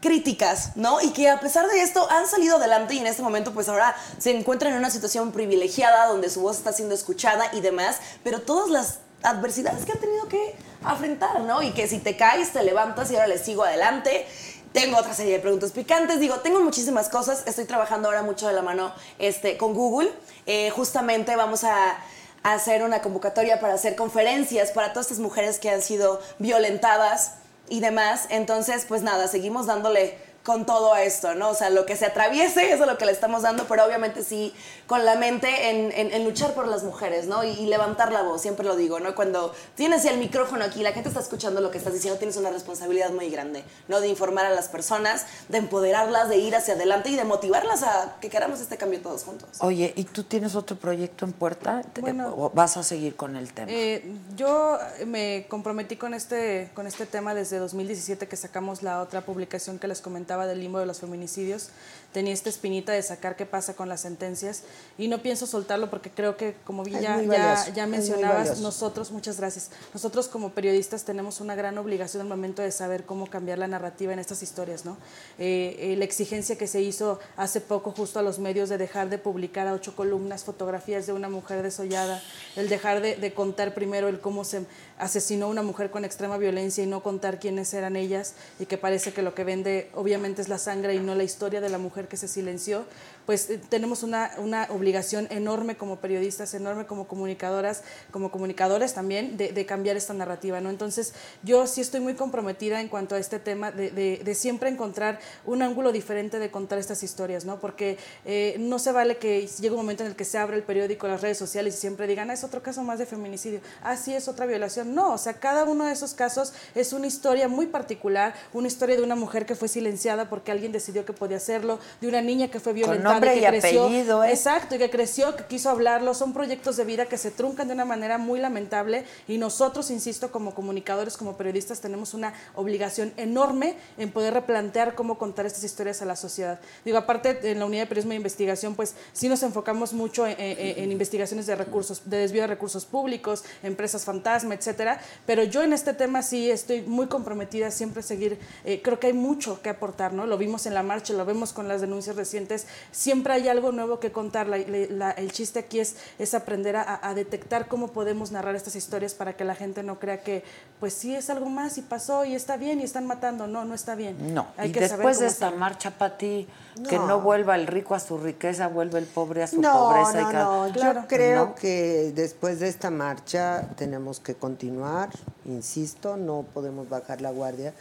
S7: críticas, ¿no? Y que a pesar de esto han salido adelante y en este momento pues ahora se encuentran en una situación privilegiada donde su voz está siendo escuchada y demás, pero todas las adversidades que han tenido que afrontar, ¿no? Y que si te caes, te levantas y ahora les sigo adelante. Tengo otra serie de preguntas picantes, digo, tengo muchísimas cosas, estoy trabajando ahora mucho de la mano este, con Google, Eh, justamente vamos a hacer una convocatoria para hacer conferencias para todas estas mujeres que han sido violentadas y demás. Entonces, pues nada, seguimos dándole con todo a esto, ¿no? O sea, lo que se atraviese, eso es lo que le estamos dando, pero obviamente sí con la mente en, en- en luchar por las mujeres, ¿no? Y, y levantar la voz, siempre lo digo, ¿no? Cuando tienes el micrófono aquí, la gente está escuchando lo que estás diciendo, tienes una responsabilidad muy grande, ¿no? De informar a las personas, de empoderarlas, de ir hacia adelante y de motivarlas a que queramos este cambio todos juntos.
S1: Oye, ¿y tú tienes otro proyecto en puerta? ¿Te-
S9: Bueno.
S1: o ¿Vas a seguir con el tema?
S9: Eh, yo me comprometí con este, con este tema desde 2017 que sacamos la otra publicación que les comentaba del limbo de los feminicidios. Tenía esta espinita de sacar qué pasa con las sentencias y no pienso soltarlo porque creo que, como ya, ya,
S8: valioso,
S9: ya
S8: muy
S9: mencionabas, nosotros, muchas gracias, nosotros como periodistas tenemos una gran obligación al momento de saber cómo cambiar la narrativa en estas historias, ¿no? Eh, eh, la exigencia que se hizo hace poco justo a los medios de dejar de publicar a ocho columnas fotografías de una mujer desollada, el dejar de, de contar primero el cómo se asesinó una mujer con extrema violencia y no contar quiénes eran ellas y que parece que lo que vende obviamente es la sangre y no la historia de la mujer que se silenció, pues eh, tenemos una, una obligación enorme como periodistas, enorme como comunicadoras, como comunicadores también, de, cambiar esta narrativa, ¿no? Entonces, yo sí estoy muy comprometida en cuanto a este tema de, de- de siempre encontrar un ángulo diferente de contar estas historias, ¿no? Porque eh, no se vale que llegue un momento en el que se abra el periódico, las redes sociales y siempre digan, "Ah, es otro caso más de feminicidio, ah, sí, es otra violación. No, o sea, cada uno de esos casos es una historia muy particular, una historia de una mujer que fue silenciada porque alguien decidió que podía hacerlo, de una niña que fue violentada
S1: nombre
S9: que
S1: y
S9: creció,
S1: apellido, ¿eh?
S9: Exacto, y que creció, que quiso hablarlo. Son proyectos de vida que se truncan de una manera muy lamentable y nosotros, insisto, como comunicadores, como periodistas, tenemos una obligación enorme en poder replantear cómo contar estas historias a la sociedad. Digo, aparte, en la unidad de periodismo de investigación, pues sí nos enfocamos mucho en, en- en investigaciones de recursos, de desvío de recursos públicos, empresas fantasma, etcétera. Pero yo en este tema sí estoy muy comprometida a siempre seguir. eh, creo que hay mucho que aportar, ¿no? Lo vimos en la marcha, lo vemos con las denuncias recientes. Siempre hay algo nuevo que contar. La- el chiste aquí es, es aprender a, a detectar cómo podemos narrar estas historias para que la gente no crea que, pues sí es algo más y pasó y está bien y están matando. No, no está bien.
S1: No,
S9: Hay
S1: y
S9: que saber
S1: después de
S9: cómo
S1: esta marcha, Pati, que
S8: No.
S1: vuelva el rico a su riqueza, vuelve el pobre a su
S8: No,
S1: pobreza. y
S8: no,
S1: cada-
S8: no.
S9: Claro.
S8: Yo creo
S1: ¿No?
S8: que después de esta marcha tenemos que continuar, insisto, no podemos bajar la guardia,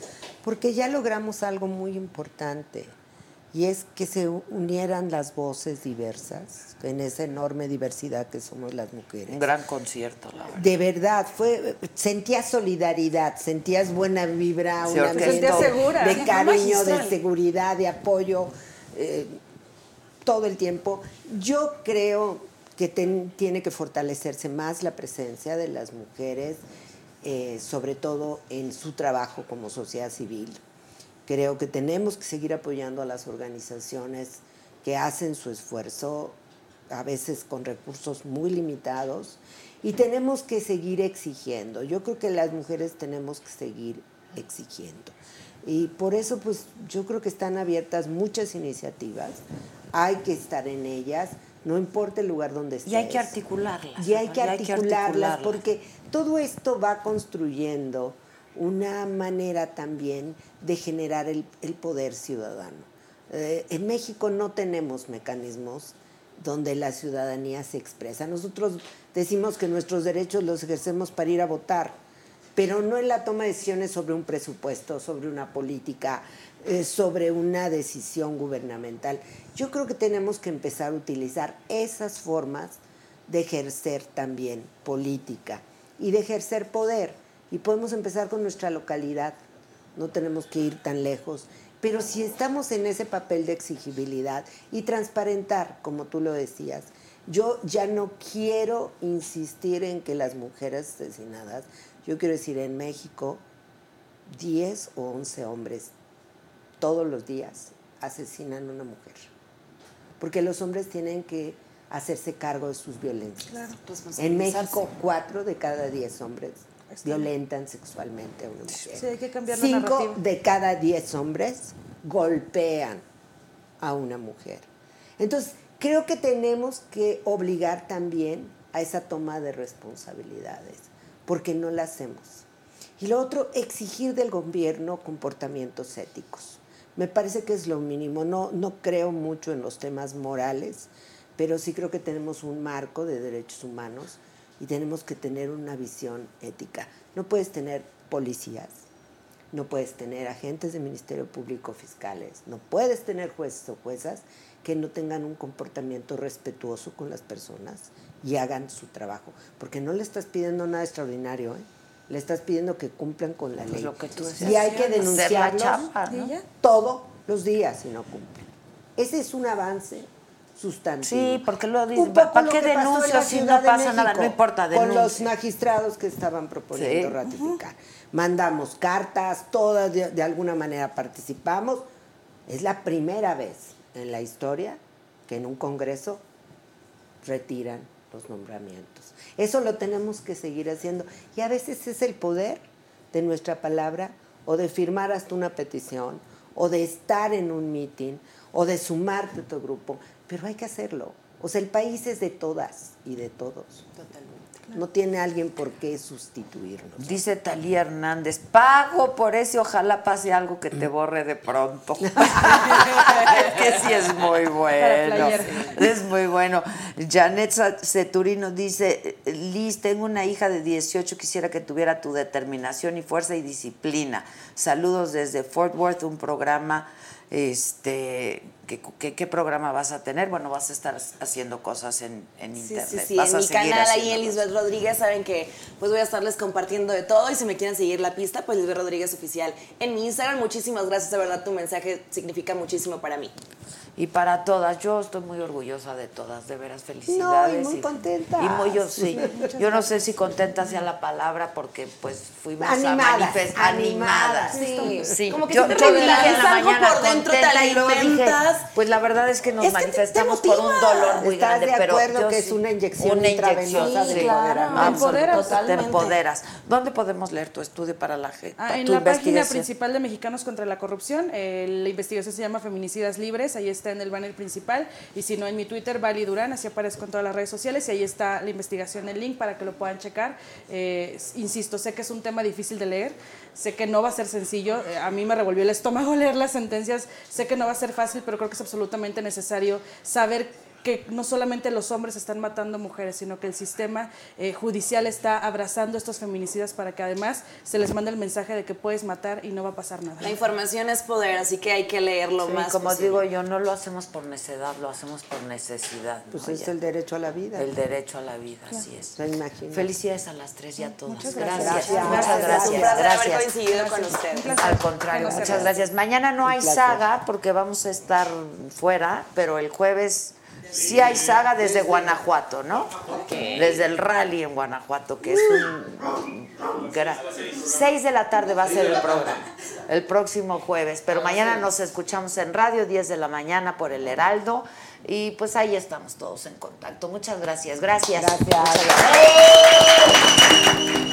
S8: porque ya logramos algo muy importante, y es que se unieran las voces diversas en esa enorme diversidad que somos las mujeres.
S1: Un gran concierto, la verdad.
S8: De verdad, fue sentías solidaridad, sentías buena vibra,
S1: Se
S8: un
S1: orquestó.
S8: ambiente
S9: Sentías segura.
S8: de cariño, de seguridad, de apoyo, eh, todo el tiempo. Yo creo que ten- tiene que fortalecerse más la presencia de las mujeres, eh, sobre todo en su trabajo como sociedad civil. Creo que tenemos que seguir apoyando a las organizaciones que hacen su esfuerzo, a veces con recursos muy limitados, y tenemos que seguir exigiendo. Yo creo que las mujeres tenemos que seguir exigiendo. Y por eso, pues, yo creo que están abiertas muchas iniciativas, hay que estar en ellas, no importa el lugar donde estés.
S1: Y hay que articularlas.
S8: Y hay
S1: ¿no?
S8: que articularlas, porque todo esto va construyendo una manera también de generar el, poder ciudadano. Eh, en México no tenemos mecanismos donde la ciudadanía se expresa. Nosotros decimos que nuestros derechos los ejercemos para ir a votar, pero no en la toma de decisiones sobre un presupuesto, sobre una política, eh, sobre una decisión gubernamental. Yo creo que tenemos que empezar a utilizar esas formas de ejercer también política y de ejercer poder. Y podemos empezar con nuestra localidad, no tenemos que ir tan lejos. Pero si estamos en ese papel de exigibilidad y transparentar, como tú lo decías, yo ya no quiero insistir en que las mujeres asesinadas, yo quiero decir en México, 10 o 11 hombres todos los días asesinan a una mujer. Porque los hombres tienen que hacerse cargo de sus violencias.
S7: Claro,
S8: en. México, 4 de cada 10 hombres violentan sexualmente a una mujer.
S9: Sí, hay que cambiar la
S8: Cinco
S9: narrativa.
S8: de cada 10 hombres golpean a una mujer. Entonces, creo que tenemos que obligar también a esa toma de responsabilidades, porque no la hacemos. Y lo otro, exigir del gobierno comportamientos éticos. Me parece que es lo mínimo. No, no creo mucho en los temas morales, pero sí creo que tenemos un marco de derechos humanos y tenemos que tener una visión ética. No puedes tener policías, no puedes tener agentes de Ministerio Público fiscales, no puedes tener jueces o juezas que no tengan un comportamiento respetuoso con las personas y hagan su trabajo, porque no le estás pidiendo nada extraordinario, ¿eh? le estás pidiendo que cumplan con la
S1: Pues
S8: ley.
S1: lo que tú
S8: y hay que denunciarlos todos los días si no cumplen. Ese es un avance sustantivo.
S1: Sí, porque lo dice, ¿para qué denuncio si no pasa nada? No importa,
S8: Con los magistrados que estaban proponiendo
S1: Sí.
S8: ratificar. Mandamos cartas, todas de, de alguna manera participamos. Es la primera vez en la historia que en un congreso retiran los nombramientos. Eso lo tenemos que seguir haciendo. Y a veces es el poder de nuestra palabra o de firmar hasta una petición o de estar en un meeting o de sumarte a tu grupo. Pero hay que hacerlo. O sea, el país es de todas y de todos.
S7: Totalmente.
S8: No tiene alguien por qué sustituirnos.
S1: Dice Talía Hernández, pago por ese, ojalá pase algo que te borre de pronto. [LAUGHS] que sí es muy bueno. Es muy bueno. Janet Ceturino dice, Liz, tengo una hija de 18, quisiera que tuviera tu determinación y fuerza y disciplina. Saludos desde Fort Worth, un programa, este, ¿qué, qué, qué programa vas a tener? Bueno, vas a estar haciendo cosas en, en
S7: Sí,
S1: internet.
S7: sí, sí,
S1: Vas
S7: en
S1: a
S7: mi canal ahí en Lisbeth Rodríguez saben que pues voy a estarles compartiendo de todo y si me quieren seguir la pista, pues Lisbeth Rodríguez Oficial en mi Instagram. Muchísimas gracias, de verdad tu mensaje significa muchísimo para mí.
S1: Y para todas, yo estoy muy orgullosa de todas, de veras, felicidades.
S8: No, y muy contenta.
S1: Y muy yo sí. [LAUGHS] Yo no sé si contenta sea la palabra porque pues fuimos
S8: Animadas,
S1: a manifestar
S8: animadas.
S7: Sí.
S1: Sí.
S7: Como que
S1: yo, yo dije en la
S7: algo
S1: mañana
S7: por dentro, te
S1: contenta y luego dije,
S7: alimentas.
S1: Pues la verdad es que nos
S7: Es que te- te
S1: manifestamos por un dolor muy
S8: ¿Estás
S1: grande,
S8: de
S1: pero
S8: acuerdo
S1: yo
S8: que
S1: sí-
S8: es una inyección
S1: una
S8: intravenosa
S1: inyección,
S8: de
S1: sí.
S8: empoderamiento?
S9: Te empoderas.
S1: Te empoderas. ¿Dónde podemos leer tu estudio para la gente?
S9: Ah, en la página principal de Mexicanos contra la Corrupción, eh, la investigación se llama Feminicidas Libres, ahí está en el banner principal, y si no en mi Twitter, Vali Durán, así aparezco en todas las redes sociales, y ahí está la investigación, el link para que lo puedan checar. Eh, insisto, sé que es un tema difícil de leer, sé que no va a ser sencillo, eh, a mí me revolvió el estómago [LAUGHS] leer las sentencias, sé que no va a ser fácil, pero creo que es absolutamente necesario saber que no solamente los hombres están matando mujeres, sino que el sistema eh, judicial está abrazando a estos feminicidas para que además se les mande el mensaje de que puedes matar y no va a pasar nada.
S7: La información es poder, así que hay que leerlo
S1: Sí,
S7: más.
S1: como
S7: posible.
S1: digo yo, no lo hacemos por necedad, lo hacemos por necesidad.
S8: Pues
S1: ¿no?
S8: es
S1: Ya.
S8: el derecho a la vida.
S1: El derecho a la vida, así es.
S8: O sea, imagínate.
S1: Felicidades a las tres y a todas.
S9: Muchas
S1: gracias.
S9: gracias.
S1: Muchas
S8: Gracias.
S1: gracias.
S7: Un placer haber
S1: gracias.
S7: coincidido con ustedes.
S1: Al contrario, muchas gracias. Mañana no hay saga porque vamos a estar fuera, pero el jueves sí hay saga desde Guanajuato, ¿no? Desde el rally en Guanajuato, que es un... Seis de la tarde va a ser el programa, el próximo jueves, pero mañana nos escuchamos en radio, 10 de la mañana por el Heraldo, y pues ahí estamos todos en contacto. Muchas gracias, gracias.
S8: Gracias.
S1: Muchas gracias.